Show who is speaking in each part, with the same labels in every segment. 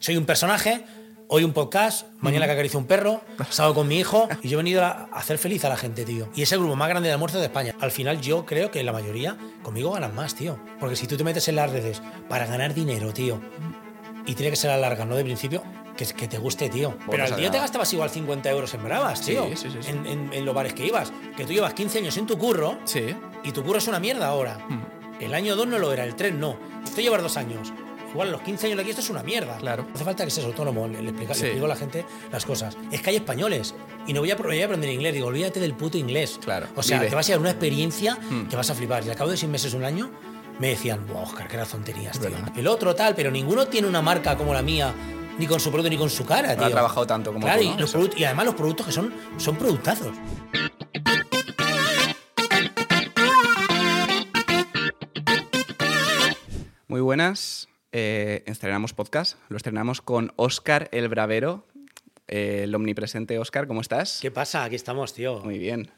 Speaker 1: soy un personaje, hoy un podcast, mañana que acaricio un perro, salgo con mi hijo y yo he venido a hacer feliz a la gente, tío. Y es el grupo más grande de almuerzo de España. Al final yo creo que la mayoría conmigo ganan más, tío. Porque si tú te metes en las redes para ganar dinero, tío, y tiene que ser a larga, no de principio, que, que te guste, tío. Pero al día te gastabas igual 50 euros en bravas, tío.
Speaker 2: Sí, sí, sí.
Speaker 1: En, en- en los bares que ibas. Que tú llevas 15 años en tu curro
Speaker 2: Sí.
Speaker 1: y tu curro es una mierda ahora.
Speaker 2: Hmm.
Speaker 1: El año 2 no lo era, el 3 no. Esto llevar dos años. Igual a los 15 años de aquí esto es una mierda.
Speaker 2: Claro.
Speaker 1: No hace falta que seas autónomo, le, le explica- le explico a la gente las cosas. Es que hay españoles y no voy a, voy a aprender inglés. Digo, olvídate del puto inglés.
Speaker 2: Claro,
Speaker 1: O sea,
Speaker 2: vive.
Speaker 1: te vas a llevar una experiencia
Speaker 2: Hmm.
Speaker 1: que vas a flipar. Y al cabo de seis meses, un año, me decían, wow, Oscar, que eran tonterías, tío. El otro tal, pero ninguno tiene una marca como la mía, ni con su producto ni con su cara,
Speaker 2: No
Speaker 1: tío.
Speaker 2: ha trabajado tanto como
Speaker 1: Claro,
Speaker 2: tú,
Speaker 1: y,
Speaker 2: ¿no?
Speaker 1: los
Speaker 2: Eso.
Speaker 1: product- y además los productos que son, son productazos.
Speaker 2: Muy buenas. Eh, estrenamos podcast. Lo estrenamos con Oscar el Bravero. Eh, el omnipresente Oscar, ¿cómo estás?
Speaker 1: ¿Qué pasa? Aquí estamos, tío.
Speaker 2: Muy bien.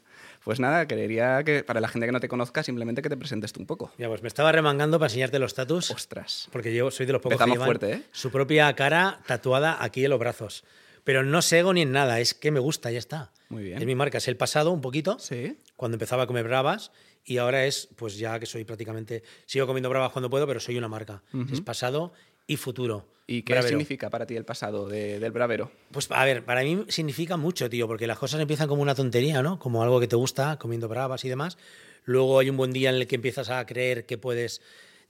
Speaker 2: Pues nada, quería que para la gente que no te conozca, simplemente que te presentes tú un poco.
Speaker 1: Mira, pues me estaba remangando para enseñarte los tatus.
Speaker 2: Ostras.
Speaker 1: Porque yo soy de los pocos
Speaker 2: Empezamos
Speaker 1: que llevan
Speaker 2: fuerte, ¿eh?
Speaker 1: su propia cara tatuada aquí en los brazos. Pero no sego ni en nada, es que me gusta, ya está.
Speaker 2: Muy bien.
Speaker 1: Es mi marca, es el pasado un poquito,
Speaker 2: Sí.
Speaker 1: cuando empezaba a comer bravas, y ahora es, pues ya que soy prácticamente, sigo comiendo bravas cuando puedo, pero soy una marca. Es pasado y futuro.
Speaker 2: ¿Y qué
Speaker 1: Bravero.
Speaker 2: significa para ti el pasado de- del Bravero?
Speaker 1: Pues a ver, para mí significa mucho, tío, porque las cosas empiezan como una tontería, ¿no? Como algo que te gusta, comiendo bravas y demás. Luego hay un buen día en el que empiezas a creer que puedes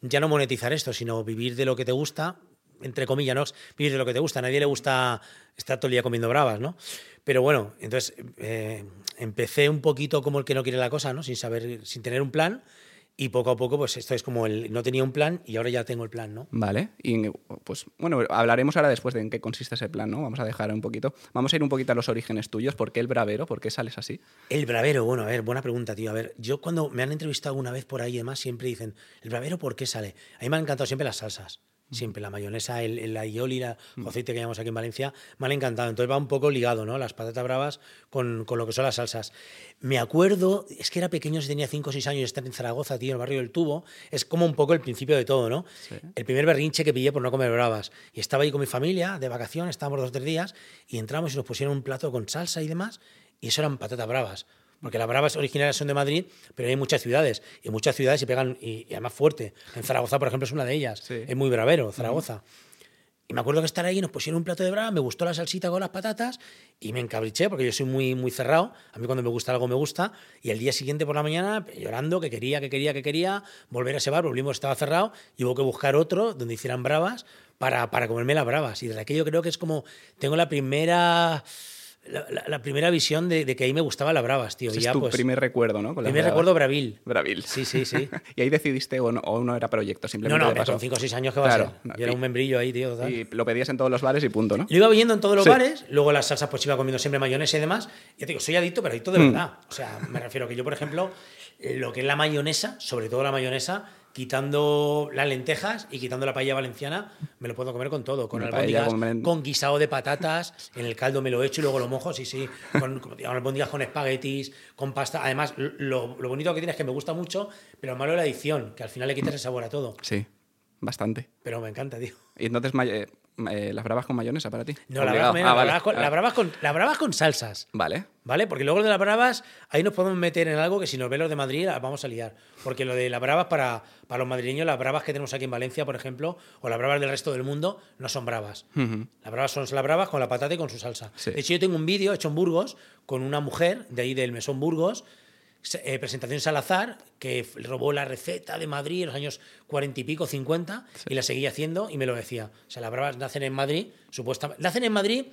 Speaker 1: ya no monetizar esto, sino vivir de lo que te gusta, entre comillas, ¿no? Vivir de lo que te gusta. A nadie le gusta estar todo el día comiendo bravas, ¿no? Pero bueno, entonces eh, empecé un poquito como el que no quiere la cosa, ¿no? Sin saber, sin tener un plan. Y poco a poco, pues esto es como el no tenía un plan y ahora ya tengo el plan, ¿no?
Speaker 2: Vale. Y pues bueno, hablaremos ahora después de en qué consiste ese plan, ¿no? Vamos a dejar un poquito. Vamos a ir un poquito a los orígenes tuyos. ¿Por qué el Bravero? ¿Por qué sales así?
Speaker 1: El bravero, bueno, a ver, buena pregunta, tío. A ver, yo cuando me han entrevistado alguna vez por ahí y demás, siempre dicen, ¿el bravero por qué sale? A mí me han encantado siempre las salsas. Siempre la mayonesa, el, el aioli, la
Speaker 2: Mm.
Speaker 1: aceite que llamamos aquí en Valencia, me han encantado. Entonces va un poco ligado, ¿no? Las patatas bravas con, con lo que son las salsas. Me acuerdo, es que era pequeño, si tenía 5 o 6 años, estar en Zaragoza, tío, en el barrio del Tubo. Es como un poco el principio de todo, ¿no? El primer berrinche que pillé por no comer bravas. Y estaba ahí con mi familia, de vacaciones, estábamos dos o tres días, y entramos y nos pusieron un plato con salsa y demás, y eso eran patatas bravas. Porque las bravas originales son de Madrid, pero hay muchas ciudades. Y muchas ciudades se pegan, y, y además fuerte. En Zaragoza, por ejemplo, es una de ellas.
Speaker 2: Sí.
Speaker 1: Es muy bravero, Zaragoza. Y me acuerdo que estar ahí, nos pusieron un plato de brava, me gustó la salsita con las patatas y me encabriché porque yo soy muy, muy cerrado. A mí cuando me gusta algo me gusta. Y el día siguiente por la mañana, llorando, que quería, que quería, que quería, volver a ese bar, volvimos, estaba cerrado y hubo que buscar otro donde hicieran bravas para, para comerme las bravas. Y desde aquello creo que es como, tengo la primera... La, la- la primera visión de, de que ahí me gustaban las bravas, tío.
Speaker 2: Ese
Speaker 1: y
Speaker 2: es tu
Speaker 1: pues,
Speaker 2: primer recuerdo, ¿no? Con
Speaker 1: primer
Speaker 2: bravas.
Speaker 1: recuerdo Bravil.
Speaker 2: Bravil.
Speaker 1: Sí, sí, sí.
Speaker 2: y ahí decidiste o no, o no era proyecto,
Speaker 1: No,
Speaker 2: simplemente
Speaker 1: no, hombre,
Speaker 2: pasó.
Speaker 1: con 5 o 6 años que va
Speaker 2: Claro,
Speaker 1: a ser.
Speaker 2: no,
Speaker 1: Yo era
Speaker 2: y-
Speaker 1: un membrillo ahí, tío.
Speaker 2: Y lo pedías en todos los bares y punto, ¿no?
Speaker 1: Lo iba viendo en todos los
Speaker 2: Sí.
Speaker 1: bares, luego las salsas pues iba comiendo siempre mayonesa y demás. Y te digo, soy adicto, pero adicto de
Speaker 2: Mm.
Speaker 1: verdad. O sea, me refiero que yo, por ejemplo, eh, lo que es la mayonesa, sobre todo la mayonesa, quitando las lentejas y quitando la paella valenciana, me lo puedo comer con todo. Con albóndigas,
Speaker 2: con-
Speaker 1: con guisado de patatas, en el caldo me lo echo y luego lo mojo, sí, sí. Con, con albóndigas con espaguetis, con pasta. Además, lo, lo bonito que tiene es que me gusta mucho, pero lo malo es la adicción, que al final le quitas el sabor a todo.
Speaker 2: Sí, bastante.
Speaker 1: Pero me encanta, tío.
Speaker 2: Y entonces, may- eh, ¿las bravas con mayonesa para ti?
Speaker 1: No, la
Speaker 2: Obligado.
Speaker 1: bravas,
Speaker 2: Ah, vale.
Speaker 1: con,
Speaker 2: Ah,
Speaker 1: la bravas con- la bravas con salsas.
Speaker 2: Vale.
Speaker 1: ¿Vale? Porque luego lo de las bravas, ahí nos podemos meter en algo que si nos ven los de Madrid vamos a liar. Porque lo de las bravas para, para los madrileños, las bravas que tenemos aquí en Valencia, por ejemplo, o las bravas del resto del mundo, no son bravas. Las bravas son las bravas con la patata y con su salsa.
Speaker 2: Sí.
Speaker 1: De hecho, yo tengo un vídeo hecho en Burgos con una mujer de ahí del Mesón Burgos, eh, presentación Salazar, que robó la receta de Madrid en los años 40 y pico, 50, y la seguía haciendo y me lo decía. O sea, las bravas nacen en Madrid, supuestamente. Nacen en Madrid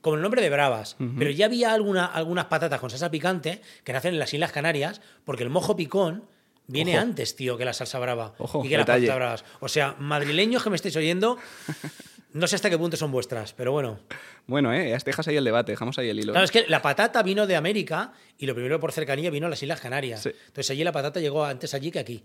Speaker 1: con el nombre de bravas, pero ya había alguna, algunas patatas con salsa picante que nacen en las Islas Canarias, porque el mojo picón viene
Speaker 2: Ojo.
Speaker 1: antes, tío, que la salsa brava
Speaker 2: Ojo,
Speaker 1: y que las patatas bravas. O sea, madrileños que me estéis oyendo, no sé hasta qué punto son vuestras, pero bueno.
Speaker 2: Bueno, ¿eh? Dejas ahí el debate, dejamos ahí el hilo.
Speaker 1: Claro, es que la patata vino de América y lo primero por cercanía vino a las Islas Canarias.
Speaker 2: Sí.
Speaker 1: Entonces allí la patata llegó antes allí que aquí,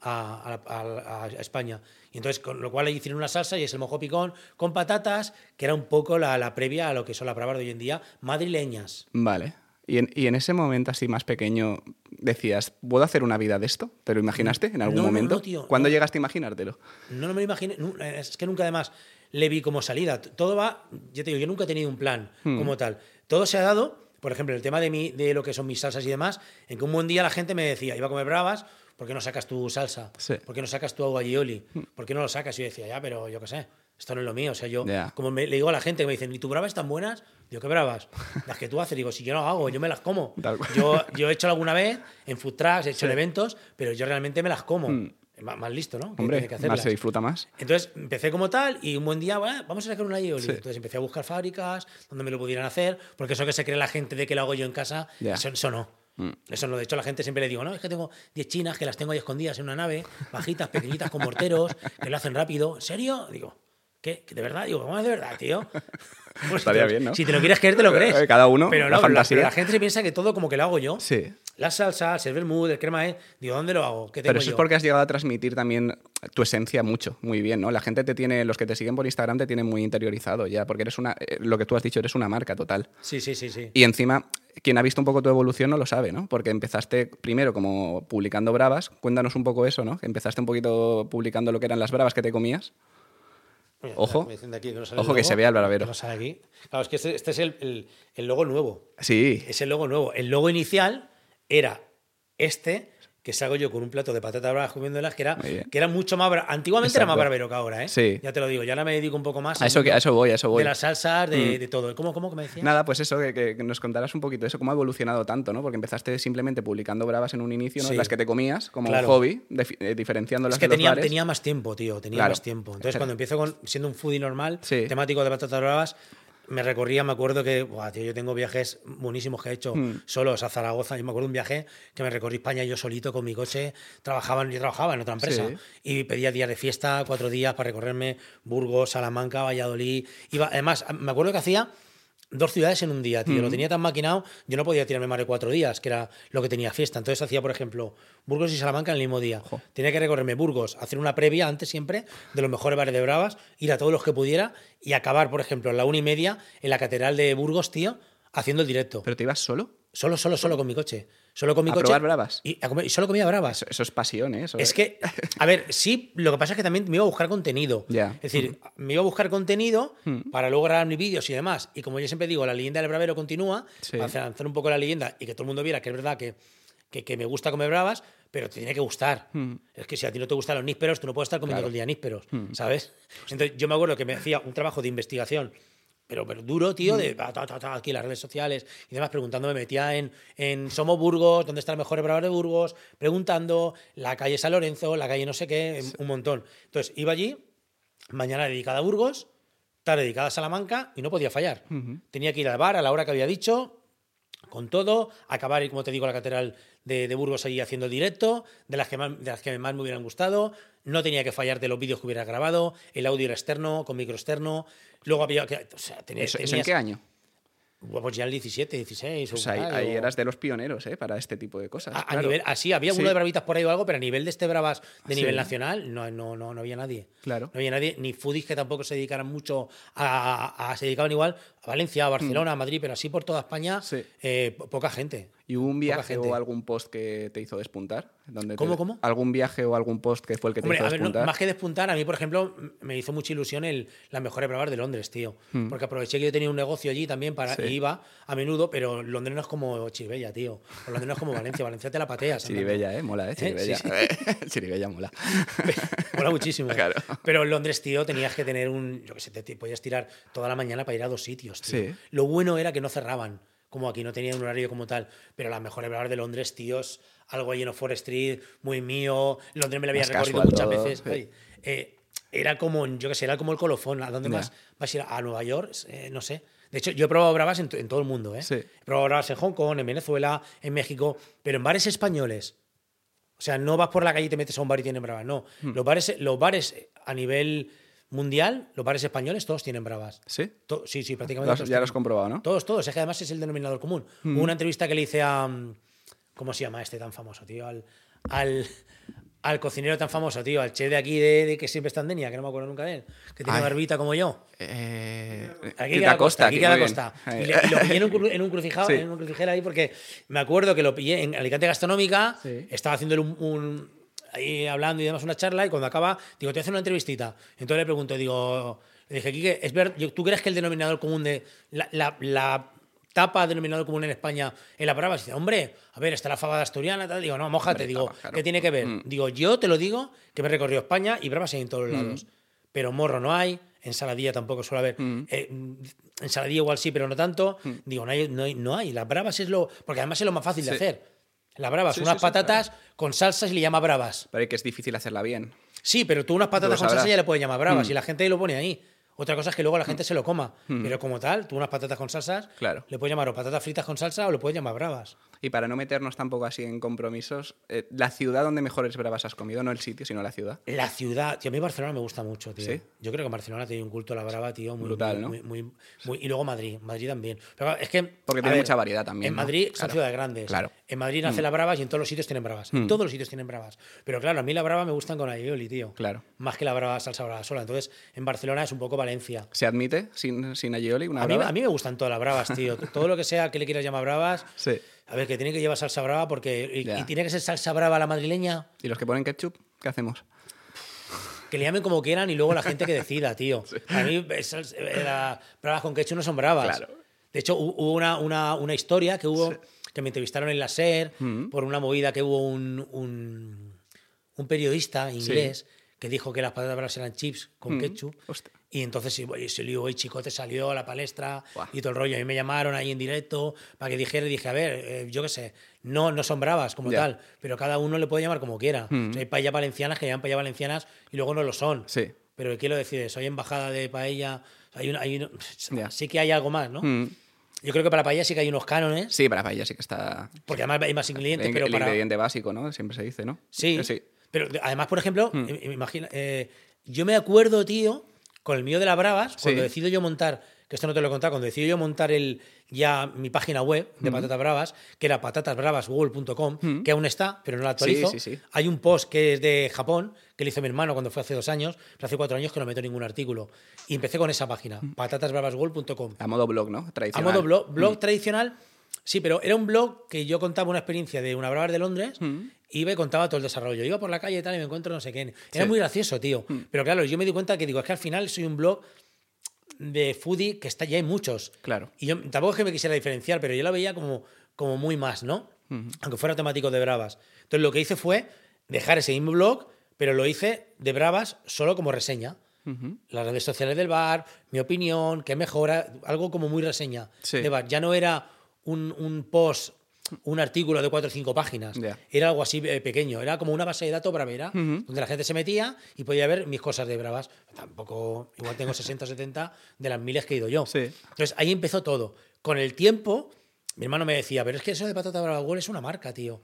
Speaker 1: a, a- a- a España. Y entonces, con lo cual allí hicieron una salsa y es el mojo picón con patatas, que era un poco la, la previa a lo que son las bravas de hoy en día, madrileñas.
Speaker 2: Vale. Y en, y en ese momento así más pequeño decías, ¿puedo hacer una vida de esto? ¿Te lo imaginaste en algún
Speaker 1: No,
Speaker 2: momento?
Speaker 1: no, tío,
Speaker 2: ¿Cuándo llegaste a imaginártelo?
Speaker 1: No, no me lo imaginé. Es que nunca además le vi como salida. Todo va, yo te digo, yo nunca he tenido un plan
Speaker 2: Hmm.
Speaker 1: como tal. Todo se ha dado, por ejemplo, el tema de, mi, de lo que son mis salsas y demás, en que un buen día la gente me decía, iba a comer bravas, ¿por qué no sacas tu salsa?
Speaker 2: Sí.
Speaker 1: ¿Por qué no sacas tu agua aioli? ¿Por qué no lo sacas? Y yo decía, ya, pero yo qué sé, esto no es lo mío. O sea, yo, como me, le digo a la gente que me dicen, ¿y tu bravas están buenas? Digo, ¿qué bravas? Las que tú haces. Digo, si yo no hago, yo me las como. Yo, yo he hecho alguna vez en food trucks, he hecho en eventos, pero yo realmente me las como.
Speaker 2: Mm.
Speaker 1: Más, más listo, ¿no?
Speaker 2: Hombre,
Speaker 1: que
Speaker 2: más se disfruta más.
Speaker 1: Entonces empecé como tal y un buen día, "Bueno, vamos a sacar una aioli.
Speaker 2: Sí.
Speaker 1: Entonces empecé a buscar fábricas donde me lo pudieran hacer, porque eso que se cree la gente de que lo hago yo en casa, eso no.
Speaker 2: Mm.
Speaker 1: Eso no. De hecho, la gente siempre le digo, no, es que tengo 10 chinas que las tengo ahí escondidas en una nave, bajitas, pequeñitas, con morteros, que lo hacen rápido. ¿En serio? Digo, ¿qué? ¿De verdad? Digo, ¿cómo es de verdad, tío? Pues
Speaker 2: Estaría
Speaker 1: si te-
Speaker 2: bien, ¿no?
Speaker 1: Si te lo quieres creer, te lo crees.
Speaker 2: Eh, cada uno,
Speaker 1: Pero
Speaker 2: la
Speaker 1: no, la,
Speaker 2: fantasía.
Speaker 1: pero la gente se piensa que todo como que lo hago yo.
Speaker 2: Sí.
Speaker 1: Las salsas, el vermouth, el crema, ¿eh? Digo, ¿dónde lo hago? ¿Qué tengo
Speaker 2: Pero eso es
Speaker 1: yo?
Speaker 2: porque has llegado a transmitir también tu esencia mucho, muy bien, ¿no? La gente te tiene, los que te siguen por Instagram te tienen muy interiorizado ya, porque eres una, eh, lo que tú has dicho, eres una marca total.
Speaker 1: Sí, sí, sí, sí.
Speaker 2: Y encima, quien ha visto un poco tu evolución no lo sabe, ¿no? Porque empezaste primero como publicando bravas. Cuéntanos un poco eso, ¿no? Empezaste un poquito publicando lo que eran las bravas que te comías. Ojo.
Speaker 1: aquí que no
Speaker 2: Ojo que se vea el barbero.
Speaker 1: que no sale aquí. Claro, es que este, este es el, el- el logo nuevo.
Speaker 2: Sí.
Speaker 1: Es el logo nuevo. El logo inicial era este, que salgo yo con un plato de patatas bravas comiéndolas, que era, que era mucho más... Antiguamente era más barbero que ahora, ¿eh?
Speaker 2: Sí.
Speaker 1: Ya te lo digo. Ya ahora me dedico un poco más
Speaker 2: A eso, que, a eso voy, a eso voy.
Speaker 1: de las salsas, de,
Speaker 2: Mm.
Speaker 1: de todo. ¿Cómo, cómo que me decías?
Speaker 2: Nada, pues eso, que, que- nos contaras un poquito eso, cómo ha evolucionado tanto, ¿no? Porque empezaste simplemente publicando bravas en un inicio, ¿no?
Speaker 1: Sí.
Speaker 2: Las que te comías como
Speaker 1: Claro.
Speaker 2: un hobby, defi- eh, diferenciándolas
Speaker 1: Es que
Speaker 2: de los
Speaker 1: tenía,
Speaker 2: bares.
Speaker 1: tenía más tiempo, tío. Tenía
Speaker 2: Claro.
Speaker 1: más tiempo. Entonces, cuando empiezo con, siendo un foodie normal,
Speaker 2: Sí.
Speaker 1: temático de patatas bravas, me recorría, me acuerdo que, buah, tío, yo tengo viajes buenísimos que he hecho
Speaker 2: Hmm.
Speaker 1: solos a Zaragoza. Yo me acuerdo un viaje que me recorrí España yo solito con mi coche. Trabajaba, yo trabajaba en otra empresa
Speaker 2: Sí.
Speaker 1: y pedía días de fiesta, cuatro días para recorrerme Burgos, Salamanca, Valladolid. Iba, además, me acuerdo que hacía dos ciudades en un día, tío. Lo tenía tan maquinado, yo no podía tirarme más de cuatro días, que era lo que tenía fiesta. Entonces hacía, por ejemplo, Burgos y Salamanca en el mismo día. Tenía que recorrerme Burgos, hacer una previa antes siempre de los mejores bares de Bravas, ir a todos los que pudiera y acabar, por ejemplo, a la una y media en la catedral de Burgos, tío, haciendo el directo.
Speaker 2: ¿Pero te ibas solo?
Speaker 1: Solo, solo, solo con mi coche. Solo con mi
Speaker 2: ¿A
Speaker 1: coche.
Speaker 2: probar bravas?
Speaker 1: Y, a comer- y solo comía bravas.
Speaker 2: Eso, eso es pasión, ¿eh? Eso
Speaker 1: Es que, a ver, sí, lo que pasa es que también me iba a buscar contenido.
Speaker 2: Ya.
Speaker 1: Es decir, me iba a buscar contenido
Speaker 2: Mm.
Speaker 1: para luego grabar mis vídeos y demás. Y como yo siempre digo, la leyenda del bravero continúa,
Speaker 2: Sí.
Speaker 1: para lanzar un poco la leyenda y que todo el mundo viera que es verdad que, que, que me gusta comer bravas, pero te tiene que gustar.
Speaker 2: Mm.
Speaker 1: Es que si a ti no te gustan los nísperos, tú no puedes estar comiendo
Speaker 2: Claro.
Speaker 1: todo el día nísperos, ¿sabes? Entonces yo me acuerdo que me hacía un trabajo de investigación pero, pero duro, tío, de ta, ta, ta, aquí las redes sociales y demás, preguntando, me metía en, en Somos Burgos, dónde está el mejor bravador de Burgos, preguntando, la calle San Lorenzo, la calle no sé qué, un montón. Entonces, iba allí, mañana dedicada a Burgos, tarde dedicada a Salamanca y no podía fallar. Tenía que ir al bar a la hora que había dicho, con todo, acabar, como te digo, la catedral de, de Burgos allí haciendo el directo, de las, que más, de las que más me hubieran gustado. No tenía que fallarte los vídeos que hubiera grabado, el audio era externo, con micro externo. Luego había que. O sea, tenía,
Speaker 2: ¿Eso, eso en
Speaker 1: tenías-
Speaker 2: qué año?
Speaker 1: Pues ya el 17, 16.
Speaker 2: O sea, ahí, ahí
Speaker 1: o-
Speaker 2: eras de los pioneros, ¿eh? Para este tipo de cosas.
Speaker 1: A, nivel, así, había
Speaker 2: Sí.
Speaker 1: uno de bravitas por ahí o algo, pero a nivel de este bravas de
Speaker 2: Sí.
Speaker 1: nivel nacional, no, no, no, no había nadie.
Speaker 2: Claro.
Speaker 1: No había nadie, ni foodies que tampoco se dedicaran mucho a, a- a- se dedicaban igual a Valencia, a Barcelona, a Madrid, pero así por toda España,
Speaker 2: Mm. Sí.
Speaker 1: eh, po- poca gente.
Speaker 2: ¿Y hubo un viaje o algún post que te hizo despuntar? Donde te-
Speaker 1: ¿Cómo, cómo?
Speaker 2: ¿Algún viaje o algún post que fue el que te
Speaker 1: Hombre,
Speaker 2: hizo
Speaker 1: a ver, no,
Speaker 2: despuntar?
Speaker 1: más que despuntar, a mí, por ejemplo, me hizo mucha ilusión el, las mejores bravas de Londres, tío. Porque aproveché que yo tenía un negocio allí también para.
Speaker 2: Sí.
Speaker 1: y iba a menudo, pero Londres no es como Chiribella, tío. O Londres no es como Valencia. Valencia te la pateas.
Speaker 2: Chiribella, ¿eh? Mola, ¿eh? Chiribella.
Speaker 1: sí.
Speaker 2: Chiribella mola.
Speaker 1: Mola muchísimo.
Speaker 2: Claro.
Speaker 1: Pero en Londres, tío, tenías que tener un. Yo que sé, te, te podías tirar toda la mañana para ir a dos sitios, tío. Lo bueno era que no cerraban, como aquí, no tenían un horario como tal. Pero las mejores bravas de Londres, tíos, algo en Forest Street, muy mío. Londres me lo había
Speaker 2: Más
Speaker 1: recorrido muchas
Speaker 2: todo,
Speaker 1: veces. Oye, eh, era como, yo que sé, era como el colofón. ¿A dónde
Speaker 2: Ya.
Speaker 1: vas? ¿Vas a ir a Nueva York? Eh, no sé. De hecho, yo he probado bravas en, to- en todo el mundo, ¿eh?
Speaker 2: Sí.
Speaker 1: He probado bravas en Hong Kong, en Venezuela, en México, pero en bares españoles. O sea, no vas por la calle y te metes a un bar y tienen bravas. No.
Speaker 2: Hmm.
Speaker 1: Los, bares, los bares a nivel mundial, los bares españoles, todos tienen bravas.
Speaker 2: ¿Sí?
Speaker 1: To- sí, sí, prácticamente. Todos
Speaker 2: ya lo has comprobado, ¿no?
Speaker 1: Todos, todos. Es que además es el denominador común. Hubo una entrevista que le hice a. mm, ¿Cómo se llama este tan famoso, tío? Al, al, al cocinero tan famoso, tío. Al chef de aquí de, de que siempre está en Denia, que no me acuerdo nunca de él. Que tiene
Speaker 2: Ay.
Speaker 1: barbita como yo.
Speaker 2: Eh,
Speaker 1: Aquí queda Costa, aquí queda
Speaker 2: bien.
Speaker 1: Costa. Y, le- y lo pillé en un, cru- en un crucijado,
Speaker 2: Sí.
Speaker 1: en un crucijero ahí porque me acuerdo que lo pillé en Alicante Gastronómica,
Speaker 2: Sí.
Speaker 1: estaba haciendo un, un- ahí hablando y demás una charla y cuando acaba, digo, te voy a hacer una entrevistita. Entonces le pregunto, digo, Le dije, Quique, ¿es ver, ¿tú crees que el denominador común de la, la- la tapa denominador común en España en la bravas? Dice, hombre, a ver, está la fabada asturiana, tal. Digo, no, mojate,
Speaker 2: Hombre,
Speaker 1: digo,
Speaker 2: claro.
Speaker 1: ¿qué tiene que ver?
Speaker 2: Mm.
Speaker 1: Digo, yo te lo digo, que me he recorrido España y bravas hay en todos lados. Pero morro no hay, ensaladilla tampoco suele haber.
Speaker 2: Mm.
Speaker 1: eh, ensaladilla igual sí, pero no tanto. Digo, no hay, no hay, no hay. Las bravas es lo. Porque además es lo más fácil de
Speaker 2: Sí.
Speaker 1: hacer. Las bravas,
Speaker 2: Sí,
Speaker 1: unas
Speaker 2: sí, sí,
Speaker 1: patatas con salsas y le llama bravas.
Speaker 2: Pero hay que es difícil hacerla bien.
Speaker 1: Sí, pero tú unas patatas con salsa ya le puedes llamar bravas
Speaker 2: Mm.
Speaker 1: y la gente lo pone ahí. Otra cosa es que luego la gente se lo coma. Pero como tal, tú unas patatas con salsas,
Speaker 2: Claro.
Speaker 1: le puedes llamar o patatas fritas con salsa o le puedes llamar bravas.
Speaker 2: Y para no meternos tampoco así en compromisos, eh, la ciudad donde mejores bravas has comido, no el sitio, sino la ciudad.
Speaker 1: La ciudad, tío, a mí Barcelona me gusta mucho, tío.
Speaker 2: ¿Sí?
Speaker 1: Yo creo que Barcelona tiene un culto a la brava, tío, muy
Speaker 2: Brutal,
Speaker 1: muy-
Speaker 2: ¿no?
Speaker 1: muy- y luego Madrid, Madrid también. Pero es que
Speaker 2: Porque tiene mucha variedad también,
Speaker 1: En
Speaker 2: ¿no?
Speaker 1: Madrid son ciudades grandes.
Speaker 2: Claro. Mm.
Speaker 1: En Madrid nace la bravas y en todos los sitios tienen bravas. En todos los sitios tienen bravas. Pero claro, a mí la brava me gustan con aioli, tío.
Speaker 2: Claro.
Speaker 1: Más que la brava salsa brava sola. Entonces, en Barcelona es un poco Valencia.
Speaker 2: ¿Se admite sin, sin aioli una
Speaker 1: A mí,
Speaker 2: brava?
Speaker 1: a mí me gustan todas las bravas, tío. Todo lo que sea que le quieras llamar bravas.
Speaker 2: Sí.
Speaker 1: A ver, que tiene que llevar salsa brava porque. Y, tiene que ser salsa brava la madrileña.
Speaker 2: ¿Y los que ponen ketchup? ¿Qué hacemos?
Speaker 1: Que le llamen como quieran y luego la gente que decida, tío. A mí esas, eh, las bravas con ketchup no son bravas.
Speaker 2: Claro.
Speaker 1: De hecho, hu- hubo una, una, una historia que hubo, que me entrevistaron en la SER
Speaker 2: Mm.
Speaker 1: por una movida que hubo un, un, un periodista inglés que dijo que las patatas bravas eran chips con
Speaker 2: Mm.
Speaker 1: ketchup.
Speaker 2: Hostia.
Speaker 1: Y entonces sí, oye, se lió, y Chicote salió a la palestra
Speaker 2: Buah.
Speaker 1: y todo el rollo. A mí me llamaron ahí en directo para que dijera y dije, a ver, eh, yo qué sé, no, no son bravas como tal, pero cada uno le puede llamar como quiera.
Speaker 2: Mm.
Speaker 1: O sea, hay paellas valencianas que llaman paellas valencianas y luego no lo son.
Speaker 2: Sí.
Speaker 1: Pero ¿quién lo decide? Soy embajada de paella. Hay una, hay
Speaker 2: Ya.
Speaker 1: Sí que hay algo más, ¿no?
Speaker 2: Mm.
Speaker 1: Yo creo que para paella sí que hay unos cánones,
Speaker 2: Sí, para paella sí que está...
Speaker 1: porque además hay más ingredientes,
Speaker 2: el,
Speaker 1: pero
Speaker 2: el
Speaker 1: para...
Speaker 2: ingrediente básico, ¿no? Siempre se dice, ¿no?
Speaker 1: Sí,
Speaker 2: sí.
Speaker 1: pero de- además, por ejemplo,
Speaker 2: Mm.
Speaker 1: eh, imagina, eh, yo me acuerdo, tío, con el mío de las bravas, cuando decido yo montar, que esto no te lo he contado, cuando decido yo montar el, ya mi página web de patatas bravas, que era patatasbravasgoogle.com, que aún está, pero no la actualizo.
Speaker 2: Sí.
Speaker 1: Hay un post que es de Japón, que le hizo mi hermano cuando fue hace dos años, pero hace cuatro años que no meto ningún artículo. Y empecé con esa página, patatasbravasgoogle.com.
Speaker 2: A modo blog, ¿no?
Speaker 1: A
Speaker 2: Tradicional.
Speaker 1: modo blog, blog tradicional, sí, pero era un blog que yo contaba una experiencia de una brava de Londres,
Speaker 2: Mm.
Speaker 1: iba y contaba todo el desarrollo. Iba por la calle y tal y me encuentro no sé qué. Era
Speaker 2: Sí. Mm.
Speaker 1: muy gracioso, tío. Pero claro, yo me di cuenta que digo, es que al final soy un blog de foodie que está ya hay muchos.
Speaker 2: Claro.
Speaker 1: Y yo tampoco es que me quisiera diferenciar, pero yo lo veía como, como muy más, ¿no? Aunque fuera temático de bravas. Entonces lo que hice fue dejar ese mismo blog, pero lo hice de bravas solo como reseña. Las redes sociales del bar, mi opinión, qué mejora, algo como muy reseña
Speaker 2: Sí.
Speaker 1: de bar. Ya no era un, un post, un artículo de cuatro o cinco páginas. Era algo así eh, pequeño. Era como una base de datos bravera, donde la gente se metía y podía ver mis cosas de bravas. Tampoco, igual tengo 60 o 70 de las miles que he ido yo.
Speaker 2: Sí.
Speaker 1: Entonces ahí empezó todo. Con el tiempo, mi hermano me decía, pero es que eso de patata brava Google es una marca, tío.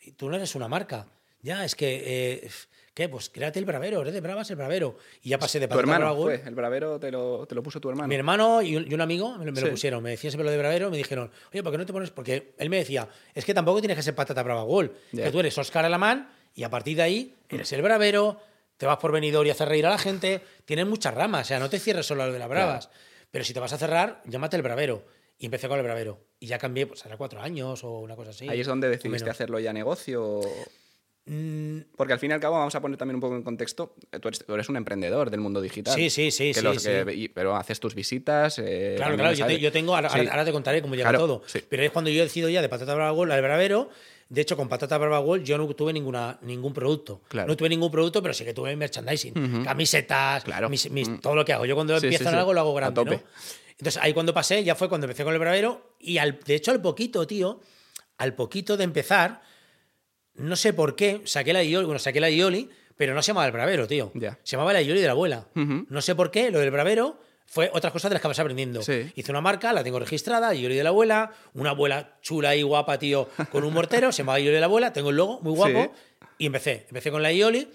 Speaker 1: Y tú no eres una marca. Ya, es que, eh, ¿qué? Pues créate el bravero, eres de bravas el bravero. Y ya pasé de
Speaker 2: Tu hermano
Speaker 1: Google.
Speaker 2: fue, el bravero te lo, te lo puso tu hermano.
Speaker 1: Mi hermano y un, y un amigo me lo, me lo
Speaker 2: Sí.
Speaker 1: pusieron, me decían siempre lo de bravero, me dijeron, oye, ¿por qué no te pones? Porque él me decía, es que tampoco tienes que ser patata brava gol, que tú eres Oscar Alamán y a partir de ahí eres el bravero, te vas por venidor y hacer reír a la gente, tienes muchas ramas, o sea, no te cierres solo a lo de las bravas, pero si te vas a cerrar, llámate el bravero. Y empecé con el bravero. Y ya cambié, pues hará cuatro años o una cosa así.
Speaker 2: Ahí es donde decidiste hacerlo ya negocio.
Speaker 1: Mm,
Speaker 2: Porque al fin y al cabo, vamos a poner también un poco en contexto, eh, tú eres, tú eres un emprendedor del mundo digital.
Speaker 1: Sí, sí, sí,
Speaker 2: Que
Speaker 1: sí,
Speaker 2: los que- pero haces tus visitas. eh,
Speaker 1: Claro, claro, yo, te-
Speaker 2: sabes.
Speaker 1: yo tengo, ahora,
Speaker 2: Sí.
Speaker 1: ahora- ahora te contaré cómo llega
Speaker 2: Claro,
Speaker 1: todo. Pero es cuando yo decido ya de patata brava al bravero. De hecho, con patata brava Gold yo no tuve ninguna, ningún producto.
Speaker 2: Claro.
Speaker 1: No tuve ningún producto, pero sí que tuve merchandising. Camisetas,
Speaker 2: Claro.
Speaker 1: mis- mis- todo lo que hago. Yo cuando
Speaker 2: Sí,
Speaker 1: empiezo
Speaker 2: sí,
Speaker 1: algo lo hago grande. Entonces ahí cuando pasé, ya fue cuando empecé con el bravero. Y al, de hecho, al poquito, tío, al poquito de empezar, no sé por qué, saqué la Ioli, bueno, saqué la Ioli, pero no se llamaba el bravero, tío. Se llamaba la Ioli de la abuela. No sé por qué, lo del bravero fue otras cosas de las que vas aprendiendo.
Speaker 2: Sí.
Speaker 1: Hice una marca, la tengo registrada, Ioli de la abuela, una abuela chula y guapa, tío, con un mortero, se llamaba Ioli de la abuela, tengo el logo, muy guapo, y empecé. Empecé con la Ioli,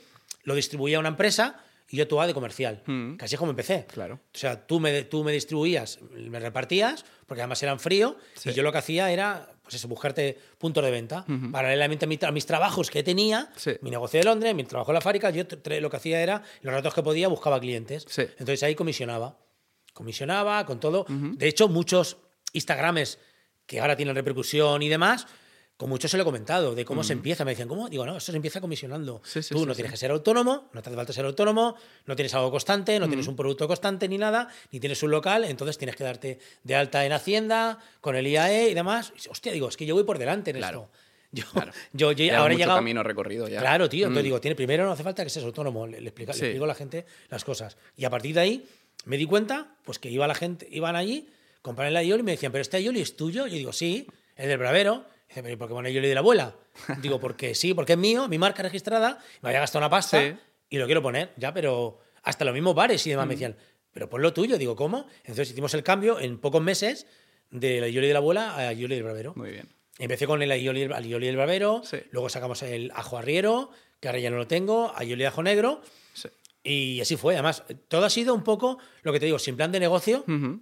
Speaker 1: lo distribuía a una empresa y yo actuaba de comercial.
Speaker 2: Mm.
Speaker 1: Casi es como empecé.
Speaker 2: Claro.
Speaker 1: O sea, tú me, tú me distribuías, me repartías, porque además eran frío,
Speaker 2: Sí.
Speaker 1: y yo lo que hacía era, pues eso, buscarte puntos de venta. Paralelamente a, mi a mis trabajos que tenía,
Speaker 2: Sí.
Speaker 1: mi negocio de Londres, mi trabajo en la fábrica, yo lo que hacía era, los ratos que podía, buscaba clientes.
Speaker 2: Sí.
Speaker 1: Entonces ahí comisionaba. Comisionaba con todo. De hecho, muchos Instagrames que ahora tienen repercusión y demás, con muchos se lo he comentado, de cómo se empieza. Me decían, ¿cómo? Digo, no, eso se empieza comisionando.
Speaker 2: Sí, sí,
Speaker 1: Tú no
Speaker 2: sí.
Speaker 1: tienes que ser autónomo, no te hace falta ser autónomo, no tienes algo constante, no tienes un producto constante ni nada, ni tienes un local, entonces tienes que darte de alta en Hacienda, con el IAE y demás. Hostia, digo, es que yo voy por delante en
Speaker 2: Claro.
Speaker 1: esto. Yo,
Speaker 2: Claro.
Speaker 1: yo, ahora he llegado.
Speaker 2: camino recorrido ya.
Speaker 1: Claro, tío. Entonces
Speaker 2: Mm.
Speaker 1: digo, tiene, primero no hace falta que seas autónomo, le, le explica- le explico a la gente las cosas. Y a partir de ahí me di cuenta, pues que iba la gente, iban allí, compraban el Aioli y me decían, pero este Aioli es tuyo. Yo digo, sí, es del Bravero. Dice, pero ¿y por qué pone Aioli de la abuela? Digo, porque sí, porque es mío, mi marca registrada, me había gastado una pasta
Speaker 2: Sí.
Speaker 1: y lo quiero poner, ya, pero hasta los mismos bares y demás
Speaker 2: Mm.
Speaker 1: me decían, pero pon lo tuyo. Digo, ¿cómo? Entonces hicimos el cambio en pocos meses del Aioli de la abuela a Aioli del Bravero.
Speaker 2: Muy bien.
Speaker 1: Empecé con el aioli, el aioli del bravero,
Speaker 2: Sí.
Speaker 1: luego sacamos el ajo arriero, que ahora ya no lo tengo, aioli de ajo negro,
Speaker 2: Sí.
Speaker 1: y así fue. Además, todo ha sido un poco lo que te digo, sin plan de negocio,
Speaker 2: Ujú.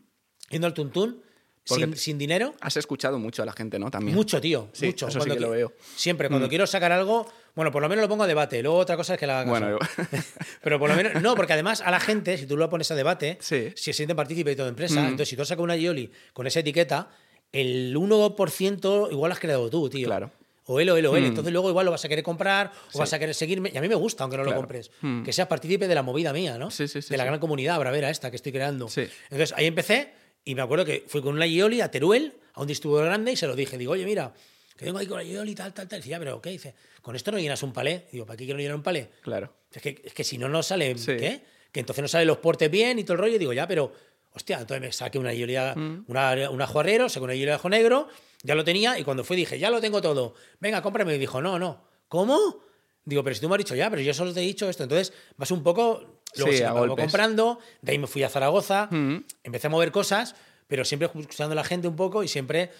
Speaker 1: yendo al tuntún, sin, dinero.
Speaker 2: Has escuchado mucho a la gente, ¿no? También.
Speaker 1: Mucho, tío,
Speaker 2: Sí,
Speaker 1: mucho.
Speaker 2: eso sí que lo veo.
Speaker 1: Siempre, cuando
Speaker 2: Mm.
Speaker 1: quiero sacar algo, bueno, por lo menos lo pongo a debate. Luego otra cosa es que la haga
Speaker 2: Bueno.
Speaker 1: Pero por lo menos, no, porque además a la gente, si tú lo pones a debate,
Speaker 2: Sí.
Speaker 1: si se siente partícipe de toda empresa,
Speaker 2: Mm.
Speaker 1: entonces si tú sacas una Yoli con esa etiqueta, el 1% igual lo has creado tú, tío.
Speaker 2: Claro.
Speaker 1: O él, o él, o él.
Speaker 2: Mm.
Speaker 1: Entonces luego igual lo vas a querer comprar o
Speaker 2: Sí.
Speaker 1: vas a querer seguirme. Y a mí me gusta, aunque no
Speaker 2: Claro.
Speaker 1: lo compres.
Speaker 2: Mm.
Speaker 1: Que seas partícipe de la movida mía, ¿no?
Speaker 2: Sí, sí, sí,
Speaker 1: de la
Speaker 2: sí.
Speaker 1: gran comunidad bravera esta que estoy creando.
Speaker 2: Sí.
Speaker 1: Entonces ahí empecé y me acuerdo que fui con una Yoli a Teruel, a un distribuidor grande, y se lo dije. Digo, oye, mira, que vengo ahí con la Yoli, tal, tal, tal. Y dice, ya, pero ¿qué? Dice, con esto no llenas un palé. Digo, ¿para qué quiero llenar un palé?
Speaker 2: Claro.
Speaker 1: Es que, es que si no, no sale.
Speaker 2: Sí.
Speaker 1: ¿Qué? Que entonces no salen los portes bien y todo el rollo. Y digo, ya, pero. Hostia, entonces me saqué una Yoli,
Speaker 2: Mm.
Speaker 1: una, un ajo arriero, saqué una Yoli de ajo negro, ya lo tenía. Y cuando fui dije, ya lo tengo todo. Venga, cómprame. Y dijo, no, no. ¿Cómo? Digo, pero si tú me has dicho ya, pero yo solo te he dicho esto. Entonces vas un poco. Luego
Speaker 2: Sí,
Speaker 1: se me
Speaker 2: a
Speaker 1: comprando. De ahí me fui a Zaragoza.
Speaker 2: Mm.
Speaker 1: Empecé a mover cosas, pero siempre escuchando a la gente un poco y siempre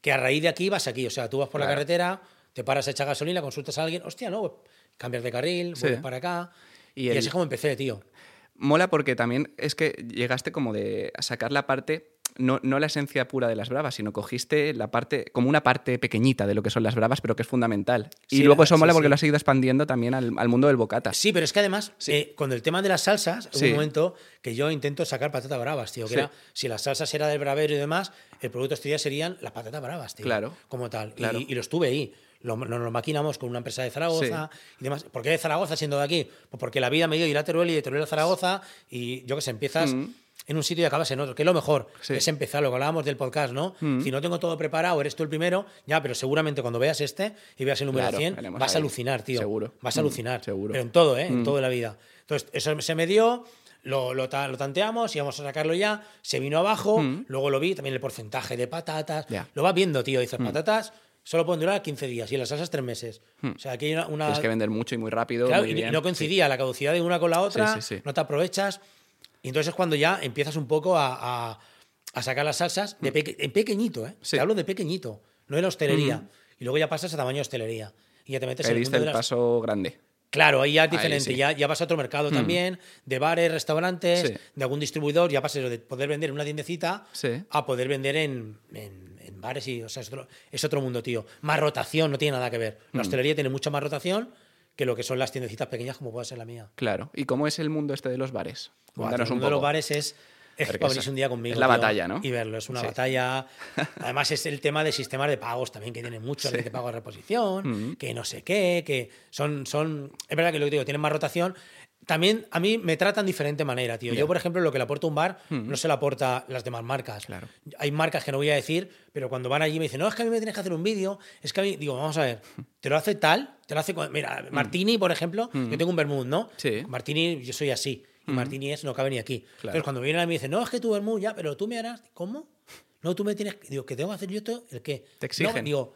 Speaker 1: que a raíz de aquí vas aquí. O sea, tú vas por la
Speaker 2: Claro.
Speaker 1: carretera, te paras a echar gasolina, consultas a alguien, hostia, no, cambias de carril,
Speaker 2: Sí.
Speaker 1: vuelves para acá.
Speaker 2: Y
Speaker 1: Y,
Speaker 2: el-
Speaker 1: así es como empecé, tío.
Speaker 2: Mola porque también es que llegaste como de a sacar la parte, no, no la esencia pura de las bravas, sino cogiste la parte, como una parte pequeñita de lo que son las bravas, pero que es fundamental. y luego eso mola
Speaker 1: sí,
Speaker 2: porque
Speaker 1: sí.
Speaker 2: lo has ido expandiendo también al, al mundo del bocata.
Speaker 1: Sí, pero es que además, eh, con el tema de las salsas, hubo un momento que yo intento sacar patatas bravas, tío. Que era, si las salsas era del bravero y demás, el producto estrella serían las patatas bravas, tío.
Speaker 2: Claro.
Speaker 1: Como tal.
Speaker 2: Claro.
Speaker 1: Y, y lo estuve ahí. Lo- Nos lo maquinamos con una empresa de Zaragoza y demás. ¿Por qué de Zaragoza siendo de aquí? Pues porque la vida me dio ir a Teruel y de Teruel a Zaragoza y yo que sé, empiezas
Speaker 2: Mm.
Speaker 1: En un sitio y acabas en otro. Que es lo mejor.
Speaker 2: Sí.
Speaker 1: Es empezar, lo que hablábamos del podcast, ¿no?
Speaker 2: Mm.
Speaker 1: Si no tengo todo preparado, eres tú el primero, ya, pero seguramente cuando veas este y veas el número
Speaker 2: Claro,
Speaker 1: 100,
Speaker 2: veremos
Speaker 1: vas a alucinar, tío.
Speaker 2: Seguro.
Speaker 1: Vas a
Speaker 2: Mm,
Speaker 1: alucinar.
Speaker 2: seguro.
Speaker 1: Pero en todo, ¿eh? En
Speaker 2: Mm.
Speaker 1: todo de la vida. Entonces, eso se me dio, lo, lo, lo tanteamos, íbamos a sacarlo ya, se vino abajo,
Speaker 2: Mm.
Speaker 1: luego lo vi, también el porcentaje de patatas.
Speaker 2: Ya.
Speaker 1: Lo vas viendo, tío. Dices, patatas solo pueden durar 15 días y las salsas 3 meses. O sea, aquí hay una. una-
Speaker 2: Tienes que vender mucho y muy rápido.
Speaker 1: Claro,
Speaker 2: muy
Speaker 1: y, y
Speaker 2: bien.
Speaker 1: no coincidía la caducidad de una con la otra,
Speaker 2: Sí, sí, sí.
Speaker 1: no te aprovechas. Y entonces es cuando ya empiezas un poco a, a- a sacar las salsas de peque- en pequeñito, ¿eh?
Speaker 2: Sí.
Speaker 1: Te hablo de pequeñito, no de la hostelería. Y luego ya pasas a tamaño de hostelería. Y ya te metes en el mundo de
Speaker 2: el
Speaker 1: las-
Speaker 2: paso grande.
Speaker 1: Claro, ahí ya es diferente,
Speaker 2: sí.
Speaker 1: ya, ya vas a otro mercado también, de bares, restaurantes,
Speaker 2: Sí.
Speaker 1: de algún distribuidor, ya pasas de poder vender en una tiendecita
Speaker 2: Sí.
Speaker 1: a poder vender en, en- en bares y, o sea, es otro, es otro mundo, tío. Más rotación, no tiene nada que ver.
Speaker 2: Mm.
Speaker 1: La hostelería tiene mucha más rotación que lo que son las tiendecitas pequeñas como puede ser la mía.
Speaker 2: Claro. ¿Y cómo es el mundo este de los bares? Cuéntanos
Speaker 1: el
Speaker 2: un
Speaker 1: mundo de
Speaker 2: poco.
Speaker 1: los bares es, es venirse un día conmigo.
Speaker 2: es la
Speaker 1: tío,
Speaker 2: batalla, ¿no?
Speaker 1: Y verlo, es una
Speaker 2: Sí.
Speaker 1: batalla. Además, es el tema de sistemas de pagos también, que tiene mucho,
Speaker 2: Sí.
Speaker 1: que te pago de reposición, que no sé qué, que son, son. Es verdad que lo que digo, tienen más rotación. También a mí me tratan de diferente manera, tío. Yo, por ejemplo, lo que le aporta un bar
Speaker 2: Mm.
Speaker 1: no se le aporta las demás marcas.
Speaker 2: Claro.
Speaker 1: Hay marcas que no voy a decir, pero cuando van allí me dicen, no, es que a mí me tienes que hacer un vídeo. Es que a mí, digo, vamos a ver, te lo hace tal, te lo hace. Mira, Martini, por ejemplo, yo tengo un vermouth, ¿no?
Speaker 2: Sí.
Speaker 1: Martini, yo soy así. Y Martini es, no cabe ni aquí.
Speaker 2: Claro.
Speaker 1: Entonces, cuando vienen a mí me dicen, no, es que tu vermouth ya, pero tú me harás. ¿Cómo? No, tú me tienes. Digo, ¿que tengo que hacer yo esto? ¿El qué?
Speaker 2: Te exigen.
Speaker 1: No, digo,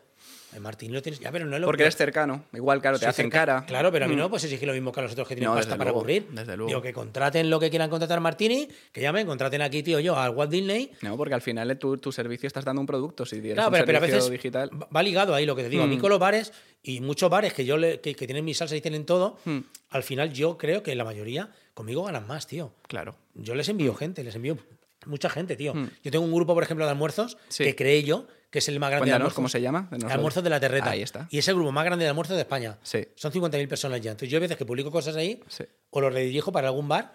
Speaker 1: "Ay, Martini lo tienes. Ya, pero no lo
Speaker 2: Porque
Speaker 1: que.
Speaker 2: eres cercano. Igual, claro, te hacen
Speaker 1: cerca-
Speaker 2: cara.
Speaker 1: Claro, pero a mí
Speaker 2: Mm.
Speaker 1: no pues exigir lo mismo que a los otros que tienen
Speaker 2: No,
Speaker 1: pasta para
Speaker 2: luego,
Speaker 1: aburrir.
Speaker 2: desde luego.
Speaker 1: Digo, que contraten lo que quieran contratar Martini, que llamen, contraten aquí, tío, yo, al Walt Disney.
Speaker 2: No, porque al final tu, tu servicio estás dando un producto. Si tienes
Speaker 1: Claro,
Speaker 2: un
Speaker 1: pero, pero a veces
Speaker 2: digital.
Speaker 1: va- ligado ahí lo que te digo. A mí
Speaker 2: Mm.
Speaker 1: con los bares y muchos bares que yo le- que, que tienen mi salsa y tienen todo,
Speaker 2: Mm.
Speaker 1: al final yo creo que la mayoría conmigo ganan más, tío.
Speaker 2: Claro.
Speaker 1: Yo les envío gente, les envío mucha gente, tío.
Speaker 2: Mm.
Speaker 1: Yo tengo un grupo, por ejemplo, de almuerzos
Speaker 2: Sí.
Speaker 1: que creé yo, que es el más grande de almuerzos.
Speaker 2: cómo se llama. Nos lo-
Speaker 1: Almuerzos de la Terreta.
Speaker 2: Ahí está.
Speaker 1: Y es el grupo más grande de almuerzos de España.
Speaker 2: Sí.
Speaker 1: Son 50.000 personas ya. Entonces yo a veces que publico cosas ahí
Speaker 2: Sí.
Speaker 1: o los redirijo para algún bar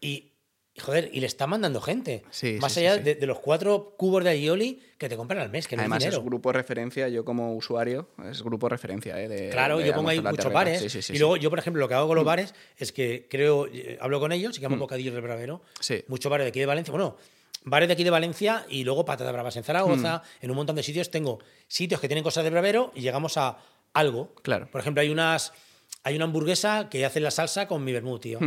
Speaker 1: y joder, y le está mandando gente.
Speaker 2: Sí,
Speaker 1: Más
Speaker 2: sí,
Speaker 1: allá. De, de los cuatro cubos de aioli que te compran al mes, que no
Speaker 2: Además
Speaker 1: es
Speaker 2: es grupo referencia, yo como usuario, es grupo referencia. ¿eh? de-
Speaker 1: Claro,
Speaker 2: de
Speaker 1: yo pongo ahí muchos bares.
Speaker 2: Sí, sí, sí,
Speaker 1: y luego yo, por ejemplo, lo que hago con los bares es que creo, eh, hablo con ellos y llamo bocadillos del bravero.
Speaker 2: Sí.
Speaker 1: Muchos bares de aquí de Valencia. Bueno, bares de aquí de Valencia y luego patatas bravas en Zaragoza.
Speaker 2: Mm.
Speaker 1: En un montón de sitios tengo sitios que tienen cosas de bravero y llegamos a algo.
Speaker 2: Claro.
Speaker 1: Por ejemplo, hay unas hay una hamburguesa que hace la salsa con mi vermut, tío.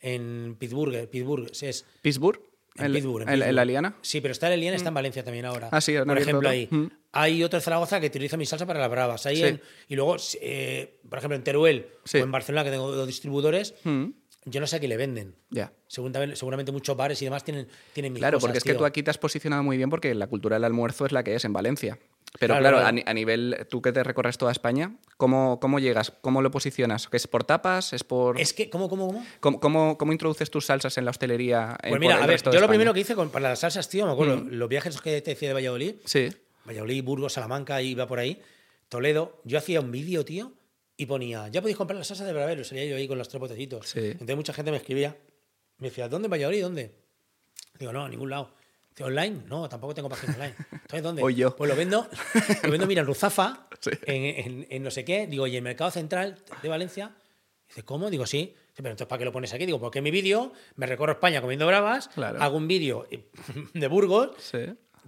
Speaker 1: En Pittsburgh, Pittsburgh, es
Speaker 2: ¿Pittsburgh?
Speaker 1: en
Speaker 2: ¿En,
Speaker 1: Pittsburgh, en
Speaker 2: la Liana?
Speaker 1: Sí, pero está en el Liana, está en Valencia también ahora.
Speaker 2: Ah, sí,
Speaker 1: Por ejemplo, ahí.
Speaker 2: Mm.
Speaker 1: Hay otro en Zaragoza que utiliza mi salsa para las bravas. Ahí
Speaker 2: Sí.
Speaker 1: en- y luego, eh, por ejemplo, en Teruel
Speaker 2: Sí.
Speaker 1: o en Barcelona, que tengo dos distribuidores,
Speaker 2: Mm.
Speaker 1: Yo no sé a qué le venden.
Speaker 2: Ya.
Speaker 1: Seguramente, seguramente muchos bares y demás tienen, tienen mis
Speaker 2: Claro,
Speaker 1: cosas,
Speaker 2: porque es que tú aquí te has posicionado muy bien porque la cultura del almuerzo es la que es en Valencia. Pero
Speaker 1: Claro.
Speaker 2: A, ni- a nivel, tú que te recorres toda España, ¿cómo, cómo llegas? ¿Cómo lo posicionas? ¿Que ¿Es por tapas? ¿Es por...?
Speaker 1: Es que, ¿cómo, cómo, cómo?
Speaker 2: ¿Cómo, cómo, cómo introduces tus salsas en la hostelería? en-
Speaker 1: Pues
Speaker 2: por
Speaker 1: mira,
Speaker 2: el
Speaker 1: a ver, yo lo primero que hice con, para las salsas, tío, me acuerdo, los viajes que te decía de Valladolid,
Speaker 2: Sí.
Speaker 1: Valladolid, Burgos, Salamanca, iba por ahí, Toledo, yo hacía un vídeo, tío, y ponía, ya podéis comprar la salsa de bravero, salía yo ahí con los tres botecitos.
Speaker 2: Sí.
Speaker 1: Entonces mucha gente me escribía, me decía, ¿dónde en Valladolid? ¿Dónde? Digo, no, a ningún lado. Digo, ¿online? No, tampoco tengo página online. Entonces, ¿dónde?
Speaker 2: Voy yo.
Speaker 1: Pues lo vendo, lo vendo, mira, en Ruzafa,
Speaker 2: Sí.
Speaker 1: en, en- en no sé qué, digo, y en Mercado Central de Valencia. Dice, ¿cómo? Digo, sí. Dice, pero entonces, ¿para qué lo pones aquí? Digo, porque en mi vídeo me recorro España comiendo bravas,
Speaker 2: Claro.
Speaker 1: hago un vídeo de Burgos,
Speaker 2: Sí.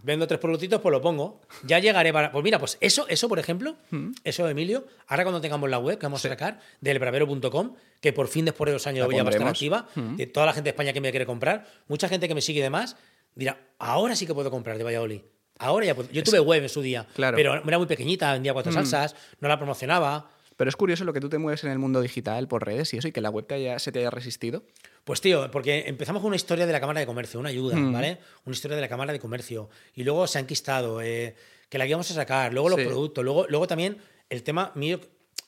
Speaker 1: Vendo tres productitos, pues lo pongo. Ya llegaré para. Pues mira, pues eso, eso por ejemplo, eso, Emilio, ahora cuando tengamos la web que vamos a sacar, del bravero.com, que por fin después de dos años
Speaker 2: La
Speaker 1: ya va a estar activa, de toda la gente de España que me quiere comprar, mucha gente que me sigue y demás, dirá, ahora sí que puedo comprar de Valladolid. Ahora ya puedo. Yo tuve web en su día,
Speaker 2: Claro.
Speaker 1: pero era muy pequeñita, vendía cuatro salsas, no la promocionaba.
Speaker 2: Pero es curioso lo que tú te mueves en el mundo digital por redes y eso, y que la web te haya- se te haya resistido.
Speaker 1: Pues tío, porque empezamos con una historia de la Cámara de Comercio, una ayuda,
Speaker 2: Mm.
Speaker 1: ¿vale? Una historia de la Cámara de Comercio. Y luego se han quistado, eh, que la íbamos a sacar, luego los
Speaker 2: Sí.
Speaker 1: productos, luego, luego también el tema mío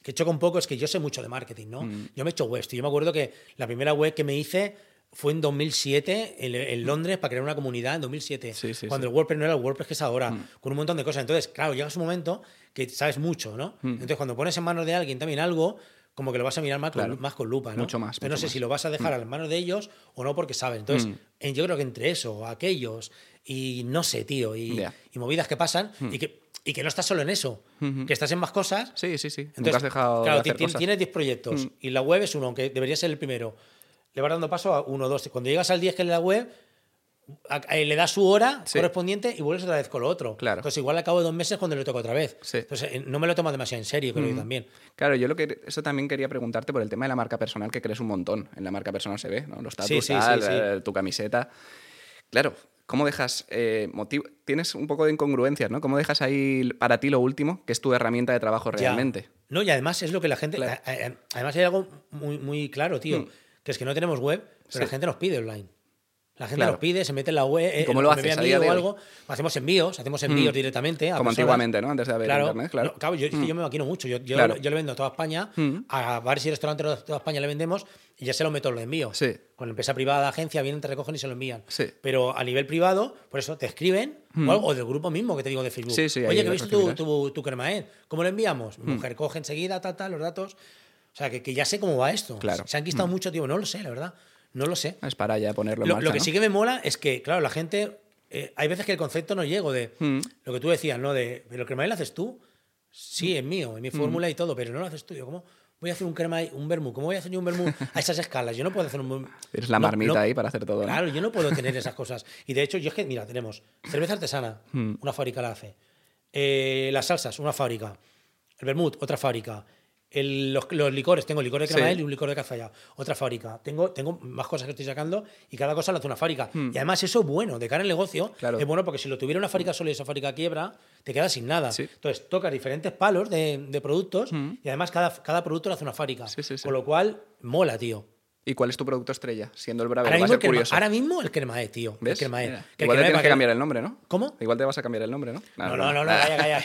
Speaker 1: que choca un poco es que yo sé mucho de marketing, ¿no?
Speaker 2: Mm.
Speaker 1: Yo me he hecho webs, tío. Yo me acuerdo que la primera web que me hice fue en 2007 en, en Londres para crear una comunidad en 2007,
Speaker 2: Sí, sí,
Speaker 1: cuando
Speaker 2: sí.
Speaker 1: el WordPress no era el WordPress que es ahora,
Speaker 2: Mm.
Speaker 1: con un montón de cosas. Entonces, claro, llegas un momento que sabes mucho, ¿no?
Speaker 2: Mm.
Speaker 1: Entonces, cuando pones en manos de alguien también algo, como que lo vas a mirar más,
Speaker 2: Claro.
Speaker 1: con, más con lupa, ¿no?
Speaker 2: Mucho más,
Speaker 1: Entonces, no sé
Speaker 2: más.
Speaker 1: si lo vas a dejar a las manos de ellos o no porque saben. Entonces,
Speaker 2: Mm.
Speaker 1: en- yo creo que entre eso, aquellos y no sé, tío, y,
Speaker 2: Ya.
Speaker 1: y movidas que pasan y, que, y que no estás solo en eso, que estás en más cosas.
Speaker 2: Sí, sí, sí. Nunca
Speaker 1: Entonces,
Speaker 2: has dejado
Speaker 1: claro,
Speaker 2: de hacer cosas.
Speaker 1: tienes 10 proyectos
Speaker 2: Mm.
Speaker 1: y la web es uno, aunque debería ser el primero. Le vas dando paso a uno, dos. Cuando llegas al 10 que es la web, le das su hora
Speaker 2: Sí.
Speaker 1: correspondiente y vuelves otra vez con lo otro.
Speaker 2: Claro.
Speaker 1: Entonces, igual al cabo de dos meses cuando le toca otra vez.
Speaker 2: Sí.
Speaker 1: Entonces, eh, no me lo tomo demasiado en serio, creo yo también.
Speaker 2: Claro, yo lo que eso también quería preguntarte por el tema de la marca personal, que crees un montón. En la marca personal se ve, ¿no? Los tatuajes,
Speaker 1: sí, sí.
Speaker 2: tu camiseta. Claro, ¿cómo dejas eh, motiv- Tienes un poco de incongruencias, ¿no? ¿Cómo dejas ahí para ti lo último, que es tu herramienta de trabajo
Speaker 1: Ya.
Speaker 2: realmente?
Speaker 1: No, y además es lo que la gente.
Speaker 2: Claro.
Speaker 1: Además hay algo muy, muy claro, tío,
Speaker 2: Mm.
Speaker 1: Que es que no tenemos web, pero
Speaker 2: Sí.
Speaker 1: la gente nos pide online. La gente
Speaker 2: Claro.
Speaker 1: nos pide, se mete en la web. eh,
Speaker 2: cómo lo
Speaker 1: me
Speaker 2: haces
Speaker 1: ve
Speaker 2: a
Speaker 1: mí
Speaker 2: día de
Speaker 1: o algo. Hacemos envíos, hacemos envíos
Speaker 2: Mm.
Speaker 1: directamente. a
Speaker 2: Como
Speaker 1: personas.
Speaker 2: antiguamente, ¿no? Antes de haber internet, claro.
Speaker 1: No, claro, yo, que yo me maquino mucho. Yo, yo,
Speaker 2: Claro.
Speaker 1: yo le vendo a toda España,
Speaker 2: Mm.
Speaker 1: a bares y restaurantes de toda España le vendemos y ya se lo meto, lo envío.
Speaker 2: Sí.
Speaker 1: Con empresa privada, agencia, vienen, te recogen y se lo envían.
Speaker 2: Sí.
Speaker 1: Pero a nivel privado, por eso te escriben, o, algo- o del grupo mismo que te digo de Facebook.
Speaker 2: Mm. Sí, sí,
Speaker 1: Oye, que he
Speaker 2: lo
Speaker 1: visto tu, tu, tu cremaed. ¿Cómo lo enviamos?
Speaker 2: Mm.
Speaker 1: Mi mujer coge enseguida, tal, tal, los datos. O sea, que, que ya sé cómo va esto.
Speaker 2: Claro. Mm.
Speaker 1: Se han quitado mucho, tío. No lo sé, la verdad. No lo sé.
Speaker 2: Es para ya ponerlo en
Speaker 1: Lo,
Speaker 2: marcha,
Speaker 1: lo que
Speaker 2: ¿no?
Speaker 1: sí que me mola es que, claro, la gente. eh, hay veces que el concepto no llego de.
Speaker 2: Mm.
Speaker 1: Lo que tú decías, ¿no? De. ¿Pero el cremaed lo haces tú? Sí, es mío,
Speaker 2: Mm.
Speaker 1: es mi fórmula y todo, pero no lo haces tú. Yo, ¿cómo voy a hacer un cremaed, un vermú? ¿Cómo voy a hacer yo un vermú a esas escalas? Yo no puedo hacer un.
Speaker 2: Eres la marmita
Speaker 1: no-
Speaker 2: ahí para hacer todo.
Speaker 1: Claro, yo no puedo tener esas cosas. Y de hecho, yo es que, mira, tenemos cerveza artesana, una fábrica la hace. Eh, las salsas, una fábrica. El vermut, otra fábrica. El- los, los licores, tengo licor de
Speaker 2: Sí.
Speaker 1: cremael y un licor de cazalla, otra fábrica. Tengo, tengo más cosas que estoy sacando y cada cosa la hace una fábrica. Y además eso es bueno, de cara al negocio,
Speaker 2: Hmm. Claro.
Speaker 1: es bueno porque si lo tuviera una fábrica sola y esa fábrica quiebra, te quedas sin nada.
Speaker 2: Sí.
Speaker 1: Entonces tocas diferentes palos de, de productos y además cada, cada producto lo hace una fábrica.
Speaker 2: Sí, sí, sí.
Speaker 1: Con lo cual, mola, tío.
Speaker 2: ¿Y cuál es tu producto estrella? Siendo el Bravero,
Speaker 1: Ahora
Speaker 2: va a
Speaker 1: mismo,
Speaker 2: ser
Speaker 1: el crema-
Speaker 2: curioso.
Speaker 1: ahora mismo el cremae, tío.
Speaker 2: ¿Ves?
Speaker 1: El. Que el
Speaker 2: Igual te tienes que cambiar el nombre, ¿no?
Speaker 1: ¿Cómo?
Speaker 2: Igual te vas a cambiar el nombre, ¿no?
Speaker 1: No, no, no, no, calla, calla.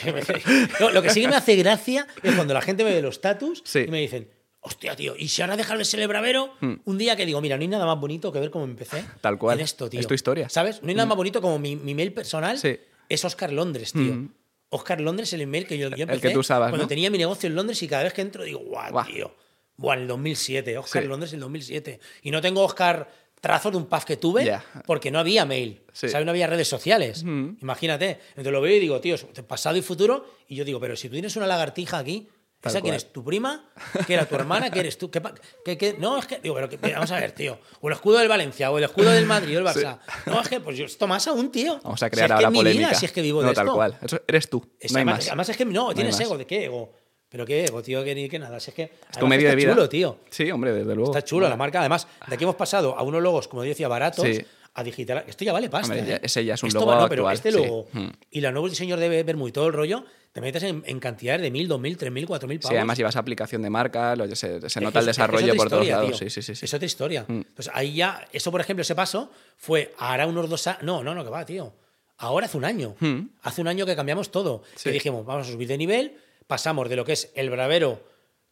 Speaker 1: No, lo que sí que me hace gracia es cuando la gente me ve los tatus
Speaker 2: Sí.
Speaker 1: y me dicen, hostia, tío, y si ahora dejas de ser el bravero, un día que digo, mira, no hay nada más bonito que ver cómo empecé.
Speaker 2: Hmm. Tal cual.
Speaker 1: En esto, tío.
Speaker 2: Es tu historia. Hmm.
Speaker 1: ¿Sabes? No hay nada más bonito como mi, mi mail personal.
Speaker 2: Sí.
Speaker 1: Es Oscar Londres, tío.
Speaker 2: Mm.
Speaker 1: Oscar Londres, el email que yo, yo empecé
Speaker 2: que tú usabas,
Speaker 1: cuando
Speaker 2: ¿no?
Speaker 1: tenía mi negocio en Londres y cada vez que entro digo, Guau. tío. Buah, en el 2007, Oscar
Speaker 2: Sí.
Speaker 1: Londres en el 2007. Y no tengo Oscar trazos de un puff que tuve porque no había mail,
Speaker 2: Sí.
Speaker 1: ¿sabes? No había redes sociales.
Speaker 2: Mm.
Speaker 1: Imagínate. Entonces lo veo y digo, tío, pasado y futuro. Y yo digo, pero si tú tienes una lagartija aquí,
Speaker 2: Tal
Speaker 1: ¿esa quién es? ¿Tu prima? ¿Qué era tu hermana? ¿Qué eres tú? ¿Qué, qué- qué? No, es que. Digo, pero que- vamos a ver, tío. O el escudo del Valencia, o el escudo del Madrid, o el Barça. No, es que, pues yo, esto más aún, tío.
Speaker 2: Vamos a
Speaker 1: Si
Speaker 2: crear
Speaker 1: que
Speaker 2: ahora
Speaker 1: es mi
Speaker 2: polémica.
Speaker 1: vida, si es que vivo
Speaker 2: no,
Speaker 1: de
Speaker 2: tal
Speaker 1: esto.
Speaker 2: cual. Eso eres tú.
Speaker 1: Es-
Speaker 2: no hay
Speaker 1: además,
Speaker 2: más.
Speaker 1: además es que no,
Speaker 2: hay
Speaker 1: tienes ego. ¿De qué ego? Pero qué ego, tío, que ni que nada. Si es que.
Speaker 2: Es tu medio de
Speaker 1: está
Speaker 2: vida.
Speaker 1: chulo, tío.
Speaker 2: Sí, hombre, desde luego.
Speaker 1: Está chulo la marca. Además, de aquí hemos pasado a unos logos, como yo decía, baratos,
Speaker 2: Sí.
Speaker 1: a digital. Esto ya vale pasta.
Speaker 2: Hombre,
Speaker 1: ¿eh?
Speaker 2: ese ya es un
Speaker 1: Esto
Speaker 2: logo
Speaker 1: va- no, pero
Speaker 2: actual,
Speaker 1: este
Speaker 2: sí.
Speaker 1: logo
Speaker 2: Mm.
Speaker 1: y los nuevos diseños de Vermu y todo el rollo, te metes en, en cantidades de mil, dos mil, tres mil, cuatro mil pavos.
Speaker 2: Sí, además llevas aplicación de marca, lo- se, se nota el desarrollo por todos
Speaker 1: historia,
Speaker 2: lados.
Speaker 1: tío.
Speaker 2: Sí, sí, sí. sí.
Speaker 1: Es otra historia.
Speaker 2: Mm.
Speaker 1: Entonces ahí ya, eso por ejemplo, ese paso fue hará unos dos años. No, no, no, que va, tío. Ahora hace un año.
Speaker 2: Mm.
Speaker 1: Hace un año que cambiamos todo.
Speaker 2: Sí.
Speaker 1: Que dijimos, vamos a subir de nivel, pasamos de lo que es el bravero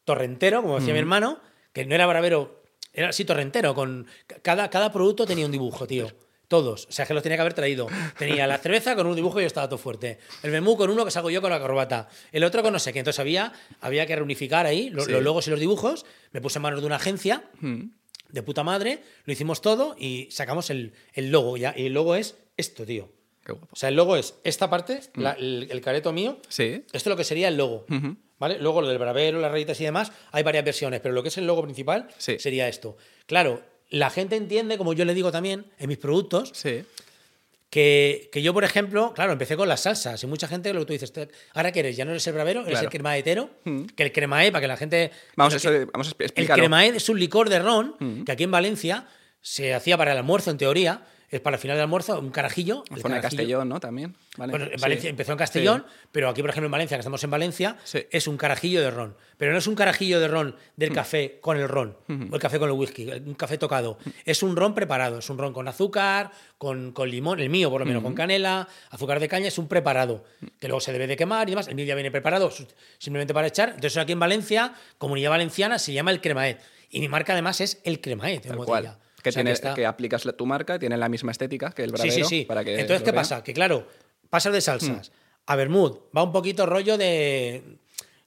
Speaker 1: torrentero, como
Speaker 2: Mm.
Speaker 1: decía mi hermano, que no era bravero, era así torrentero, con cada, cada producto tenía un dibujo, tío. Todos. O sea, que los tenía que haber traído. Tenía la cerveza con un dibujo y yo estaba todo fuerte. El menú con uno que salgo yo con la corbata. El otro con no sé qué. Entonces había, había que reunificar ahí los,
Speaker 2: Sí.
Speaker 1: los logos y los dibujos. Me puse en manos de una agencia
Speaker 2: Mm.
Speaker 1: de puta madre, lo hicimos todo y sacamos el, el logo ya. Y el logo es esto, tío.
Speaker 2: Qué guapo.
Speaker 1: O sea, el logo es esta parte,
Speaker 2: Mm.
Speaker 1: la- el, el careto mío.
Speaker 2: Sí.
Speaker 1: Esto es lo que sería el logo. ¿Vale? Luego lo del bravero, las rayitas y demás, hay varias versiones, pero lo que es el logo principal
Speaker 2: Sí.
Speaker 1: sería esto. Claro, la gente entiende, como yo le digo también en mis productos,
Speaker 2: Sí.
Speaker 1: que, que yo, por ejemplo, claro, empecé con las salsas y mucha gente, lo que tú dices, "Te- ahora que eres, ya no eres el bravero, eres
Speaker 2: Claro.
Speaker 1: el cremaetero,
Speaker 2: Mm.
Speaker 1: que el cremae, para que la gente...
Speaker 2: Vamos, eso vamos a expli-
Speaker 1: el
Speaker 2: explicarlo.
Speaker 1: cremaed es un licor de ron
Speaker 2: Mm.
Speaker 1: que aquí en Valencia se hacía para el almuerzo, en teoría. Es para el final del almuerzo, un carajillo. el
Speaker 2: de Castellón, ¿no? También. Vale.
Speaker 1: Bueno, en
Speaker 2: Sí.
Speaker 1: Valencia empezó en Castellón,
Speaker 2: Sí.
Speaker 1: pero aquí, por ejemplo, en Valencia, que estamos en Valencia,
Speaker 2: Sí.
Speaker 1: es un carajillo de ron. Pero no es un carajillo de ron del
Speaker 2: Mm.
Speaker 1: café con el ron, o el café con el whisky, un café tocado. Es un ron preparado, es un ron con azúcar, con, con limón, el mío por lo menos con canela, azúcar de caña, es un preparado, que luego se debe de quemar y demás. El mío ya viene preparado simplemente para echar. Entonces aquí en Valencia, Comunidad Valenciana, se llama el Cremaet. Y mi marca además es el Cremaet. en botella.
Speaker 2: cual. Que,
Speaker 1: O sea,
Speaker 2: tiene,
Speaker 1: está-
Speaker 2: que aplicas tu marca, tiene la misma estética que el
Speaker 1: Sí,
Speaker 2: bravero.
Speaker 1: sí, sí.
Speaker 2: Para que
Speaker 1: Entonces, ¿qué
Speaker 2: vean.
Speaker 1: pasa? Que claro, pasas de salsas
Speaker 2: Mm.
Speaker 1: a Bermud, va un poquito rollo de.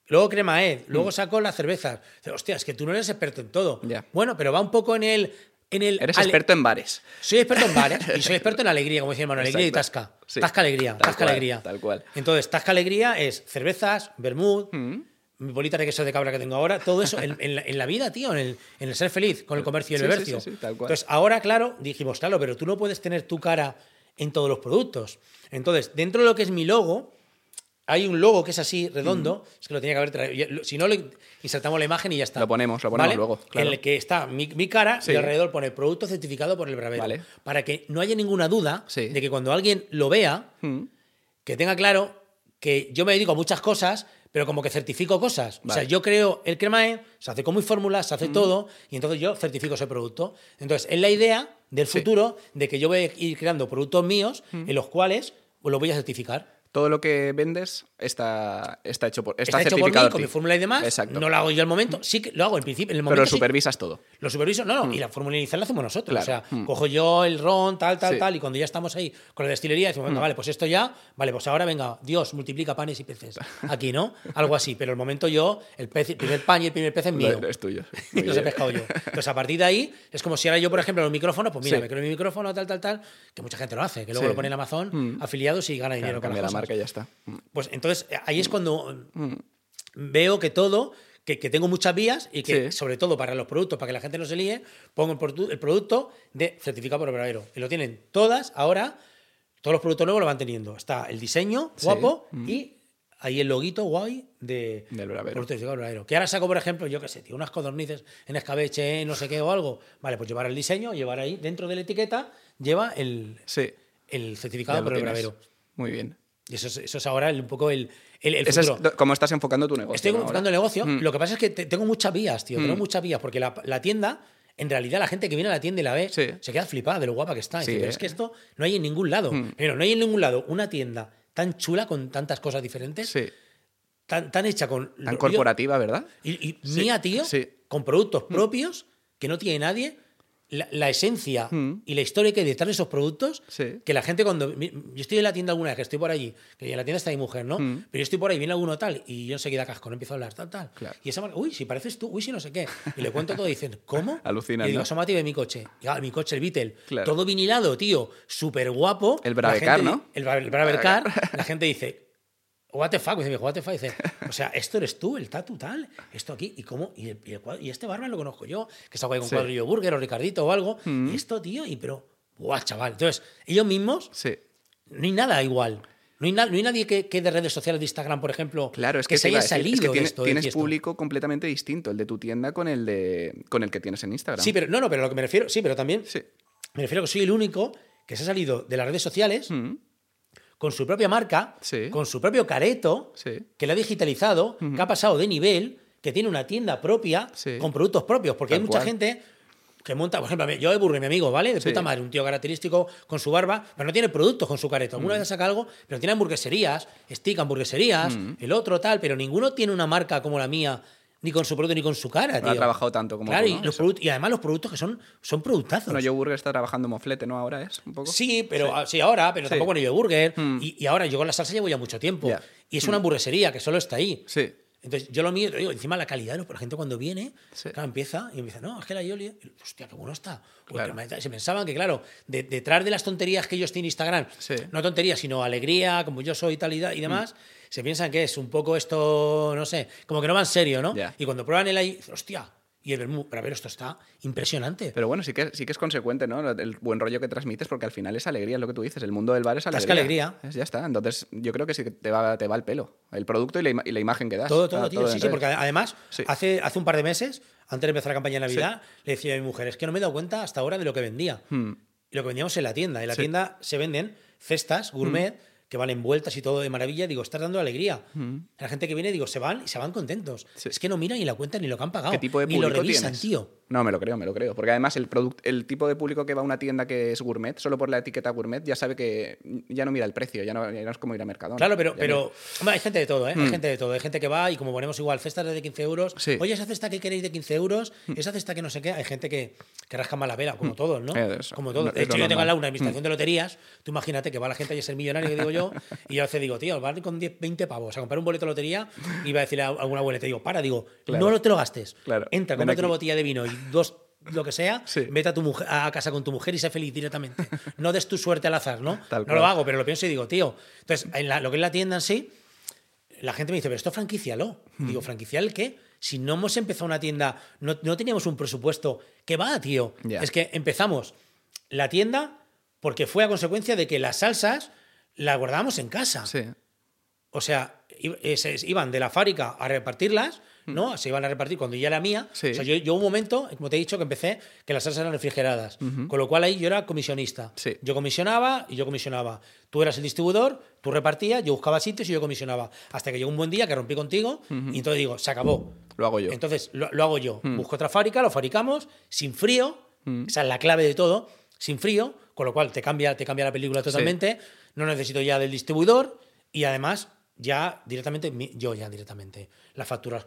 Speaker 1: Luego cremaed, luego saco las cervezas. Hostia, es que tú no eres experto en todo. Bueno, pero va un poco en el. En el
Speaker 2: Eres
Speaker 1: ale-
Speaker 2: experto en bares.
Speaker 1: Soy experto en bares y soy experto en alegría, como decía hermano, alegría y tasca.
Speaker 2: Sí.
Speaker 1: Tasca alegría,
Speaker 2: Tal
Speaker 1: tasca
Speaker 2: cual,
Speaker 1: alegría.
Speaker 2: tal cual.
Speaker 1: Entonces, tasca alegría es cervezas, Bermud,
Speaker 2: Mm.
Speaker 1: Mi bolita de queso de cabra que tengo ahora, todo eso en, en la, en la vida, tío, en el, en el ser feliz, con el comercio y el
Speaker 2: sí,
Speaker 1: bebercio.
Speaker 2: sí, sí.
Speaker 1: Entonces, ahora, claro, dijimos, claro, pero tú no puedes tener tu cara en todos los productos. Entonces, dentro de lo que es mi logo, hay un logo que es así, redondo, es que lo tenía que haber traído. Si no, le insertamos la imagen y ya está.
Speaker 2: Lo ponemos, lo ponemos
Speaker 1: ¿Vale?
Speaker 2: luego, claro.
Speaker 1: En el que está mi, mi cara y alrededor pone producto certificado por el bravero.
Speaker 2: Vale.
Speaker 1: Para que no haya ninguna duda de que cuando alguien lo vea,
Speaker 2: Mm.
Speaker 1: que tenga claro que yo me dedico a muchas cosas, pero como que certifico cosas. O sea, yo creo el cremae, se hace con mis fórmulas, se hace todo, y entonces yo certifico ese producto. Entonces, es la idea del
Speaker 2: Sí.
Speaker 1: Futuro de que yo voy a ir creando productos míos en los cuales pues, los voy a certificar.
Speaker 2: Todo lo que vendes está, está hecho por. Está,
Speaker 1: Está, hecho por
Speaker 2: certificado
Speaker 1: mí, con mi fórmula y demás.
Speaker 2: Exacto.
Speaker 1: No lo hago yo al momento. Sí que lo hago en principio. En el
Speaker 2: Pero
Speaker 1: momento
Speaker 2: lo
Speaker 1: sí.
Speaker 2: supervisas todo.
Speaker 1: Lo superviso, no, no, y la fórmula inicial la hacemos nosotros.
Speaker 2: Mm. Claro.
Speaker 1: O sea,
Speaker 2: Mm.
Speaker 1: cojo yo el ron, tal, tal,
Speaker 2: Sí. Mm.
Speaker 1: tal, y cuando ya estamos ahí con la destilería, decimos, venga, vale, pues esto ya, vale, pues ahora venga, Dios multiplica panes y peces. Aquí, ¿no? Algo así. Pero el momento yo, el, pez, el primer pan y el primer pez es mío.
Speaker 2: Lo- Es tuyo.
Speaker 1: Los he pescado yo. Entonces, a partir de ahí, es como si ahora yo, por ejemplo, los micrófonos, pues mira,
Speaker 2: Sí.
Speaker 1: me creo mi micrófono, tal, tal, tal, que mucha gente lo hace, que luego lo pone en Amazon,
Speaker 2: Mm.
Speaker 1: afiliados y gana dinero
Speaker 2: Claro,
Speaker 1: con
Speaker 2: la marca y ya está. Mm.
Speaker 1: Pues entonces, ahí es cuando
Speaker 2: Mm.
Speaker 1: veo que todo, que, que tengo muchas vías y que,
Speaker 2: Sí.
Speaker 1: sobre todo para los productos, para que la gente no se líe, pongo el, el producto de certificado por el bravero. Y lo tienen todas ahora, todos los productos nuevos lo van teniendo. Está el diseño
Speaker 2: Sí.
Speaker 1: guapo
Speaker 2: Mm.
Speaker 1: y ahí el loguito guay de
Speaker 2: Del bravero.
Speaker 1: Que ahora saco, por ejemplo, yo qué sé, tío, unas codornices en escabeche, no sé qué o algo. Vale, pues llevar el diseño, llevar ahí dentro de la etiqueta, lleva el,
Speaker 2: Sí.
Speaker 1: el certificado por el bravero.
Speaker 2: Muy bien.
Speaker 1: Eso es, eso es ahora el- un poco el, el, el
Speaker 2: es cómo estás enfocando tu negocio.
Speaker 1: Estoy
Speaker 2: ¿no?
Speaker 1: enfocando el negocio.
Speaker 2: Mm.
Speaker 1: Lo que pasa es que te- tengo muchas vías, tío. Tengo
Speaker 2: Mm.
Speaker 1: muchas vías, porque la, la tienda, en realidad, la gente que viene a la tienda y la ve,
Speaker 2: Sí.
Speaker 1: se queda flipada de lo guapa que está. Y
Speaker 2: Sí,
Speaker 1: dice, pero
Speaker 2: eh.
Speaker 1: es que esto no hay en ningún lado.
Speaker 2: Mm.
Speaker 1: Pero no hay en ningún lado una tienda tan chula con tantas cosas diferentes,
Speaker 2: Sí.
Speaker 1: tan, tan hecha con.
Speaker 2: Tan corporativa, ¿verdad?
Speaker 1: Y, y mía, tío,
Speaker 2: sí.
Speaker 1: con productos propios que no tiene nadie. La, la esencia
Speaker 2: Mm.
Speaker 1: y la historia que hay detrás de esos productos,
Speaker 2: Sí.
Speaker 1: que la gente cuando... Yo estoy en la tienda alguna vez, que estoy por allí, que en la tienda está mi mujer, ¿no?
Speaker 2: Mm.
Speaker 1: Pero yo estoy por ahí, viene alguno tal, y yo enseguida casco, no empiezo a hablar, tal, tal.
Speaker 2: Claro.
Speaker 1: Y esa marca, uy, si pareces tú, uy, si no sé qué. Y le cuento todo y dicen, ¿cómo?
Speaker 2: Alucinan,
Speaker 1: Y digo, asómate ve mi coche. Y, ah, mi coche, el Beetle.
Speaker 2: Claro.
Speaker 1: Todo vinilado, tío, súper guapo.
Speaker 2: El Bravecar, ¿no?
Speaker 1: El, el Bravecar. la gente dice, what the fuck, dice, mi hijo, what the fuck, dice, o sea, esto eres tú, el tatu tal, esto aquí, y cómo, y, el- y el cuadro- y este barman lo conozco yo, que está con
Speaker 2: Sí.
Speaker 1: cuadrillo de burger o Ricardito o algo, y esto, tío, y pero, guau, chaval. Entonces, ellos mismos,
Speaker 2: Sí.
Speaker 1: no hay nada igual. No hay, na- no hay nadie que, que de redes sociales de Instagram, por ejemplo,
Speaker 2: Claro, es que,
Speaker 1: se
Speaker 2: te iba
Speaker 1: haya salido
Speaker 2: es que
Speaker 1: de
Speaker 2: tienes,
Speaker 1: esto. de
Speaker 2: tienes
Speaker 1: esto.
Speaker 2: público completamente distinto, el de tu tienda con el de con el que tienes en Instagram.
Speaker 1: Sí, pero no, no, pero lo que me refiero, sí, pero también
Speaker 2: Sí.
Speaker 1: me refiero a que soy el único que se ha salido de las redes sociales
Speaker 2: Mm,
Speaker 1: con su propia marca,
Speaker 2: Sí.
Speaker 1: con su propio careto,
Speaker 2: Sí.
Speaker 1: que lo ha digitalizado, que ha pasado de nivel, que tiene una tienda propia
Speaker 2: Sí.
Speaker 1: con productos propios, porque
Speaker 2: Tal
Speaker 1: hay mucha
Speaker 2: cual.
Speaker 1: gente que monta, por ejemplo, yo de Burri, mi amigo, ¿vale? De puta madre, un tío característico con su barba, pero no tiene productos con su careto. Alguna vez saca algo, pero tiene hamburgueserías, stick hamburgueserías, el otro tal, pero ninguno tiene una marca como la mía, ni con su producto ni con su cara,
Speaker 2: No ha
Speaker 1: tío.
Speaker 2: trabajado tanto como
Speaker 1: Claro,
Speaker 2: tú,
Speaker 1: y, los y además los productos que son, son productazos.
Speaker 2: Bueno, Joe Burger está trabajando moflete, ¿no? Ahora es un poco.
Speaker 1: Sí, pero sí, ahora, pero
Speaker 2: Sí.
Speaker 1: tampoco en el burger.
Speaker 2: Mm.
Speaker 1: Y, y ahora yo con la salsa llevo ya mucho tiempo. Y es una hamburguesería que solo está ahí.
Speaker 2: Sí.
Speaker 1: Entonces, yo lo mío, te digo, encima la calidad, de los- la gente cuando viene,
Speaker 2: Sí.
Speaker 1: claro, empieza y empieza, no, es que la Yoli, hostia, qué bueno está.
Speaker 2: Claro.
Speaker 1: me- se pensaban que, claro, de- detrás de las tonterías que ellos tienen en Instagram, no tonterías, sino alegría, como yo soy tal y, da- y demás, se piensan que es un poco esto, no sé, como que no va en serio, ¿no? Y cuando prueban el ahí, hostia, y el vermú, pero a ver, esto está impresionante.
Speaker 2: Pero bueno, sí que, sí que es consecuente, ¿no? El buen rollo que transmites, porque al final es alegría, es lo que tú dices. El mundo del bar es alegría.
Speaker 1: Tasca alegría.
Speaker 2: Es- ya está. Entonces, yo creo que sí que te va, te va el pelo. El producto y la, ima- y la imagen que das.
Speaker 1: Todo, todo, tío.
Speaker 2: en
Speaker 1: Sí, sí, porque además,
Speaker 2: Sí.
Speaker 1: hace, hace un par de meses, antes de empezar la campaña de Navidad, le decía a mi mujer, es que no me he dado cuenta hasta ahora de lo que vendía.
Speaker 2: Hmm.
Speaker 1: Y lo que vendíamos en la tienda. En la
Speaker 2: Sí.
Speaker 1: tienda se venden cestas gourmet que van envueltas y todo de maravilla. Digo, estás dando alegría. La gente que viene, digo, se van y se van contentos.
Speaker 2: Sí.
Speaker 1: Es que no miran ni la cuenta ni lo que han pagado.
Speaker 2: ¿Qué tipo de
Speaker 1: ni lo revisan,
Speaker 2: tienes?
Speaker 1: tío.
Speaker 2: No, me lo creo, me lo creo. Porque además el, el tipo de público que va a una tienda que es gourmet, solo por la etiqueta gourmet, ya sabe que ya no mira el precio, ya no, ya no es como ir a Mercadona.
Speaker 1: Claro, pero, pero hombre, hay gente de todo, ¿eh? Hay
Speaker 2: Mm.
Speaker 1: gente de todo. Hay gente que va y como ponemos igual cestas de 15 euros,
Speaker 2: Sí.
Speaker 1: oye, esa cesta que queréis de 15 euros, esa cesta que no sé qué, hay gente que, que rasca más la vela, como todos, ¿no?
Speaker 2: Eh.
Speaker 1: Como todos.
Speaker 2: No,
Speaker 1: De
Speaker 2: es
Speaker 1: hecho, yo tengo al
Speaker 2: normal.
Speaker 1: lado una administración de loterías, tú imagínate que va la gente a ser millonario, que digo yo, y yo a veces digo, tío, va con 10, 20 pavos a comprar un boleto de lotería y va a decirle a alguna abuela, te digo, para, digo,
Speaker 2: Claro.
Speaker 1: no te lo gastes.
Speaker 2: Claro.
Speaker 1: Entra, cómprate una botella de vino y dos lo que sea,
Speaker 2: Sí.
Speaker 1: vete a, tu mujer, a casa con tu mujer y sé feliz directamente. No des tu suerte al azar, ¿no?
Speaker 2: Tal
Speaker 1: no
Speaker 2: cual.
Speaker 1: lo hago, pero lo pienso y digo, tío. Entonces, en la- lo que es la tienda en sí, la gente me dice, pero esto franquicialo.
Speaker 2: Hmm.
Speaker 1: Digo, ¿franquicial qué? Si no hemos empezado una tienda, no, no teníamos un presupuesto. ¿Qué va, tío? Es que empezamos la tienda porque fue a consecuencia de que las salsas las guardábamos en casa.
Speaker 2: Sí.
Speaker 1: O sea, iban de la fábrica a repartirlas, ¿no? Se iban a repartir cuando ya era mía.
Speaker 2: Sí.
Speaker 1: O sea, yo, yo un momento, como te he dicho, que empecé que las salsas eran refrigeradas. Con lo cual ahí yo era comisionista.
Speaker 2: Sí.
Speaker 1: Yo comisionaba y yo comisionaba. Tú eras el distribuidor, tú repartías, yo buscaba sitios y yo comisionaba. Hasta que llegó un buen día que rompí contigo y entonces digo, se acabó.
Speaker 2: Lo hago yo.
Speaker 1: Entonces lo, lo hago yo. Busco otra fábrica, lo fabricamos sin frío. Esa es la clave de todo. Sin frío, con lo cual te cambia, te cambia la película totalmente. No necesito ya del distribuidor y además ya directamente, yo ya directamente. Las facturas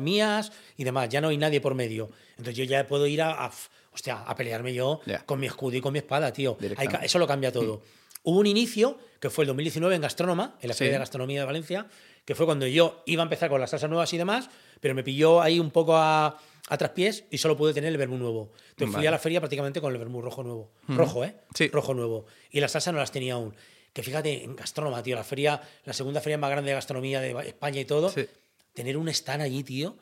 Speaker 1: mías y demás. Ya no hay nadie por medio. Entonces yo ya puedo ir a, a, hostia, a pelearme yo
Speaker 2: Ya.
Speaker 1: con mi escudo y con mi espada, tío. Hay eso lo cambia todo. Hubo un inicio que fue el 2019 en Gastrónoma, en la
Speaker 2: Sí.
Speaker 1: Feria de Gastronomía de Valencia, que fue cuando yo iba a empezar con las salsas nuevas y demás, pero me pilló ahí un poco a, a traspiés y solo pude tener el vermú nuevo. Entonces fui
Speaker 2: Vale.
Speaker 1: a la feria prácticamente con el vermú rojo nuevo. Rojo, ¿eh?
Speaker 2: Sí.
Speaker 1: Rojo nuevo. Y las salsas no las tenía aún. Que fíjate, en Gastrónoma, tío, la feria, la segunda feria más grande de gastronomía de España y todo,
Speaker 2: Sí.
Speaker 1: tener un stand allí, tío,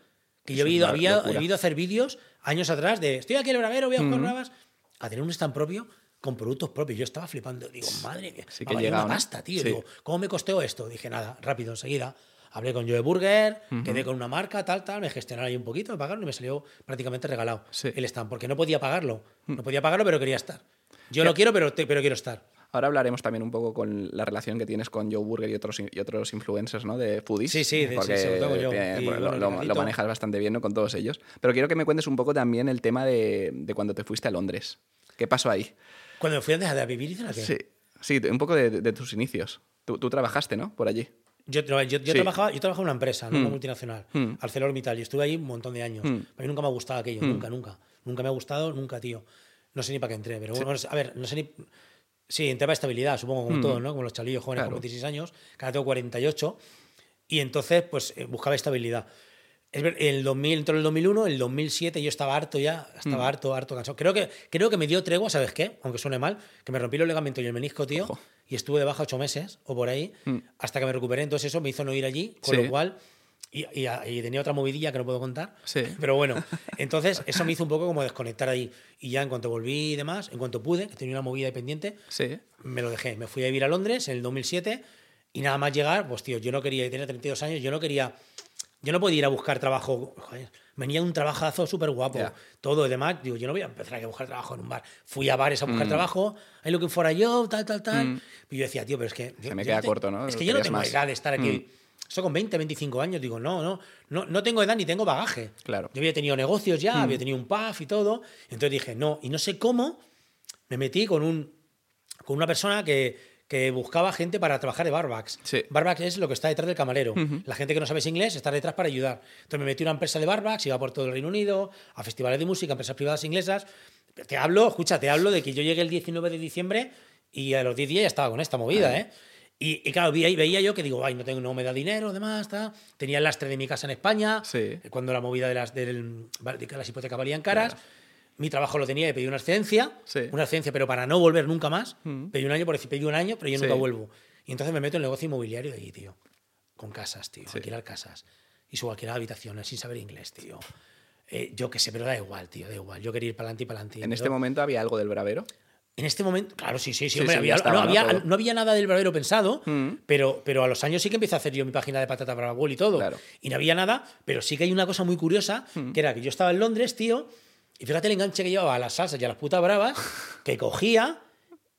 Speaker 1: que
Speaker 2: Es
Speaker 1: yo he ido, había, he ido a hacer vídeos años atrás de estoy aquí en el bravero, voy a bravas, a tener un stand propio con productos propios. Yo estaba flipando. Digo, madre mía,
Speaker 2: Sí
Speaker 1: me
Speaker 2: que
Speaker 1: una
Speaker 2: ¿no?
Speaker 1: pasta, tío.
Speaker 2: Sí.
Speaker 1: Digo, ¿cómo me costeó esto? Dije, nada, rápido, enseguida. Hablé con Joe Burger, quedé con una marca, tal, tal, me gestionaron ahí un poquito, me pagaron y me salió prácticamente regalado
Speaker 2: Sí.
Speaker 1: el stand, porque no podía pagarlo. No podía pagarlo, pero quería estar. Yo no quiero, pero, te- pero quiero estar.
Speaker 2: Ahora hablaremos también un poco con la relación que tienes con Joe Burger y otros, y otros influencers, ¿no? De foodies.
Speaker 1: Sí, sí, de- sí,
Speaker 2: porque
Speaker 1: sobre todo con Joe.
Speaker 2: te-
Speaker 1: Y,
Speaker 2: bueno,
Speaker 1: bueno,
Speaker 2: lo, manejas bastante bien ¿no? con todos ellos. Pero quiero que me cuentes un poco también el tema de, de cuando te fuiste a Londres. ¿Qué pasó ahí?
Speaker 1: Cuando me fui antes a vivir, hice la que.
Speaker 2: Sí, sí, un poco de, de tus inicios. Tú, tú trabajaste, ¿no? Por allí.
Speaker 1: Yo, yo, yo
Speaker 2: Sí.
Speaker 1: trabajaba, yo trabajaba en una empresa, no en una
Speaker 2: Mm.
Speaker 1: multinacional,
Speaker 2: Mm.
Speaker 1: ArcelorMittal, y estuve ahí un montón de años.
Speaker 2: Mm.
Speaker 1: A mí nunca me ha gustado aquello,
Speaker 2: Mm.
Speaker 1: nunca, nunca. Nunca me ha gustado, nunca, tío. No sé ni para qué entré, pero bueno, a ver, no sé ni. Sí, entré para estabilidad, supongo, como todos, ¿no? Como los chalillos jóvenes
Speaker 2: Claro.
Speaker 1: con 26 años, ahora tengo 48. Y entonces, pues eh, buscaba estabilidad. Es ver, el 2000, entró el 2001, el 2007 yo estaba harto ya, estaba harto, harto cansado. Creo que, creo que me dio tregua, ¿sabes qué? Aunque suene mal, que me rompí los ligamentos y el menisco, tío,
Speaker 2: Ojo.
Speaker 1: y estuve de baja ocho meses o por ahí, hasta que me recuperé. Entonces eso me hizo no ir allí, con
Speaker 2: Sí.
Speaker 1: lo cual... Y, y- y tenía otra movidilla que no puedo contar.
Speaker 2: Sí.
Speaker 1: Pero bueno, entonces eso me hizo un poco como desconectar ahí. Y ya en cuanto volví y demás, en cuanto pude, que tenía una movida ahí pendiente,
Speaker 2: Sí.
Speaker 1: me lo dejé. Me fui a vivir a Londres en el 2007 y nada más llegar, pues tío, yo no quería, tenía 32 años, yo no quería, yo no podía ir a buscar trabajo. joder, venía un trabajazo súper guapo,
Speaker 2: Ya.
Speaker 1: todo y demás. Digo, yo no voy a empezar a buscar trabajo en un bar. Fui a bares a
Speaker 2: Mm.
Speaker 1: buscar trabajo, ahí lo que fuera yo, tal, tal, tal. Y yo decía, tío, pero es que. yo-
Speaker 2: me
Speaker 1: yo
Speaker 2: queda
Speaker 1: no te-
Speaker 2: corto, ¿no?
Speaker 1: Es que yo no tengo
Speaker 2: más.
Speaker 1: edad de estar aquí. Esto con 20, 25 años, digo, no, no, no, no tengo edad ni tengo bagaje.
Speaker 2: Claro.
Speaker 1: Yo había tenido negocios ya,
Speaker 2: Mm.
Speaker 1: había tenido un pub y todo. Entonces dije, no, y no sé cómo me metí con un con una persona que, que buscaba gente para trabajar de barbacks.
Speaker 2: Sí.
Speaker 1: Barbacks es lo que está detrás del camarero. La gente que no sabe inglés está detrás para ayudar. Entonces me metí en una empresa de barbacks, iba por todo el Reino Unido, a festivales de música, empresas privadas inglesas. Te hablo, escucha, te hablo de que yo llegué el 19 de diciembre y a los 10 días ya estaba con esta movida, ¿eh? Y, y claro, ahí- veía yo que digo, ay, no, tengo, no me da dinero, demás, tal. Tenía el lastre de mi casa en España,
Speaker 2: Sí.
Speaker 1: cuando la movida de las, del, de que las hipotecas valían caras. Mi trabajo lo tenía y pedí una excedencia,
Speaker 2: Sí.
Speaker 1: una excedencia, pero para no volver nunca más. Pedí un año, por decir, pedí un año, pero yo
Speaker 2: Sí.
Speaker 1: nunca vuelvo. Y entonces me meto en el negocio inmobiliario de allí, tío. Con casas, tío. Alquilar casas. Y subalquilar habitaciones sin saber inglés, tío. Eh, yo qué sé, pero da igual, tío, da igual. Yo quería ir para adelante y para adelante.
Speaker 2: En este momento había algo del bravero.
Speaker 1: En este momento, claro, sí, sí, sí.
Speaker 2: Sí,
Speaker 1: hombre,
Speaker 2: sí,
Speaker 1: había-
Speaker 2: estaba,
Speaker 1: no, había, no había nada del bravero pensado,
Speaker 2: Mm.
Speaker 1: pero, pero a los años sí que empecé a hacer yo mi página de Patata Bowl y todo.
Speaker 2: Claro.
Speaker 1: Y no había nada, pero sí que hay una cosa muy curiosa,
Speaker 2: Mm.
Speaker 1: que era que yo estaba en Londres, tío, y fíjate el enganche que llevaba a las salsas y a las putas bravas, que cogía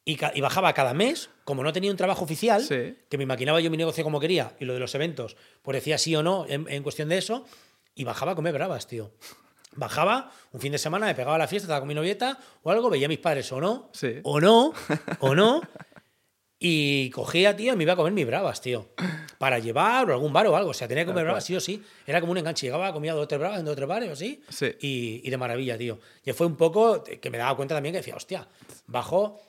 Speaker 1: y, bajaba cada mes, como no tenía un trabajo oficial,
Speaker 2: Sí.
Speaker 1: que me imaginaba yo mi negocio como quería, y lo de los eventos, pues decía sí o no en, en cuestión de eso, y bajaba a comer bravas, tío. Bajaba un fin de semana, me pegaba a la fiesta, estaba con mi novieta o algo, veía a mis padres o no,
Speaker 2: Sí.
Speaker 1: o no, o no, y cogía, tío, y me iba a comer mis bravas, tío. Para llevar o algún bar o algo. O sea, tenía que comer bravas sí o sí. Era como un enganche. Llegaba, comía dos o tres bravas en dos o tres bares o así.
Speaker 2: Sí.
Speaker 1: Y, y de maravilla, tío. Y fue un poco que me daba cuenta también que decía, hostia, bajo.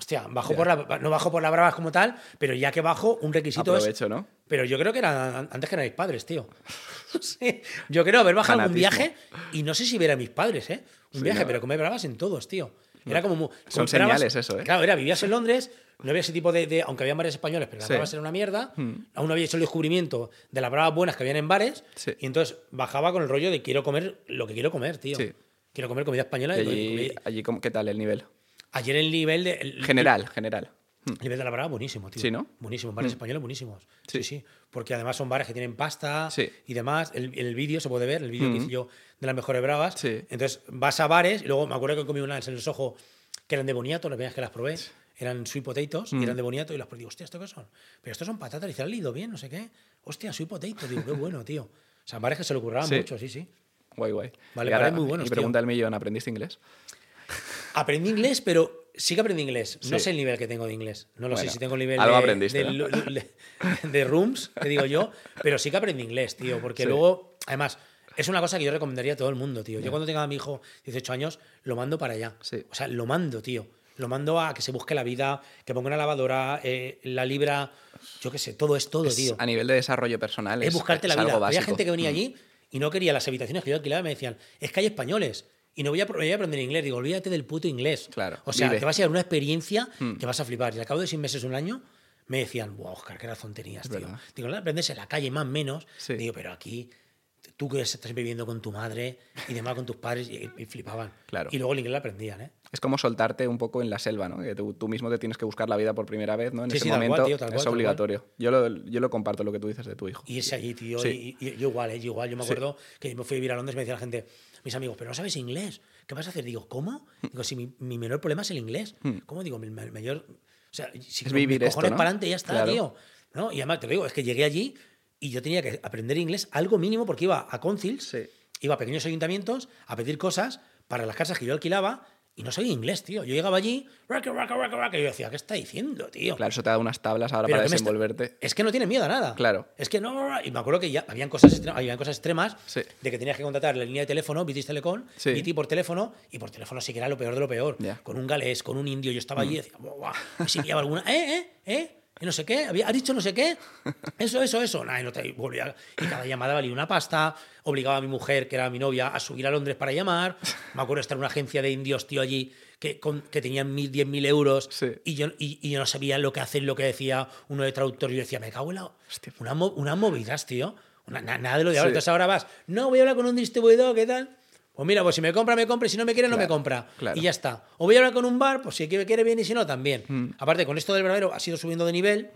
Speaker 1: Hostia, bajo por la, no bajo por las bravas como tal, pero ya que bajo, un requisito es
Speaker 2: Aprovecho, ¿no?
Speaker 1: pero yo creo que era antes que eran mis padres, tío. Sí, Yo creo haber bajado algún
Speaker 2: Fanatismo.
Speaker 1: viaje y no sé si ver a mis padres, ¿eh? Un
Speaker 2: Sí,
Speaker 1: viaje,
Speaker 2: ¿no?
Speaker 1: pero comer bravas en todos, tío. Era como.
Speaker 2: Son señales eso, ¿eh?
Speaker 1: Claro, era, vivías en Londres, no había ese tipo de. de- aunque había bares españoles, pero las
Speaker 2: Sí. Hmm.
Speaker 1: bravas eran una mierda. Aún no había hecho el descubrimiento de las bravas buenas que habían en bares.
Speaker 2: Sí.
Speaker 1: Y entonces bajaba con el rollo de quiero comer lo que quiero comer, tío.
Speaker 2: Sí.
Speaker 1: Quiero comer comida española.
Speaker 2: Y
Speaker 1: y
Speaker 2: allí,
Speaker 1: comida-
Speaker 2: allí ¿cómo- ¿qué tal el nivel?
Speaker 1: Ayer el nivel de. el-
Speaker 2: General, general.
Speaker 1: el nivel de la brava buenísimo, tío.
Speaker 2: Sí, ¿no?
Speaker 1: Buenísimo. Bares españoles buenísimos. Sí.
Speaker 2: Sí.
Speaker 1: sí, Porque además son bares que tienen pasta
Speaker 2: Sí.
Speaker 1: y demás. El, el vídeo se puede ver, el vídeo que
Speaker 2: Mm.
Speaker 1: hice yo de las mejores bravas.
Speaker 2: Sí.
Speaker 1: Entonces vas a bares y luego me acuerdo que comí unas en el Soho que eran de boniato, las primeras que las probé. Eran sweet potatoes
Speaker 2: Mm.
Speaker 1: y eran de boniato y las probé. Digo, hostia, ¿esto qué son? Pero estos son patatas y se han leído bien, no sé qué. Hostia, sweet potato. Digo, qué bueno, tío. O sea, bares que se lo curraban mucho, sí, sí.
Speaker 2: Guay, guay.
Speaker 1: Vale,
Speaker 2: Y ahora-
Speaker 1: vale, muy buenos,
Speaker 2: Y
Speaker 1: tío.
Speaker 2: pregunta el millón, ¿aprendiste inglés?
Speaker 1: Aprendí inglés, pero sí que aprendí inglés. No
Speaker 2: Sí.
Speaker 1: sé el nivel que tengo de inglés. No lo sé si tengo el nivel
Speaker 2: algo
Speaker 1: de,
Speaker 2: aprendiste,
Speaker 1: de,
Speaker 2: ¿no?
Speaker 1: de- de rooms, que digo yo, pero sí que aprendí inglés, tío, porque
Speaker 2: Sí.
Speaker 1: luego, además, es una cosa que yo recomendaría a todo el mundo, tío. Yo cuando tenga a mi hijo 18 años, lo mando para allá.
Speaker 2: Sí.
Speaker 1: O sea, lo mando, tío. Lo mando a que se busque la vida, que ponga una lavadora, eh, la libra, yo qué sé, todo es todo,
Speaker 2: Es-
Speaker 1: tío.
Speaker 2: a nivel de desarrollo personal
Speaker 1: Es
Speaker 2: es,
Speaker 1: buscarte
Speaker 2: es
Speaker 1: la vida.
Speaker 2: algo
Speaker 1: Había gente que venía
Speaker 2: Mm.
Speaker 1: allí y no quería las habitaciones que yo alquilaba. Me decían, es que hay españoles y no voy a, voy a aprender inglés. Digo, olvídate del puto inglés.
Speaker 2: Claro,
Speaker 1: O sea,
Speaker 2: vive.
Speaker 1: te vas a a una experiencia
Speaker 2: Mm.
Speaker 1: que vas a flipar. Y al cabo de seis meses, un año, me decían, wow, Oscar, qué razón tenías,
Speaker 2: Es
Speaker 1: tío.
Speaker 2: verdad.
Speaker 1: Digo, aprendes en la calle, más o menos.
Speaker 2: Sí.
Speaker 1: Digo, pero aquí, tú que estás viviendo con tu madre y demás con tus padres, y, y flipaban.
Speaker 2: Claro.
Speaker 1: Y luego el inglés lo aprendían, ¿eh?
Speaker 2: Es como soltarte un poco en la selva, ¿no? Que tú, tú mismo te tienes que buscar la vida por primera vez, ¿no? En
Speaker 1: Sí,
Speaker 2: ese
Speaker 1: sí, tal cual,
Speaker 2: momento
Speaker 1: tío, cual,
Speaker 2: es obligatorio. Yo lo, yo lo comparto lo que tú dices de tu hijo.
Speaker 1: Y ese allí, tío.
Speaker 2: Sí.
Speaker 1: Y, y- yo igual, ¿eh? Yo igual. Yo me acuerdo que me fui a vivir a Londres y me decía la gente, mis amigos, pero no sabes inglés. ¿Qué vas a hacer? Digo, ¿cómo? Digo, si mi, mi menor problema es el inglés. ¿Cómo? Digo, mi ma- mayor. O sea, si
Speaker 2: Hmm. Es vivir
Speaker 1: mis
Speaker 2: esto,
Speaker 1: cojones
Speaker 2: ¿no?
Speaker 1: para adelante ya está,
Speaker 2: Claro.
Speaker 1: tío. ¿No? Y además te lo digo, es que llegué allí y yo tenía que aprender inglés algo mínimo porque iba a Concils,
Speaker 2: Sí.
Speaker 1: iba a pequeños ayuntamientos a pedir cosas para las casas que yo alquilaba Y no sabía inglés, tío. Yo llegaba allí, raca, raca, raca, y yo decía, ¿qué está diciendo, tío?
Speaker 2: Claro, eso te da unas tablas ahora
Speaker 1: Pero
Speaker 2: para
Speaker 1: me está-
Speaker 2: desenvolverte.
Speaker 1: Es que no tiene miedo a nada.
Speaker 2: Claro.
Speaker 1: Es que no. Y me acuerdo que ya habían cosas, extre- habían cosas extremas
Speaker 2: Sí.
Speaker 1: de que tenías que contratar la línea de teléfono, British Telecom,
Speaker 2: Sí.
Speaker 1: BT por teléfono, y por teléfono sí que era lo peor de lo peor.
Speaker 2: Mm.
Speaker 1: Con un galés, con un indio. Yo estaba allí y decía, guau. Y si pillaba alguna, ¿eh, eh, eh? Y no sé qué, había, ¿ha dicho no sé qué? Eso, eso, eso. Nah, y, no te, y volvía, y cada llamada valía una pasta. Obligaba a mi mujer, que era mi novia, a subir a Londres para llamar. Me acuerdo de estar en una agencia de indios, tío, allí, que, con, que tenían mil, diez mil euros.
Speaker 2: Sí.
Speaker 1: Y, yo, y, y yo no sabía lo que hacer, lo que decía uno de traductor. Y yo decía, me cago en la. Una, mo- unas movidas, tío. Una- na- nada de lo de ahora.
Speaker 2: Sí.
Speaker 1: Entonces ahora vas, no, voy a hablar con un distribuidor, ¿qué tal? Pues mira, pues si me compra, me compra, y si no me quiere, no me compra.
Speaker 2: claro.
Speaker 1: Y ya está. O voy a hablar con un bar, pues si me quiere bien y si no, también.
Speaker 2: Mm.
Speaker 1: Aparte, con esto del verdadero ha sido subiendo de nivel.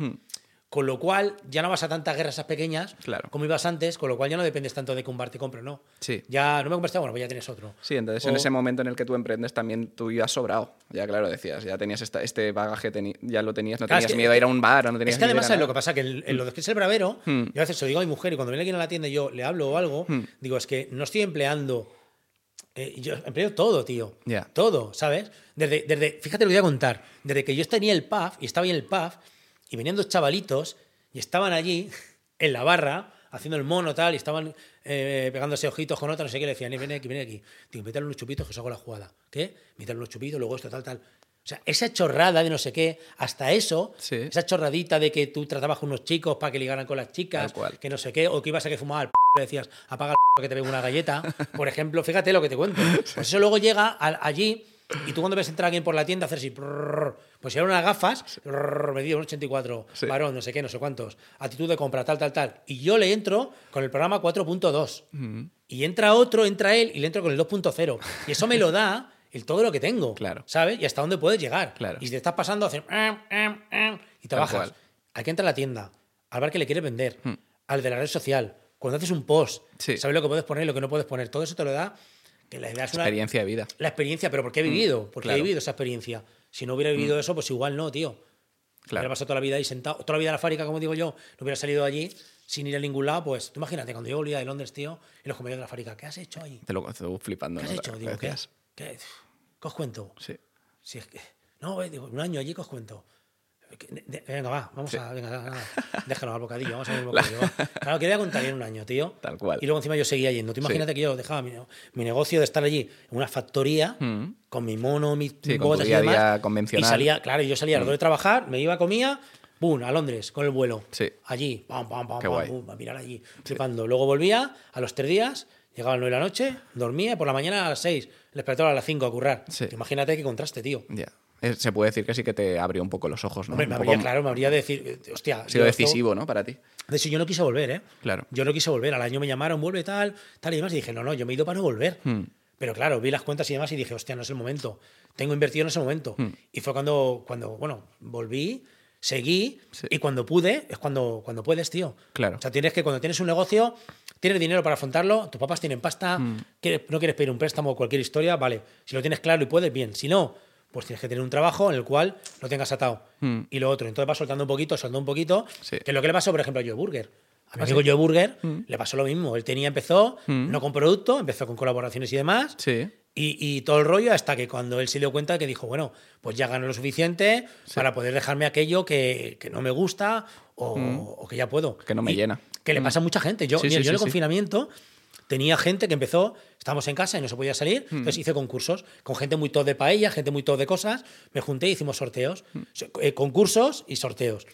Speaker 1: Con lo cual, ya no vas a tantas guerras esas pequeñas
Speaker 2: Claro.
Speaker 1: como ibas antes, con lo cual ya no dependes tanto de que un bar te compre o no.
Speaker 2: Sí.
Speaker 1: Ya no me compraste, bueno, pues ya tienes otro.
Speaker 2: Sí, entonces en
Speaker 1: O-
Speaker 2: ese momento en el que tú emprendes también tú ibas sobrado. Ya claro, decías, ya tenías esta- este bagaje, ya lo tenías, no
Speaker 1: Claro,
Speaker 2: tenías
Speaker 1: es que-
Speaker 2: miedo a ir a un bar o no tenías
Speaker 1: Es que además, ¿sabes lo que pasa? Que en, en lo que es el bravero,
Speaker 2: Hmm.
Speaker 1: yo a veces se lo digo a mi mujer y cuando viene alguien a la tienda y yo le hablo o algo,
Speaker 2: Hmm.
Speaker 1: digo, es que no estoy empleando. Eh, yo empleo todo, tío.
Speaker 2: Ya.
Speaker 1: Todo, ¿sabes? Desde, desde, fíjate lo que voy a contar. Desde que yo tenía el pub y estaba ahí en el pub y venían dos chavalitos y estaban allí en la barra haciendo el mono tal y estaban eh, pegándose ojitos con otra, no sé qué, le decían, "Eh, ven aquí, ven aquí. Digo, invítale unos chupitos que os hago la jugada. ¿Qué? Invítale unos chupitos, luego esto, tal, tal. O sea, esa chorrada de no sé qué, hasta eso,
Speaker 2: Sí.
Speaker 1: esa chorradita de que tú tratabas con unos chicos para que ligaran con las chicas, que no sé qué, o que ibas a que fumaba el p le decías, apaga el p que te venga una galleta. Por ejemplo, fíjate lo que te cuento. Pues eso luego llega allí y tú cuando ves entrar a alguien por la tienda hacer así, prrr, pues si eran unas gafas, prrr, medido un 84,
Speaker 2: Sí.
Speaker 1: varón, no sé qué, no sé cuántos, actitud de compra, tal, tal, tal. Y yo le entro con el programa 4.2. Y entra otro, entra él y le entro con el 2.0. Y eso me lo da el todo lo que tengo.
Speaker 2: Claro.
Speaker 1: ¿Sabes? Y hasta dónde puedes llegar.
Speaker 2: Claro.
Speaker 1: Y si te estás pasando a hacer. "Em, em, em", y te bajas.
Speaker 2: cual.
Speaker 1: Hay que entrar a la tienda, al bar que le quieres vender, al de la red social. Cuando haces un post,
Speaker 2: Sí.
Speaker 1: sabes lo que puedes poner y lo que no puedes poner. Todo eso te lo da que una,
Speaker 2: Experiencia de vida.
Speaker 1: la experiencia, pero porque he vivido, porque
Speaker 2: claro.
Speaker 1: he vivido esa experiencia. Si no hubiera vivido eso, pues igual no, tío.
Speaker 2: Claro.
Speaker 1: Hubiera pasado toda la vida ahí sentado, toda la vida en la fábrica, como digo yo, no hubiera salido de allí sin ir a ningún lado, pues tú imagínate, cuando yo volvía de Londres, tío, en los comedores de la fábrica, ¿qué has hecho ahí?
Speaker 2: Te lo estoy flipando.
Speaker 1: ¿Qué has
Speaker 2: ¿no?
Speaker 1: hecho? Digo, ¿qué? ¿Qué? ¿Qué os cuento?
Speaker 2: Sí.
Speaker 1: Si es que, no, eh, digo, un año allí que os cuento. Venga, va, vamos
Speaker 2: Sí.
Speaker 1: a. Venga, nada, déjalo al bocadillo, vamos a ver el bocadillo. va. Claro, que voy a contar en un año, tío.
Speaker 2: Tal cual.
Speaker 1: Y luego encima yo seguía yendo. Tú imagínate que yo dejaba mi, mi negocio de estar allí en una factoría
Speaker 2: Mm.
Speaker 1: con mi mono, mis
Speaker 2: Sí,
Speaker 1: botas y
Speaker 2: a
Speaker 1: demás.
Speaker 2: convencional.
Speaker 1: Y salía, claro, yo salía a las dos de trabajar, me iba, comía, ¡pum! a Londres con el vuelo.
Speaker 2: Sí.
Speaker 1: Allí, pam, pam, pam,
Speaker 2: Qué
Speaker 1: pam,
Speaker 2: guay.
Speaker 1: pum, a mirar allí, flipando. Luego volvía a los tres días, llegaba a las nueve de la noche, dormía y por la mañana a las seis, despertador a las cinco a currar.
Speaker 2: Sí.
Speaker 1: Imagínate qué contraste, tío.
Speaker 2: Ya. Se puede decir que sí que te abrió un poco los ojos, ¿no?
Speaker 1: Hombre, me
Speaker 2: poco-
Speaker 1: habría, claro, me habría de decir, eh, hostia.
Speaker 2: Ha sido
Speaker 1: esto-
Speaker 2: decisivo, ¿no? Para ti.
Speaker 1: De hecho, yo no quise volver, ¿eh?
Speaker 2: Claro.
Speaker 1: Yo no quise volver. Al año me llamaron, vuelve tal, tal y demás. Y dije, no, no, yo me he ido para no volver.
Speaker 2: Hmm.
Speaker 1: Pero claro, vi las cuentas y demás y dije, hostia, no es el momento. Tengo invertido en ese momento.
Speaker 2: Hmm.
Speaker 1: Y fue cuando, cuando, bueno, volví, seguí
Speaker 2: Sí.
Speaker 1: y cuando pude, es cuando, cuando puedes, tío.
Speaker 2: Claro.
Speaker 1: O sea, tienes que, cuando tienes un negocio, tienes dinero para afrontarlo, tus papás tienen pasta, quieres- no quieres pedir un préstamo o cualquier historia, vale. Si lo tienes claro y puedes, bien. Si no, pues tienes que tener un trabajo en el cual lo tengas atado.
Speaker 2: Hmm.
Speaker 1: Y lo otro, entonces vas soltando un poquito, soltando un poquito,
Speaker 2: Sí.
Speaker 1: que es lo que le pasó, por ejemplo, a Joe Burger. A mi amigo Joe Burger le pasó lo mismo. Él tenía, empezó, no con producto, empezó con colaboraciones y demás.
Speaker 2: Sí.
Speaker 1: Y, y todo el rollo hasta que cuando él se dio cuenta que dijo, bueno, pues ya gano lo suficiente para poder dejarme aquello que, que no me gusta o, o que ya puedo.
Speaker 2: Que no me
Speaker 1: Y
Speaker 2: llena.
Speaker 1: Que le pasa a mucha gente. Yo,
Speaker 2: Sí,
Speaker 1: mira,
Speaker 2: sí,
Speaker 1: yo en el confinamiento tenía gente que empezó, estábamos en casa y no se podía salir,
Speaker 2: Mm.
Speaker 1: entonces hice concursos con gente muy todo de paella, gente muy todo de cosas. Me junté y hicimos sorteos,
Speaker 2: Mm.
Speaker 1: Eh, concursos y sorteos.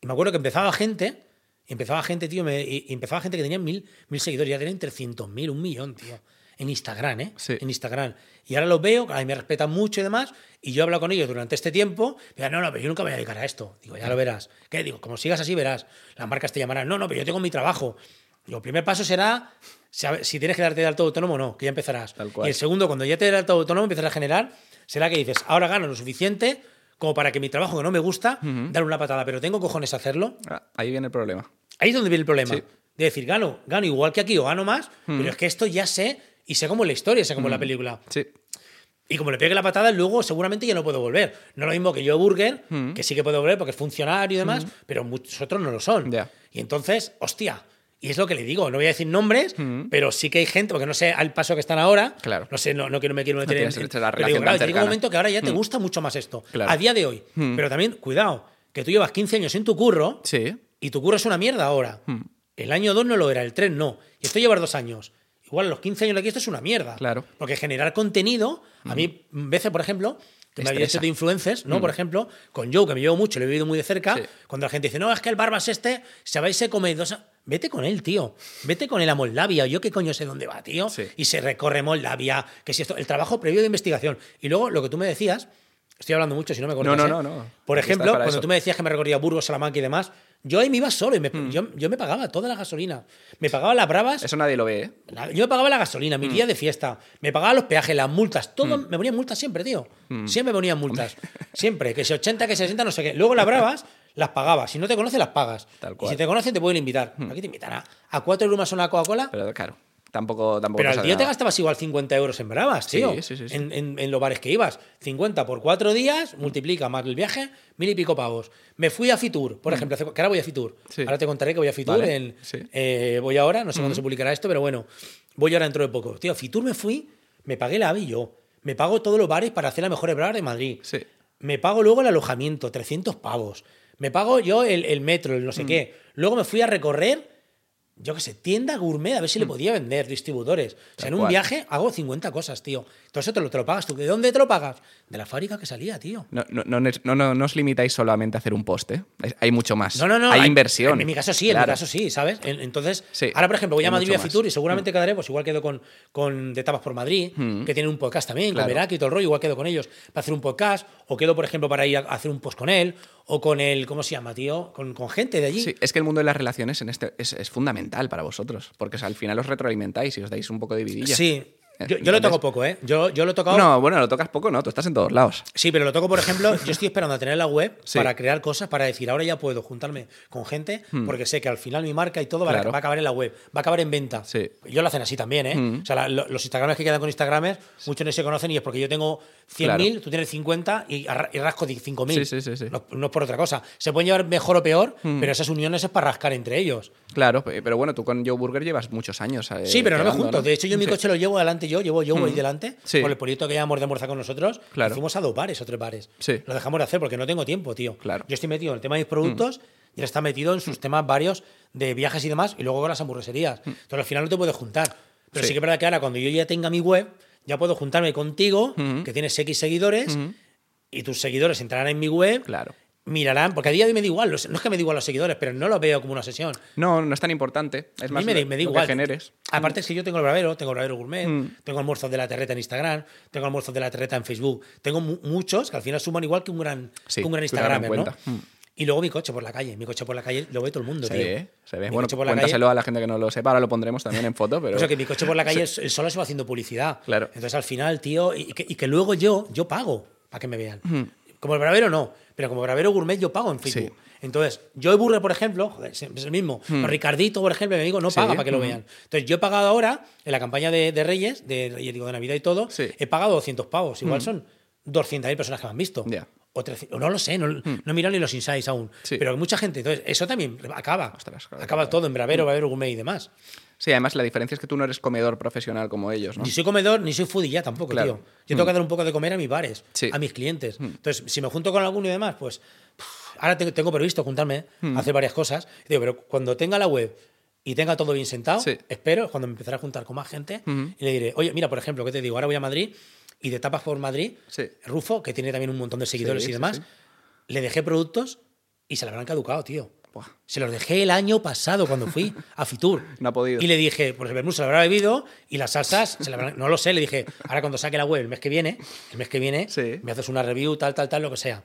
Speaker 1: Y me acuerdo que empezaba gente, empezaba gente, tío, me- y, empezaba gente que tenía mil, mil seguidores, ya tenían 300.000, un millón, tío. En Instagram, ¿eh?
Speaker 2: Sí.
Speaker 1: En Instagram. Y ahora los veo, a mí me respetan mucho y demás, y yo he hablado con ellos durante este tiempo, y me no, no, pero yo nunca me voy a dedicar a esto. Digo, ya lo verás. ¿Qué? Digo, como sigas así, verás. Las marcas te llamarán, no, no, pero yo tengo mi trabajo. Digo, el primer paso será si tienes que darte de alto autónomo o no, que ya empezarás.
Speaker 2: Tal cual.
Speaker 1: Y el segundo, cuando ya te des de alto autónomo, empiezas a generar, será que dices, ahora gano lo suficiente como para que mi trabajo que no me gusta, darle una patada, pero tengo cojones a hacerlo.
Speaker 2: Ah, ahí viene el problema.
Speaker 1: Ahí es donde viene el problema.
Speaker 2: Sí.
Speaker 1: De decir, gano, gano igual que aquí o gano más, pero es que esto ya sé y sé cómo es la historia, sé cómo es la película.
Speaker 2: Sí.
Speaker 1: Y como le pegue la patada, luego seguramente ya no puedo volver. No lo mismo que yo, Burger, que sí que puedo volver porque es funcionario y demás, pero muchos otros no lo son.
Speaker 2: Ya.
Speaker 1: Y entonces, hostia, Y es lo que le digo, no voy a decir nombres, pero sí que hay gente, porque no sé al paso que están ahora,
Speaker 2: Claro.
Speaker 1: no sé, no, no quiero me quiero meter
Speaker 2: tienes
Speaker 1: en,
Speaker 2: hecho la relación
Speaker 1: digo, claro, llega un momento que ahora ya te gusta mucho más esto,
Speaker 2: Claro.
Speaker 1: a día de hoy. Pero también, cuidado, que tú llevas 15 años en tu curro
Speaker 2: Sí.
Speaker 1: y tu curro es una mierda ahora. El año 2 no lo era, el 3 no. Y esto llevar dos años. Igual a los 15 años de aquí esto es una mierda.
Speaker 2: Claro.
Speaker 1: Porque generar contenido, a mí, veces, por ejemplo, que me había hecho de influencers, ¿no? Por ejemplo, con Joe, que me llevo mucho, lo he vivido muy de cerca,
Speaker 2: Sí.
Speaker 1: cuando la gente dice, no, es que el Barbas este, se va y se come dos... Vete con él, tío. Vete con él a Moldavia. Yo qué coño sé dónde va, tío.
Speaker 2: Sí.
Speaker 1: Y se recorre Moldavia, que si esto... El trabajo previo de investigación. Y luego, lo que tú me decías, estoy hablando mucho, si no me cortas,
Speaker 2: no,
Speaker 1: ¿eh?
Speaker 2: no, no.
Speaker 1: Por
Speaker 2: Aquí
Speaker 1: ejemplo, cuando
Speaker 2: eso.
Speaker 1: tú me decías que me recorría Burgos, Salamanca y demás, yo ahí me iba solo y me-
Speaker 2: Mm.
Speaker 1: yo, yo me pagaba toda la gasolina. Me pagaba las bravas,
Speaker 2: Eso nadie lo ve, ¿eh?
Speaker 1: yo me pagaba la gasolina,
Speaker 2: Mm.
Speaker 1: mis días de fiesta, me pagaba los peajes, las multas, todo, me ponían multas siempre, tío. Siempre me ponían multas. Siempre, que si 80, que 60, no sé qué. Luego las bravas las pagabas. Si no te conocen, las pagas.
Speaker 2: Tal
Speaker 1: Y
Speaker 2: cual. Mm.
Speaker 1: si te conocen, te pueden invitar. Aquí te invitan a, cuatro euros una Coca-Cola.
Speaker 2: Pero claro, tampoco, tampoco
Speaker 1: Pero al día te gastabas igual 50 euros en bravas,
Speaker 2: Sí,
Speaker 1: tío.
Speaker 2: sí, sí, sí.
Speaker 1: En, en- en los bares que ibas. 50 por cuatro días, multiplica más el viaje, mil y pico pavos. Me fui a Fitur, por ejemplo, hace- que ahora voy a Fitur.
Speaker 2: Mm. Sí.
Speaker 1: Ahora te contaré que voy a Fitur.
Speaker 2: Vale,
Speaker 1: en-
Speaker 2: sí.
Speaker 1: eh, voy ahora, no sé cuándo se publicará esto, pero bueno, voy ahora dentro de poco. Tío, a Fitur me fui, me pagué la AVI yo. Me pago todos los bares para hacer las mejores bravas de Madrid.
Speaker 2: Sí.
Speaker 1: Me pago luego el alojamiento, 300 pavos. Me pago yo el, el metro, el no
Speaker 2: Mm.
Speaker 1: sé qué. Luego me fui a recorrer, yo qué sé, tienda gourmet, a ver si le
Speaker 2: Mm.
Speaker 1: podía vender, distribuidores. O sea,
Speaker 2: Tal
Speaker 1: en un
Speaker 2: cual.
Speaker 1: viaje hago 50 cosas, tío. Todo eso te lo, te lo pagas tú. ¿De dónde te lo pagas? De la fábrica que salía, tío.
Speaker 2: No, no, no, no, no- no os limitáis solamente a hacer un post, ¿eh? Hay- mucho más.
Speaker 1: No, no, no.
Speaker 2: Hay, inversión.
Speaker 1: En, mi caso sí, en mi caso sí, ¿sabes? En- Entonces,
Speaker 2: Sí,
Speaker 1: ahora, por ejemplo, voy a Madrid a. Fitur y seguramente quedaré, pues igual quedo con, con De Tapas por Madrid, que tienen un podcast también,
Speaker 2: Mm. Claro.
Speaker 1: con Meraki y todo el rollo, igual quedo con ellos para hacer un podcast, o quedo, por ejemplo, para ir a hacer un post con él, o con el, ¿cómo se llama, tío? Con, con gente de allí.
Speaker 2: Sí, es que el mundo de las relaciones en este es, es fundamental para vosotros, porque o sea, al final os retroalimentáis y os dais un poco de vidilla.
Speaker 1: Sí. Yo, yo lo toco poco, ¿eh? Yo, yo lo he tocado.
Speaker 2: No, bueno, lo tocas poco, no, tú estás en todos lados.
Speaker 1: Sí, pero lo toco, por ejemplo, yo estoy esperando a tener la web
Speaker 2: Sí.
Speaker 1: para crear cosas, para decir, ahora ya puedo juntarme con gente, porque sé que al final mi marca y todo va a-
Speaker 2: Hmm. Claro.
Speaker 1: va a acabar en la web, va a acabar en venta.
Speaker 2: Sí.
Speaker 1: Yo lo hacen así también, ¿eh?
Speaker 2: Mm.
Speaker 1: O sea, la- los Instagramers que quedan con Instagramers, muchos no se conocen y es porque yo tengo 100.000,
Speaker 2: Claro.
Speaker 1: tú tienes 50 y, y rasco de 5.000.
Speaker 2: Sí, sí, sí.
Speaker 1: No, no es por otra cosa. Se pueden llevar mejor o peor,
Speaker 2: Hmm.
Speaker 1: pero esas uniones es para rascar entre ellos.
Speaker 2: Claro, pe- pero bueno, tú con Joe Burger llevas muchos años. eh,
Speaker 1: Sí, pero no me junto. De hecho, yo mi coche lo llevo adelante yo, llevo yo voy delante.
Speaker 2: Sí.
Speaker 1: Con el polito que llevamos de almuerza con nosotros.
Speaker 2: Claro.
Speaker 1: Fuimos a dos bares o tres bares.
Speaker 2: Sí.
Speaker 1: Lo dejamos de hacer porque no tengo tiempo, tío.
Speaker 2: Claro.
Speaker 1: Yo estoy metido en el tema de mis productos y él está metido en sus temas varios de viajes y demás, y luego con las hamburgueserías. Entonces al final no te puedes juntar. Pero sí.
Speaker 2: Sí.
Speaker 1: que es verdad que ahora, cuando yo ya tenga mi web, ya puedo juntarme contigo, que tienes X seguidores, y tus seguidores entrarán en mi web.
Speaker 2: Claro.
Speaker 1: Mirarán, porque a día de hoy me da igual, no es que me da igual los seguidores, pero no lo veo como una sesión.
Speaker 2: No, no es tan importante. Es
Speaker 1: A
Speaker 2: más
Speaker 1: mí me, da-
Speaker 2: lo-
Speaker 1: me da
Speaker 2: lo
Speaker 1: igual.
Speaker 2: que generes.
Speaker 1: Aparte es que yo tengo el bravero, tengo el bravero gourmet,
Speaker 2: Mm.
Speaker 1: tengo almuerzos de la terreta en Instagram, tengo almuerzos de la terreta en Facebook. Tengo mu- muchos que al final suman igual que un gran,
Speaker 2: Sí,
Speaker 1: que un gran Instagramer, ¿no?
Speaker 2: Mm.
Speaker 1: Y luego mi coche por la calle. Mi coche por la calle lo ve todo el mundo,
Speaker 2: Se
Speaker 1: tío.
Speaker 2: ve, se ve.
Speaker 1: Mi
Speaker 2: Bueno,
Speaker 1: coche por la calle-
Speaker 2: cuéntaselo a la gente que no lo sepa, ahora lo pondremos también en foto, pero...
Speaker 1: O sea, que mi coche por la calle solo se va haciendo publicidad.
Speaker 2: Claro.
Speaker 1: Entonces al final, tío, y que, y que luego yo, yo pago para que me vean. Como el bravero no, pero como bravero gourmet yo pago en Facebook.
Speaker 2: Sí.
Speaker 1: Entonces, yo el burger, por ejemplo, joder, es el mismo. Pero Ricardito, por ejemplo, mi amigo, no
Speaker 2: Sí,
Speaker 1: paga para que lo
Speaker 2: ujú.
Speaker 1: vean. Entonces, yo he pagado ahora, en la campaña de, de Reyes, de Reyes, digo, de Navidad y todo,
Speaker 2: Sí.
Speaker 1: he pagado 200 pavos. Igual son 200.000 personas que me han visto. O 300, o no lo sé, no, no he mirado ni los insights aún. Pero mucha gente. Entonces, eso también acaba.
Speaker 2: Ostras,
Speaker 1: acaba todo en bravero, bravero gourmet y demás.
Speaker 2: Sí, además la diferencia es que tú no eres comedor profesional como ellos, ¿no?
Speaker 1: Ni soy comedor, ni soy foodie ya tampoco,
Speaker 2: Claro.
Speaker 1: tío. Yo tengo que dar un poco de comer a mis bares,
Speaker 2: Sí.
Speaker 1: a mis clientes. Entonces, si me junto con alguno y demás, pues ahora tengo, previsto juntarme, a hacer varias cosas. Digo, pero cuando tenga la web y tenga todo bien sentado,
Speaker 2: Sí.
Speaker 1: espero, es cuando me empezaré a juntar con más gente y le diré, oye, mira, por ejemplo, ¿qué te digo? Ahora voy a Madrid y de tapas por Madrid,
Speaker 2: Sí.
Speaker 1: Rufo, que tiene también un montón de seguidores y demás, le dejé productos y se le habrán caducado, tío. Se los dejé el año pasado cuando fui a Fitur.
Speaker 2: No ha podido.
Speaker 1: Y le dije, pues el vermú se lo habrá bebido y las salsas, se no lo sé, le dije, ahora cuando saque la web el mes que viene, el mes que viene,
Speaker 2: Sí.
Speaker 1: me haces una review, tal, tal, tal, lo que sea.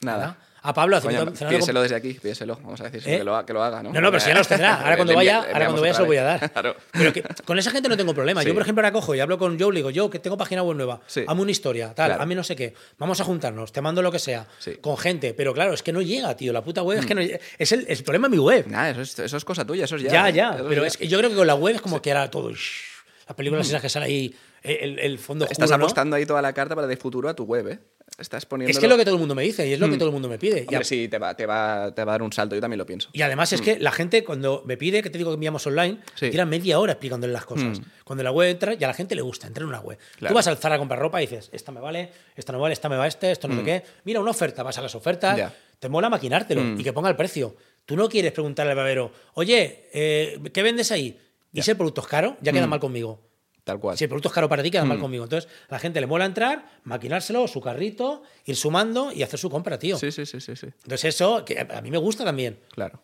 Speaker 2: Nada.
Speaker 1: A Pablo hace
Speaker 2: Coño,
Speaker 1: cenando
Speaker 2: pídeselo desde aquí, pídeselo. Vamos a decir
Speaker 1: ¿Eh?
Speaker 2: que, lo, ha- que lo haga, ¿no?
Speaker 1: No, no, pero si ya los tendrá. Ahora cuando vaya, ahora cuando vaya se lo voy a dar.
Speaker 2: Claro.
Speaker 1: Pero que con esa gente no tengo problema.
Speaker 2: Sí.
Speaker 1: Yo, por ejemplo, ahora cojo y hablo con Joe, le digo, yo que tengo página web nueva,
Speaker 2: Sí.
Speaker 1: hazme una historia, tal,
Speaker 2: Claro.
Speaker 1: hazme no sé qué, vamos a juntarnos, te mando lo que sea,
Speaker 2: Sí.
Speaker 1: con gente. Pero claro, es que no llega, tío. La puta web
Speaker 2: Mm.
Speaker 1: es que no llega. Es el, el problema de mi web.
Speaker 2: Nada, eso es, eso es cosa tuya, eso es ya.
Speaker 1: Ya,
Speaker 2: ¿eh?
Speaker 1: ya.
Speaker 2: Eso
Speaker 1: Pero es que yo creo que con la web es como que era todo. shh, Las películas esas que sale ahí, el, el fondo
Speaker 2: Estás
Speaker 1: ¿no?
Speaker 2: apostando ahí toda la carta para de futuro a tu web, ¿eh? Estás poniendo.
Speaker 1: Es que es lo que todo el mundo me dice y es lo que todo el mundo me pide. Y a-
Speaker 2: sí, te va, te, va, te va a dar un salto, yo también lo pienso.
Speaker 1: Y además es que la gente cuando me pide que te digo que enviamos online,
Speaker 2: Mm. Sí.
Speaker 1: tira media hora explicándole las cosas.
Speaker 2: Mm.
Speaker 1: Cuando la web entra, ya a la gente le gusta, entra en una web.
Speaker 2: Claro.
Speaker 1: Tú vas al Zara a comprar ropa y dices, esta me vale, esta no vale, esta me va este, esto no sé qué. Mira, una oferta, vas a las ofertas,
Speaker 2: Mm. Ya.
Speaker 1: te mola maquinártelo
Speaker 2: Mm.
Speaker 1: y que ponga el precio. Tú no quieres preguntarle al barbero, oye, eh, ¿qué vendes ahí? Y
Speaker 2: Ya.
Speaker 1: si el producto es caro, ya queda
Speaker 2: Mm.
Speaker 1: mal conmigo.
Speaker 2: Tal cual.
Speaker 1: Si el producto es caro para ti, queda mal
Speaker 2: Mm.
Speaker 1: conmigo. Entonces, a la gente le mola entrar, maquinárselo, su carrito, ir sumando y hacer su compra, tío.
Speaker 2: Sí, sí, sí, sí, sí.
Speaker 1: Entonces, eso que a mí me gusta también.
Speaker 2: Claro.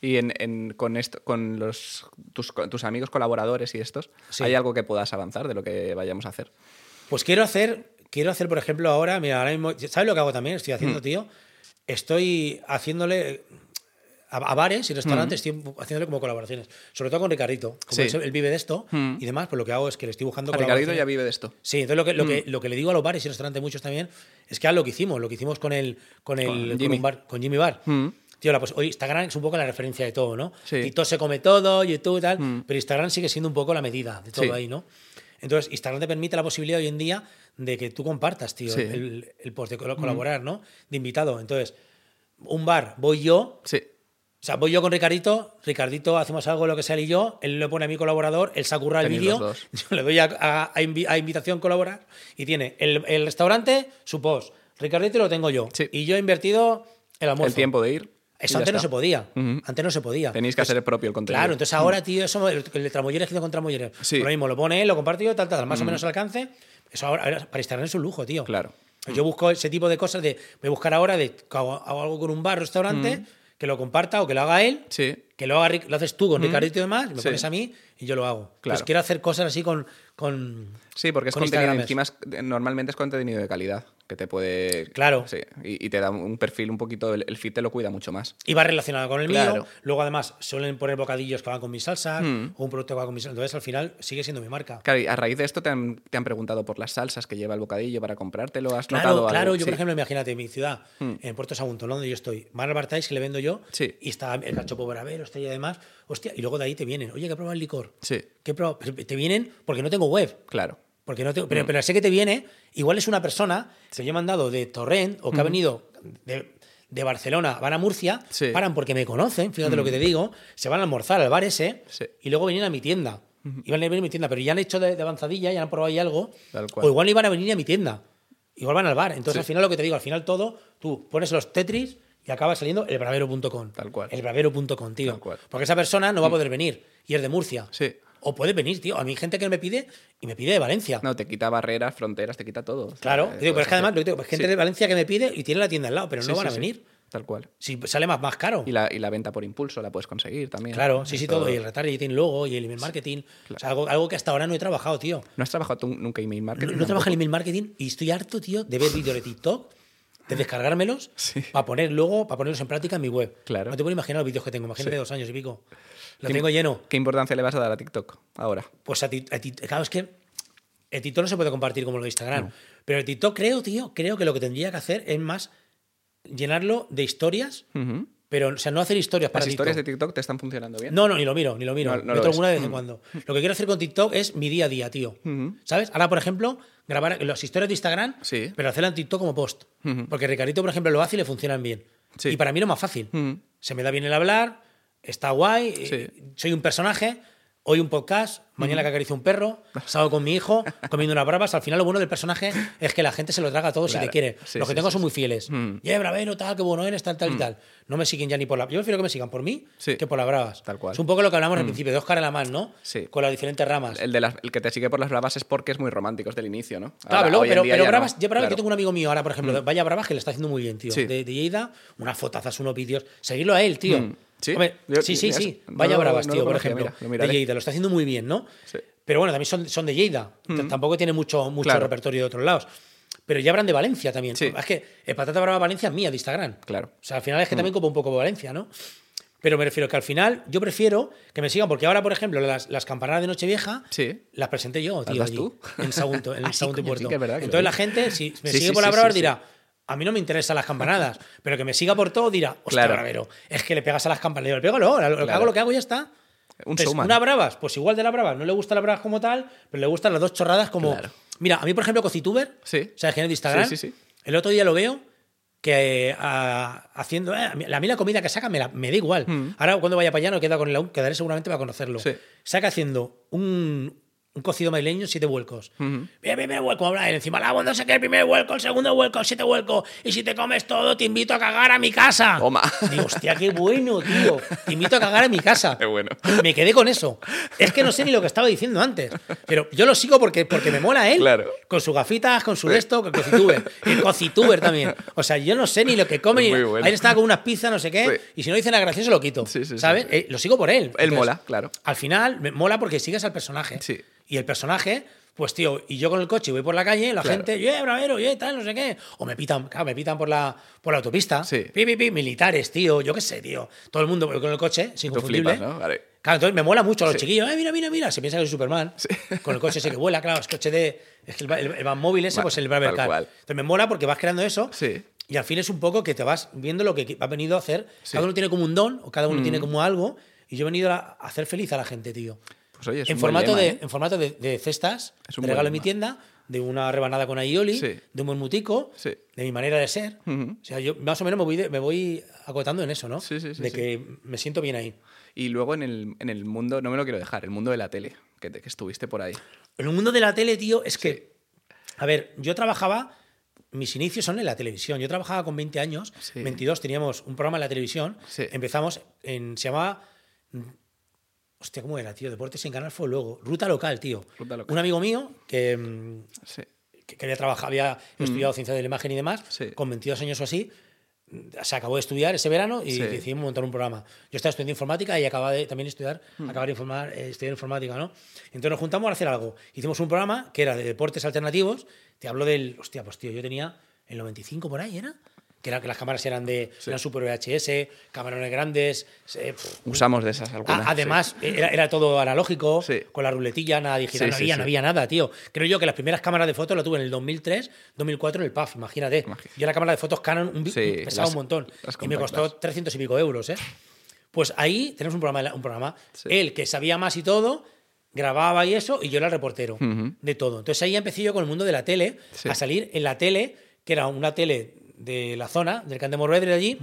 Speaker 2: Y en, en- con esto, con los tus, con tus amigos colaboradores y estos,
Speaker 1: Sí.
Speaker 2: ¿hay algo que puedas avanzar de lo que vayamos a hacer?
Speaker 1: Pues quiero hacer, quiero hacer, por ejemplo, ahora, mira, ahora mismo, ¿sabes lo que hago también? Estoy
Speaker 2: Mm.
Speaker 1: haciendo, tío. Estoy haciéndole a, a bares y restaurantes, estoy haciéndole como colaboraciones. Sobre todo con Ricardito. Como
Speaker 2: Mm. Sí.
Speaker 1: él, vive de esto
Speaker 2: Mm.
Speaker 1: y demás, pues lo que hago es que le estoy buscando
Speaker 2: A Ricardito
Speaker 1: colaboraciones.
Speaker 2: ya vive de esto.
Speaker 1: Sí, entonces lo que, lo,
Speaker 2: Mm.
Speaker 1: que, lo que le digo a los bares y restaurantes muchos también es que haz lo que hicimos, lo que hicimos con el con el
Speaker 2: Con Jimmy.
Speaker 1: bar, con Jimmy Bar.
Speaker 2: Mm.
Speaker 1: Tío, la, pues hoy Instagram es un poco la referencia de todo, ¿no?
Speaker 2: Sí.
Speaker 1: TikTok se come todo, YouTube y tal,
Speaker 2: Mm.
Speaker 1: pero Instagram sigue siendo un poco la medida de todo
Speaker 2: Sí.
Speaker 1: ahí, ¿no? Entonces, Instagram te permite la posibilidad hoy en día de que tú compartas, tío,
Speaker 2: Sí.
Speaker 1: el, el post de col- colaborar, ¿no? De invitado. Entonces, un bar, voy yo,
Speaker 2: Sí.
Speaker 1: O sea, voy yo con Ricardito, Ricardito hacemos algo, lo que sea, él y yo, él le pone a mi colaborador, él se curra el vídeo, yo le doy a, a- a invi- a invitación colaborar y tiene el, el restaurante, su post, Ricardito lo tengo yo.
Speaker 2: Sí.
Speaker 1: Y yo he invertido el almuerzo.
Speaker 2: El tiempo de ir.
Speaker 1: Eso antes no se podía.
Speaker 2: Ujú.
Speaker 1: Antes no se podía.
Speaker 2: Tenéis que hacer el propio el contenido.
Speaker 1: Claro, entonces ahora, tío, eso, el, el Tramoyeres que con Tramoyeres.
Speaker 2: Sí.
Speaker 1: Lo mismo, lo pone él, lo comparto yo, tal, tal, más o menos al alcance. Eso ahora, para Instagram es un lujo, tío.
Speaker 2: Claro.
Speaker 1: Yo busco ese tipo de cosas de. Voy a buscar ahora de hago, hago algo con un bar, restaurante, que lo comparta o que lo haga él,
Speaker 2: Sí.
Speaker 1: que lo, haga, lo haces tú con Ricardito y demás, me
Speaker 2: Sí.
Speaker 1: pones a mí y yo lo hago.
Speaker 2: Claro.
Speaker 1: Pues quiero hacer cosas así con. con
Speaker 2: Sí, porque es
Speaker 1: con
Speaker 2: contenido, encima es- normalmente es contenido de calidad, que te puede...
Speaker 1: Claro.
Speaker 2: Sí, y, y te da un perfil un poquito, el, el feed te lo cuida mucho más.
Speaker 1: Y va relacionado con el
Speaker 2: Claro.
Speaker 1: mío. Luego, además, suelen poner bocadillos que van con mis salsas
Speaker 2: Mm.
Speaker 1: o un producto que va con mis salsas. Entonces, al final, sigue siendo mi marca.
Speaker 2: Claro, y a raíz de esto te han, te han preguntado por las salsas que lleva el bocadillo para comprártelo, ¿has
Speaker 1: Claro,
Speaker 2: notado
Speaker 1: claro.
Speaker 2: algo?
Speaker 1: Yo,
Speaker 2: Sí.
Speaker 1: por ejemplo, imagínate, en mi ciudad,
Speaker 2: Mm.
Speaker 1: en Puerto Sagunto, donde yo estoy, Mar Bartais, que le vendo yo,
Speaker 2: Sí.
Speaker 1: y está el cachopo bravero, está y además, hostia, y luego de ahí te vienen, oye, que prueba el licor.
Speaker 2: Sí.
Speaker 1: Pero Te vienen porque no tengo web.
Speaker 2: claro.
Speaker 1: Porque no tengo,
Speaker 2: Mm.
Speaker 1: pero, pero sé que te viene, igual es una persona que yo he mandado de Torrent o que ha venido de, de Barcelona, van a Murcia,
Speaker 2: Mm. Sí. Mm.
Speaker 1: paran porque me conocen, fíjate lo que te digo, se van a almorzar al bar ese
Speaker 2: Sí.
Speaker 1: y luego vienen a mi tienda. Iban a venir a mi tienda, pero ya han hecho de, de avanzadilla, ya han probado ahí algo, o igual no iban a venir a mi tienda, igual van al bar. Entonces al final lo que te digo, al final todo, tú pones los Tetris y acaba saliendo elbravero.com.
Speaker 2: Tal cual.
Speaker 1: Elbravero.com, tío.
Speaker 2: Tal cual. Mm.
Speaker 1: Porque esa persona no va a poder venir y es de Murcia.
Speaker 2: Sí.
Speaker 1: O puede venir, tío. A mí hay gente que me pide y me pide de Valencia.
Speaker 2: No, te quita barreras, fronteras, te quita todo. O sea,
Speaker 1: claro,
Speaker 2: eh,
Speaker 1: digo, pero
Speaker 2: puedes
Speaker 1: es que además, lo que digo, hay gente
Speaker 2: Sí.
Speaker 1: de Valencia que me pide y tiene la tienda al lado, pero no
Speaker 2: sí,
Speaker 1: van a venir.
Speaker 2: Tal cual.
Speaker 1: Si sale más, más caro.
Speaker 2: Y la, y la venta por impulso la puedes conseguir también.
Speaker 1: Claro, sí, sí, todo. Y el retargeting luego y el email marketing. O sea, algo, algo que hasta ahora no he trabajado, tío.
Speaker 2: ¿No has trabajado tú nunca email
Speaker 1: No,
Speaker 2: marketing?
Speaker 1: no trabajo en email marketing y estoy harto, tío, de ver vídeos de TikTok, de descargármelos
Speaker 2: Sí.
Speaker 1: para poner luego, para ponerlos en práctica en mi web.
Speaker 2: Claro.
Speaker 1: No te puedo imaginar los vídeos que tengo. Imagínate
Speaker 2: Sí.
Speaker 1: dos años y pico. Lo
Speaker 2: ¿Qué-
Speaker 1: tengo lleno.
Speaker 2: ¿Qué importancia le vas a dar a TikTok ahora?
Speaker 1: Pues a ti, a ti- claro, es que el TikTok no se puede compartir como lo de Instagram. Pero el TikTok creo, tío, creo que lo que tendría que hacer es más llenarlo de historias. Pero o sea, no hacer historias para
Speaker 2: ¿Las historias de
Speaker 1: TikTok.
Speaker 2: Te están funcionando bien?
Speaker 1: No, no, ni lo miro, ni lo miro.
Speaker 2: No- no
Speaker 1: Meto
Speaker 2: lo
Speaker 1: alguna de vez en cuando. Lo que quiero hacer con TikTok es mi día a día, tío. ¿Sabes? Ahora, por ejemplo, grabar las historias de Instagram,
Speaker 2: Sí.
Speaker 1: pero hacerla en TikTok como post.
Speaker 2: Ujú.
Speaker 1: Porque Ricardito, por ejemplo, lo hace y le funcionan bien.
Speaker 2: Sí.
Speaker 1: Y para mí lo más fácil.
Speaker 2: Ujú.
Speaker 1: Se me da bien el hablar, está guay,
Speaker 2: Sí.
Speaker 1: soy un personaje, hoy un podcast, mañana que acaricio un perro, salgo con mi hijo, comiendo unas bravas. Al final lo bueno del personaje es que la gente se lo traga todo si
Speaker 2: Claro.
Speaker 1: te quiere.
Speaker 2: Sí,
Speaker 1: Los que
Speaker 2: sí,
Speaker 1: tengo
Speaker 2: sí,
Speaker 1: son muy fieles.
Speaker 2: Mm.
Speaker 1: Yeah, bravero, tal, qué bueno eres, tal, tal y tal. No me siguen ya ni por la... Yo prefiero que me sigan por mí que por las bravas.
Speaker 2: Tal cual. Mm.
Speaker 1: Es un poco lo que hablamos al principio, de Oscar en la mano, ¿no?
Speaker 2: Sí.
Speaker 1: Con las diferentes ramas.
Speaker 2: El, de las- el que te sigue por las bravas es porque es muy romántico desde el inicio, ¿no?
Speaker 1: Claro,
Speaker 2: Ahora,
Speaker 1: pero, pero Bravas,
Speaker 2: no.
Speaker 1: yo, Bravas,
Speaker 2: Claro. Mm.
Speaker 1: yo tengo un amigo mío ahora, por ejemplo, Vaya Bravas, que le está haciendo muy bien, tío. De, de Lleida, unas fotazas, unos vídeos. Seguirlo a él, tío.
Speaker 2: Mm. ¿Sí?
Speaker 1: Hombre,
Speaker 2: Yo-
Speaker 1: sí, sí, sí.
Speaker 2: no
Speaker 1: Vaya
Speaker 2: lo-
Speaker 1: Bravas,
Speaker 2: no
Speaker 1: tío,
Speaker 2: lo
Speaker 1: por ejemplo.
Speaker 2: mira,
Speaker 1: de. Lleida, lo está haciendo muy bien, ¿no?
Speaker 2: Sí.
Speaker 1: Pero bueno, también son, son de Lleida. T- Tampoco tiene mucho, mucho
Speaker 2: Claro.
Speaker 1: repertorio de otros lados. Pero ya habrán de Valencia también.
Speaker 2: Sí.
Speaker 1: Es que el Patata Brava Valencia es mía de Instagram.
Speaker 2: Claro.
Speaker 1: O sea, al final es que también como un poco Valencia, ¿no? Pero me refiero que al final yo prefiero que me sigan, porque ahora, por ejemplo, las, las campanadas de Nochevieja
Speaker 2: Sí.
Speaker 1: las presenté yo, tío.
Speaker 2: das
Speaker 1: allí,
Speaker 2: tú?
Speaker 1: En Sagunto, en
Speaker 2: Ah, sí,
Speaker 1: Sagunto
Speaker 2: sí
Speaker 1: Puerto.
Speaker 2: lo
Speaker 1: Entonces la gente, si me
Speaker 2: Sí,
Speaker 1: sigue
Speaker 2: sí,
Speaker 1: por la
Speaker 2: sí,
Speaker 1: brava,
Speaker 2: sí, sí.
Speaker 1: dirá, a mí no me interesan las campanadas, pero que me siga por todo dirá, hostia,
Speaker 2: Claro.
Speaker 1: bravero, es que le pegas a las campanadas. Le pego, no, lo que hago, lo que hago y ya está.
Speaker 2: Un showman.
Speaker 1: Una bravas, pues igual de la brava, no le gustan las bravas como tal, pero le gustan las dos chorradas como...
Speaker 2: Claro.
Speaker 1: Mira, a mí, por ejemplo, Cocituber,
Speaker 2: Sí.
Speaker 1: ¿sabes quién es de Instagram?
Speaker 2: Sí, sí, sí.
Speaker 1: El otro día lo veo que eh, a- haciendo. eh, a mí- la comida que saca me, la- me da igual.
Speaker 2: Mm.
Speaker 1: Ahora, cuando vaya para allá, no queda con el quedaré seguramente para conocerlo. Saca haciendo un, un cocido madrileño, siete vuelcos.
Speaker 2: Ujú.
Speaker 1: Mira, primer vuelco, encima, la no sé qué, el primer vuelco, el segundo vuelco, el siete vuelco. Y si te comes todo, te invito a cagar a mi casa.
Speaker 2: Toma.
Speaker 1: Digo, hostia, qué bueno, tío. Te invito a cagar a mi casa.
Speaker 2: Qué bueno.
Speaker 1: Me quedé con eso. Es que no sé ni lo que estaba diciendo antes. Pero yo lo sigo porque, porque me mola él.
Speaker 2: Claro.
Speaker 1: Con sus gafitas, con su esto, con el cocituber. El cocituber también. O sea, yo no sé ni lo que come.
Speaker 2: Muy bueno.
Speaker 1: Ahí estaba con unas pizzas, no sé qué.
Speaker 2: Sí.
Speaker 1: Y si no dice nada gracioso, lo quito.
Speaker 2: Sí, sí,
Speaker 1: ¿Sabes? Eh, lo sigo por él.
Speaker 2: Él mola, claro.
Speaker 1: Al final, me mola porque sigues al personaje.
Speaker 2: Sí.
Speaker 1: Y el personaje, pues tío, y yo con el coche voy por la calle, la
Speaker 2: Claro.
Speaker 1: gente, ¡eh, bravero, eh, tal, no sé qué! O me pitan, claro, me pitan por la, por la autopista.
Speaker 2: Sí.
Speaker 1: Pi, pi, pi, militares, tío, yo qué sé, tío. Todo el mundo con el coche, sin confundible.
Speaker 2: ¿no? Vale.
Speaker 1: Claro, entonces me mola mucho a los
Speaker 2: Sí.
Speaker 1: chiquillos, ¡eh, mira, mira, mira! Se piensa que soy Superman. Con el coche ese que vuela, claro, es coche de. Es que el, el, el van móvil ese,
Speaker 2: Va-
Speaker 1: pues el
Speaker 2: tal
Speaker 1: Bravercar.
Speaker 2: cual.
Speaker 1: Entonces me mola porque vas creando eso.
Speaker 2: Sí.
Speaker 1: Y al fin es un poco que te vas viendo lo que ha venido a hacer.
Speaker 2: Sí.
Speaker 1: Cada uno tiene como un don, o cada uno
Speaker 2: Mm.
Speaker 1: tiene como algo. Y yo he venido a hacer feliz a la gente, tío
Speaker 2: Pues oye, es
Speaker 1: en
Speaker 2: un
Speaker 1: formato,
Speaker 2: lema,
Speaker 1: de,
Speaker 2: ¿eh?
Speaker 1: en formato de, de cestas,
Speaker 2: Es un
Speaker 1: regalo en mi tienda, de una rebanada con aioli,
Speaker 2: Sí.
Speaker 1: de un buen mutico,
Speaker 2: Sí.
Speaker 1: de mi manera de ser. O sea, yo más o menos me voy, de- me voy acotando en eso, ¿no?
Speaker 2: Sí, sí, sí,
Speaker 1: de que me siento bien ahí.
Speaker 2: Y luego en el, en el mundo, no me lo quiero dejar, el mundo de la tele, que, te- que estuviste por ahí.
Speaker 1: En el mundo de la tele, tío, es que, a ver, yo trabajaba, mis inicios son en la televisión. Yo trabajaba con 20 años,
Speaker 2: Sí.
Speaker 1: 22, teníamos un programa en la televisión.
Speaker 2: Sí.
Speaker 1: Empezamos en, se llamaba, hostia, ¿cómo era, tío? Deportes sin canal fue luego. Ruta local, tío.
Speaker 2: Ruta local.
Speaker 1: Un amigo mío que, mm,
Speaker 2: Sí.
Speaker 1: que, que había trabajado, había estudiado ciencia de la imagen y demás,
Speaker 2: Mm. Sí.
Speaker 1: con 22 años o así, se acabó de estudiar ese verano y
Speaker 2: Sí.
Speaker 1: decidimos montar un programa. Yo estaba estudiando informática y acababa de también estudiar,
Speaker 2: Mm.
Speaker 1: acabar de informar, eh, estudiar informática, ¿no? Entonces nos juntamos a hacer algo. Hicimos un programa que era de deportes alternativos. Te hablo del, hostia, pues tío, yo tenía el 95 por ahí, ¿era? Que, era, que las cámaras eran de eran super VHS, cámaras grandes. eh, pff,
Speaker 2: Usamos de esas algunas.
Speaker 1: además, era, era todo analógico,
Speaker 2: Sí.
Speaker 1: con la ruletilla, nada digital,
Speaker 2: Sí,
Speaker 1: no,
Speaker 2: sí,
Speaker 1: había,
Speaker 2: sí.
Speaker 1: no había nada, tío. Creo yo que las primeras cámaras de fotos las tuve en el 2003, 2004 en el PAF, imagínate.
Speaker 2: Imagi-
Speaker 1: Yo la cámara de fotos Canon un, pesaba
Speaker 2: las-
Speaker 1: un montón y me costó
Speaker 2: compactas.
Speaker 1: 300 y pico euros, ¿eh? Pues ahí tenemos un programa, un programa.
Speaker 2: Sí.
Speaker 1: Él, que sabía más y todo, grababa y eso, y yo era el reportero de todo. Entonces ahí empecé yo con el mundo de la tele,
Speaker 2: Sí.
Speaker 1: a salir en la tele, que era una tele de la zona, del Can de Morvedre de allí,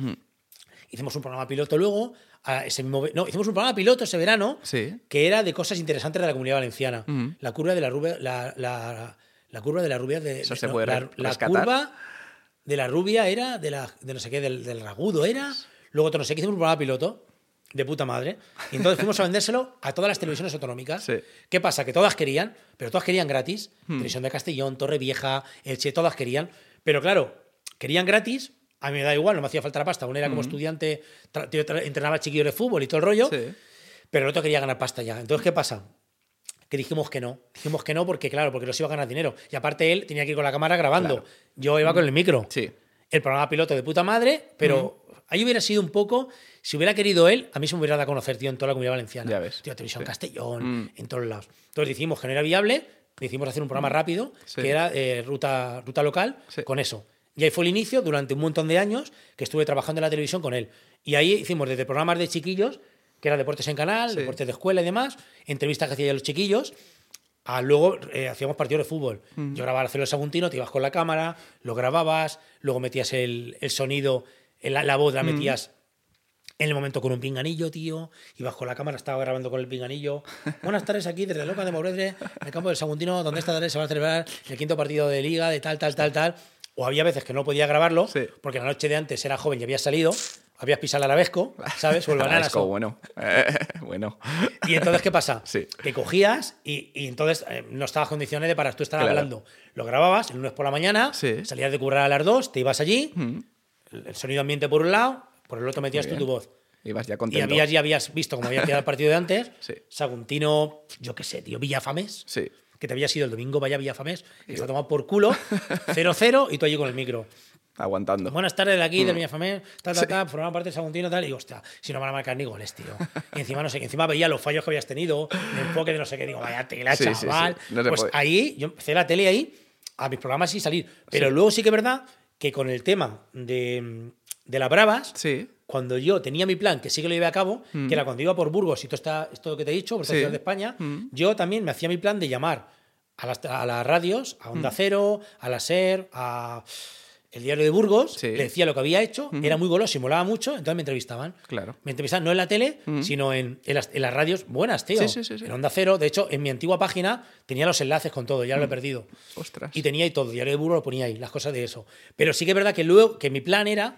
Speaker 1: Hicimos un programa piloto luego. a ese mismo no, hicimos un programa piloto ese verano
Speaker 2: Sí.
Speaker 1: que era de cosas interesantes de la comunidad valenciana. La curva de la rubia. La, la- la curva de la rubia de.
Speaker 2: Eso
Speaker 1: de-
Speaker 2: se
Speaker 1: no,
Speaker 2: puede
Speaker 1: la, la curva de la rubia era de la de no sé qué, del, del ragudo era. Luego otro no sé qué, hicimos un programa piloto de puta madre. Y entonces fuimos a vendérselo a todas las televisiones autonómicas.
Speaker 2: Sí.
Speaker 1: ¿Qué pasa? Que todas querían, pero todas querían gratis.
Speaker 2: Hmm.
Speaker 1: Televisión de Castellón, Torre Vieja, Elche, todas querían. Pero claro, querían gratis. A mí me da igual, no me hacía falta la pasta. Uno era como estudiante, tra- tío, tra- entrenaba chiquillos de fútbol y todo el rollo.
Speaker 2: Sí.
Speaker 1: Pero el otro quería ganar pasta ya. Entonces, ¿qué pasa? Que dijimos que no. Dijimos que no porque, claro, porque no se iba a ganar dinero. Y aparte él tenía que ir con la cámara grabando.
Speaker 2: Claro.
Speaker 1: Yo iba con el micro.
Speaker 2: Sí.
Speaker 1: El programa piloto de puta madre, pero ahí hubiera sido un poco... Si hubiera querido él, a mí se me hubiera dado a conocer, tío, en toda la comunidad valenciana.
Speaker 2: Ya ves.
Speaker 1: Tío, Televisión
Speaker 2: Sí.
Speaker 1: Castellón,
Speaker 2: Mm.
Speaker 1: en todos lados. Entonces dijimos que no era viable, decidimos hacer un programa rápido,
Speaker 2: Sí.
Speaker 1: que era eh, ruta, ruta local,
Speaker 2: Sí.
Speaker 1: con eso. Y ahí fue el inicio, durante un montón de años, que estuve trabajando en la televisión con él. Y ahí hicimos desde programas de chiquillos, que era deportes en canal,
Speaker 2: Sí.
Speaker 1: deportes de escuela y demás, entrevistas que hacía los chiquillos, a luego eh, hacíamos partidos de fútbol. Yo grababa el Celo Saguntino, te ibas con la cámara, lo grababas, luego metías el, el sonido, el- la, voz la metías en el momento con un pinganillo, tío. Ibas con la cámara, estaba grabando con el pinganillo. Buenas tardes aquí desde Loca de Moredre, en el campo del Saguntino, donde esta tarde se va a celebrar el quinto partido de liga, de tal, tal, tal, tal. O había veces que no podía grabarlo,
Speaker 2: Sí.
Speaker 1: porque la noche de antes era joven y habías salido, habías pisado el arabesco, ¿sabes? O el banana.
Speaker 2: Agradezco, bueno. Eh, bueno.
Speaker 1: Y entonces, ¿qué pasa?
Speaker 2: Sí.
Speaker 1: Que cogías y, y entonces eh, no estabas en condiciones de para tú estar
Speaker 2: Claro.
Speaker 1: hablando. Lo grababas el lunes por la mañana,
Speaker 2: Sí.
Speaker 1: salías de currar a las 2, te ibas allí,
Speaker 2: Mm.
Speaker 1: el sonido ambiente por un lado, por el otro metías tú tu voz.
Speaker 2: Ibas ya
Speaker 1: Y
Speaker 2: contento.
Speaker 1: habías, ya habías visto cómo había quedado el partido de antes.
Speaker 2: Sí.
Speaker 1: Saguntino, yo qué sé, tío, Villafames.
Speaker 2: Sí.
Speaker 1: Que te había sido el domingo, vaya Villafames, y se ha tomado por culo, 0-0, y tú allí con el micro.
Speaker 2: Aguantando.
Speaker 1: Buenas tardes de
Speaker 2: Mm.
Speaker 1: aquí, del Villafamés, tal, tal, tal, formaba parte de Saguntino, tal, y digo, hostia, si no van a marcar ni goles, tío. Y encima, no sé, encima veía los fallos que habías tenido, el enfoque de no sé qué, digo, vaya tela,
Speaker 2: Sí, sí, sí.
Speaker 1: chaval.
Speaker 2: No
Speaker 1: pues
Speaker 2: puede.
Speaker 1: ahí, yo empecé la tele ahí, a mis programas y salir. Pero luego sí que es verdad que con el tema de, de las bravas,
Speaker 2: Sí.
Speaker 1: Cuando yo tenía mi plan, que sí que lo llevé a cabo, que era cuando iba por Burgos y todo está, esto que te he dicho, por
Speaker 2: Mm. Sí.
Speaker 1: ciudad de España,
Speaker 2: Mm.
Speaker 1: yo también me hacía mi plan de llamar a las, a las radios, a
Speaker 2: Mm.
Speaker 1: Onda Cero, a la SER, a el diario de Burgos,
Speaker 2: Sí.
Speaker 1: le decía lo que había hecho, era muy goloso y molaba mucho, entonces me entrevistaban.
Speaker 2: Claro.
Speaker 1: Me entrevistaban no en la tele, sino en, en las, en las radios buenas, tío.
Speaker 2: Sí, sí, sí, sí.
Speaker 1: En Onda Cero. De hecho, en mi antigua página tenía los enlaces con todo, ya lo he perdido.
Speaker 2: Ostras.
Speaker 1: Y tenía ahí todo, diario de Burgos lo ponía ahí, las cosas de eso. Pero sí que es verdad que luego, que mi plan era,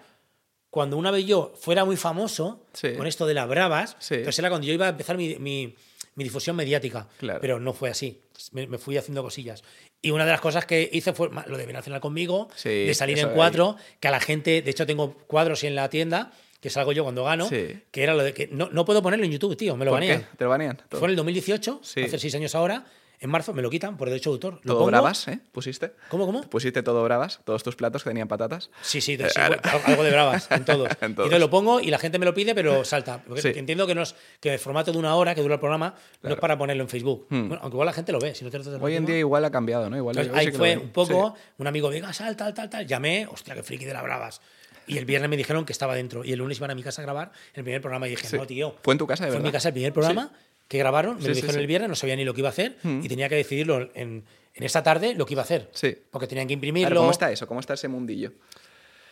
Speaker 1: cuando una vez yo fuera muy famoso,
Speaker 2: Sí.
Speaker 1: con esto de las bravas,
Speaker 2: Sí.
Speaker 1: entonces era cuando yo iba a empezar mi, mi- mi difusión mediática.
Speaker 2: Claro.
Speaker 1: Pero no fue así. Me, me fui haciendo cosillas. Y una de las cosas que hice fue lo de cenar conmigo,
Speaker 2: Sí,
Speaker 1: de salir en
Speaker 2: ahí.
Speaker 1: cuatro, que a la gente, de hecho tengo cuadros en la tienda, que salgo yo cuando gano,
Speaker 2: Sí.
Speaker 1: que era lo de que no, no puedo ponerlo en YouTube, tío, me lo
Speaker 2: ¿Por
Speaker 1: banean.
Speaker 2: qué? ¿Te lo banean? Todo,
Speaker 1: Fue en el 2018,
Speaker 2: Sí.
Speaker 1: hace seis años ahora, en marzo me lo quitan por derecho de autor. Lo
Speaker 2: todo
Speaker 1: pongo-
Speaker 2: bravas, ¿eh? ¿Pusiste?
Speaker 1: ¿Cómo, cómo?
Speaker 2: ¿Pusiste todo bravas? ¿Todos tus platos que tenían patatas?
Speaker 1: Sí, sí, sí, algo- de bravas, en todos.
Speaker 2: En
Speaker 1: Y
Speaker 2: todos.
Speaker 1: entonces lo pongo y la gente me lo pide, pero salta. Porque
Speaker 2: Sí.
Speaker 1: entiendo que, no es, que el formato de una hora que dura el programa no es para ponerlo en Facebook. Bueno, aunque igual la gente lo ve. Si no te
Speaker 2: Hmm. Hoy en día igual ha cambiado, ¿no? Igual
Speaker 1: Entonces, ahí
Speaker 2: sí lo
Speaker 1: fue un poco, un amigo, venga, sal, tal, tal, tal. Llamé, hostia, qué friki de la bravas. Y el viernes me dijeron que estaba dentro. Y el lunes iban a mi casa a grabar el primer programa. Y dije, no, tío.
Speaker 2: ¿Fue en tu casa, de
Speaker 1: Fue en mi
Speaker 2: verdad?
Speaker 1: casa el primer programa que grabaron. Me
Speaker 2: Sí,
Speaker 1: lo dijeron
Speaker 2: sí. Hmm.
Speaker 1: el viernes, no sabía ni lo que iba a hacer. Y tenía que decidirlo en, en esa tarde lo que iba a hacer.
Speaker 2: Sí.
Speaker 1: Porque tenían que imprimirlo.
Speaker 2: Claro, ¿Cómo está eso? ¿Cómo está ese mundillo?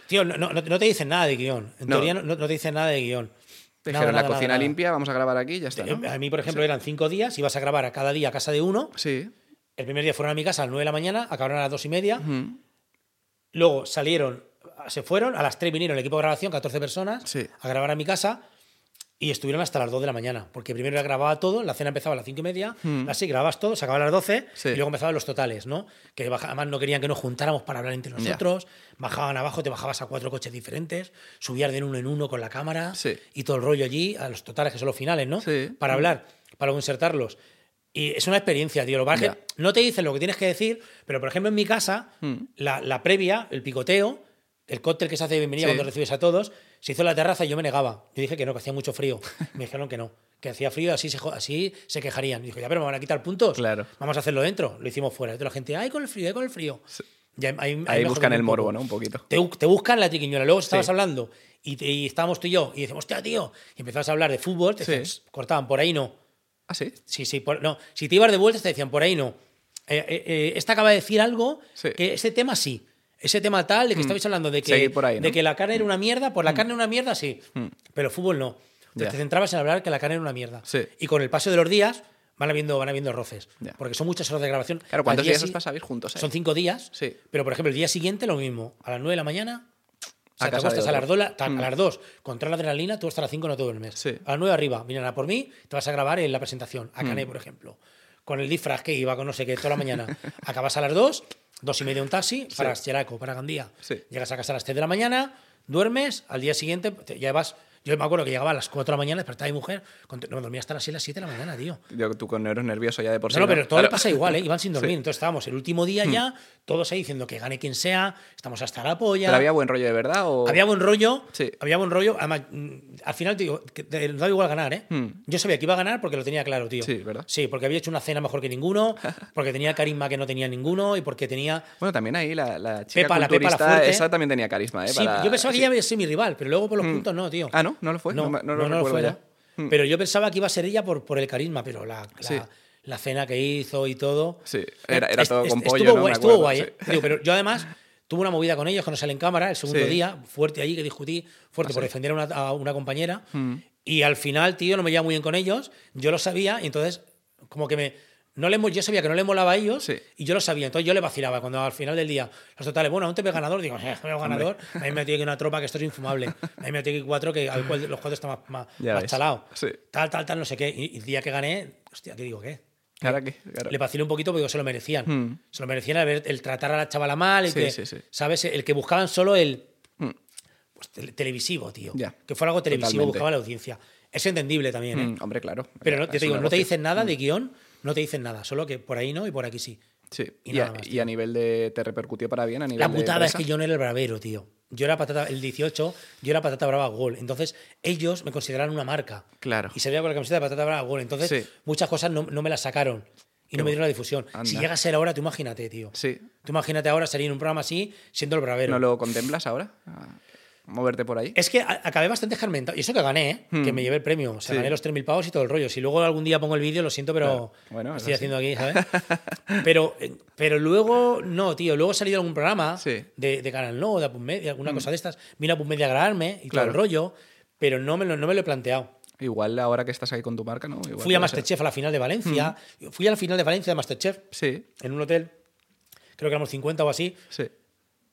Speaker 1: Tío, no, no- no te dicen nada de guion. En
Speaker 2: No.
Speaker 1: teoría no, no te dicen nada de guion.
Speaker 2: Te
Speaker 1: Nada,
Speaker 2: dijeron la
Speaker 1: nada,
Speaker 2: cocina limpia, vamos a grabar aquí ya está,
Speaker 1: A mí, por ejemplo, eran cinco días, ibas a grabar a cada día a casa de uno.
Speaker 2: Sí.
Speaker 1: El primer día fueron a mi casa a las 9 de la mañana, acabaron a las dos y media.
Speaker 2: Ujú.
Speaker 1: Luego salieron, se fueron, a las 3 vinieron el equipo de grabación, 14 personas,
Speaker 2: Sí.
Speaker 1: a grabar a mi casa. Y estuvieron hasta las 2 de la mañana, porque primero ya grababa todo, la cena empezaba a las 5 y media, así grababas todo, se acababa a las 12
Speaker 2: Sí.
Speaker 1: y luego empezaban los totales, ¿no? Que además no querían que nos juntáramos para hablar entre nosotros, bajaban abajo, te bajabas a cuatro coches diferentes, subías de uno en uno con la cámara
Speaker 2: Sí.
Speaker 1: y todo el rollo allí, a los totales que son los finales, ¿no?
Speaker 2: Sí.
Speaker 1: Para hablar, para insertarlos. Y es una experiencia, tío. Lo que no te dicen lo que tienes que decir, pero por ejemplo en mi casa, la, la previa, el picoteo, el cóctel que se hace de bienvenida cuando recibes a todos, se hizo la terraza y yo me negaba. Yo dije que no, que hacía mucho frío. Me dijeron que no, que hacía frío así se, así se quejarían. Y dijo, ya, pero me van a quitar puntos.
Speaker 2: Claro.
Speaker 1: Vamos a hacerlo dentro. Lo hicimos fuera. Entonces la gente, ay, con el frío, ay, con el frío. Y ahí, ahí-
Speaker 2: buscan el morbo. ¿no? Un poquito.
Speaker 1: Te, te buscan la triquiñuela. Luego estabas
Speaker 2: Sí.
Speaker 1: hablando y, y estábamos tú y yo y decimos, hostia, tío. Y empezabas a hablar de fútbol, te
Speaker 2: Sí.
Speaker 1: cortaban, por ahí no.
Speaker 2: ¿Ah, sí?
Speaker 1: Sí, sí, por- no. Si te ibas de vueltas te decían, por ahí no. Eh, eh, eh, esta acaba de decir algo
Speaker 2: Sí.
Speaker 1: que ese tema sí. Ese tema tal, de que estabais hablando de que,
Speaker 2: por ahí, ¿no?
Speaker 1: de que la carne era una mierda, por la carne era una mierda, sí. Pero el fútbol no. Entonces
Speaker 2: Ya.
Speaker 1: te centrabas en hablar que la carne era una mierda.
Speaker 2: Sí.
Speaker 1: Y con el paso de los días van habiendo, van habiendo roces.
Speaker 2: Ya.
Speaker 1: Porque son muchas horas de grabación.
Speaker 2: Claro, ¿cuántos
Speaker 1: día
Speaker 2: días os pasabais juntos? ahí?
Speaker 1: Son cinco días.
Speaker 2: Sí.
Speaker 1: Pero, por ejemplo, el día siguiente lo mismo. A las nueve de la mañana. O sea,
Speaker 2: A
Speaker 1: te acuestas a las, dos, a las 2 contra la adrenalina, tú hasta las 5 no te duermes.
Speaker 2: Sí.
Speaker 1: A las 9 arriba, vienen a por mí, te vas a grabar en la presentación,
Speaker 2: Mm.
Speaker 1: a Cané, por ejemplo. Con el disfraz que iba con no sé qué toda la mañana. Acabas a las 2, dos y media un taxi para Xeraco, para Gandía. Llegas a casa a las 3 de la mañana, duermes, al día siguiente te- ya vas. Yo me acuerdo que llegaba a las 4 de la mañana, despertaba mi mujer, no, dormía hasta las 6, las 7 de la mañana, tío.
Speaker 2: Yo, tú con neuros nervioso ya de por sí.
Speaker 1: No, pero todo le pasa igual, ¿eh? Iban sin dormir.
Speaker 2: Sí. Hmm.
Speaker 1: Entonces estábamos el último día ya, todos ahí diciendo que gane quien sea, estamos hasta la polla.
Speaker 2: ¿Pero había buen rollo de verdad o...?
Speaker 1: Había buen rollo.
Speaker 2: Sí.
Speaker 1: Había buen rollo. Además, mm, al final, te digo, que te- nos da igual ganar, ¿eh? Yo sabía que iba a ganar porque lo tenía claro, tío.
Speaker 2: Hmm. Sí, ¿verdad?
Speaker 1: Sí, porque había hecho una cena mejor que ninguno, porque tenía carisma que no tenía ninguno y porque tenía.
Speaker 2: Bueno, también ahí la, la chica
Speaker 1: Pepa, la Pepa, la fuerte.
Speaker 2: esa también tenía carisma, ¿eh?
Speaker 1: Sí,
Speaker 2: Para-
Speaker 1: yo pensaba que ella iba a ser mi rival, pero luego por los puntos no, tío.
Speaker 2: Ah, ¿no? ¿No lo fue? No, me- no lo recuerdo
Speaker 1: fue,
Speaker 2: ya.
Speaker 1: ¿no? Pero yo pensaba que iba a ser ella por, por el carisma, pero la, la,
Speaker 2: Sí.
Speaker 1: la cena que hizo y todo.
Speaker 2: Sí, era- era todo con pollo,
Speaker 1: Estuvo
Speaker 2: ¿no?
Speaker 1: guay, estuvo guay. ¿eh? Digo, pero yo además tuve una movida con ellos que no sale en cámara el segundo
Speaker 2: Sí.
Speaker 1: día, fuerte allí, que discutí, fuerte
Speaker 2: Ah,
Speaker 1: por
Speaker 2: sí.
Speaker 1: defender a una, a una compañera.
Speaker 2: Hmm.
Speaker 1: Y al final, tío, no me llevaba muy bien con ellos. Yo lo sabía y entonces, como que me. No le, yo sabía que no le molaba a ellos
Speaker 2: Sí.
Speaker 1: y yo lo sabía. Entonces yo le vacilaba cuando al final del día, los totales, bueno, aún te ves ganador. Digo, eh, veo ganador. A mí me metido aquí una tropa que esto es infumable. A mí me metido aquí cuatro que al cual los cuatro están más, más, más chalados.
Speaker 2: Sí.
Speaker 1: Tal, tal, tal, no sé qué. Y, el día que gané, hostia, ¿qué digo qué? Le vacilé un poquito porque se lo merecían.
Speaker 2: Hmm.
Speaker 1: Se lo merecían el, el tratar a la chavala mal, el
Speaker 2: Sí,
Speaker 1: que. ¿sabes? El que buscaban solo el
Speaker 2: Hmm.
Speaker 1: pues, tele- televisivo, tío.
Speaker 2: Ya,
Speaker 1: Que fuera algo televisivo,
Speaker 2: totalmente.
Speaker 1: buscaba la audiencia. Es entendidible también, ¿eh?
Speaker 2: Mm, hombre, claro.
Speaker 1: Pero no, te digo, no te dicen nada de guion, no te dicen nada, solo que por ahí no y por aquí sí.
Speaker 2: Sí.
Speaker 1: y
Speaker 2: a,
Speaker 1: más,
Speaker 2: y
Speaker 1: tío.
Speaker 2: a nivel de... ¿Te repercutió para bien? A nivel
Speaker 1: La
Speaker 2: de
Speaker 1: putada es que yo no era el bravero, tío. Yo era patata, el 18, yo era patata brava gol. Entonces, ellos me consideraron una marca.
Speaker 2: Claro.
Speaker 1: Y se veía con la camiseta de patata brava gol. Entonces,
Speaker 2: Sí.
Speaker 1: muchas cosas no, no me las sacaron. Y no me dieron la difusión.
Speaker 2: Anda.
Speaker 1: Si llega a ser ahora, tú imagínate, tío.
Speaker 2: Sí.
Speaker 1: Tú imagínate ahora salir en un programa así, siendo el bravero.
Speaker 2: ¿No lo contemplas ahora? Ah, moverte por ahí.
Speaker 1: Es que acabé bastante escarmentado. Y eso que gané, ¿eh?
Speaker 2: Hmm.
Speaker 1: que me llevé el premio. O sea,
Speaker 2: Sí.
Speaker 1: gané los 3.000 pavos y todo el rollo. Si luego algún día pongo el vídeo, lo siento, pero
Speaker 2: Claro. Bueno,
Speaker 1: estoy haciendo aquí, ¿sabes? pero, eh, pero luego, no, tío. Luego he salido a algún programa
Speaker 2: Sí.
Speaker 1: de, de Canal No, de Media, alguna cosa de estas. Vine a Media a grabarme y
Speaker 2: Claro.
Speaker 1: todo el rollo, pero no me, lo, no me lo he planteado.
Speaker 2: Igual ahora que estás ahí con tu marca, ¿no? Igual
Speaker 1: Fui a. Masterchef a la final de Valencia. Fui a la final de Valencia de Masterchef
Speaker 2: Sí,
Speaker 1: en un hotel. Creo que éramos 50 o así.
Speaker 2: sí.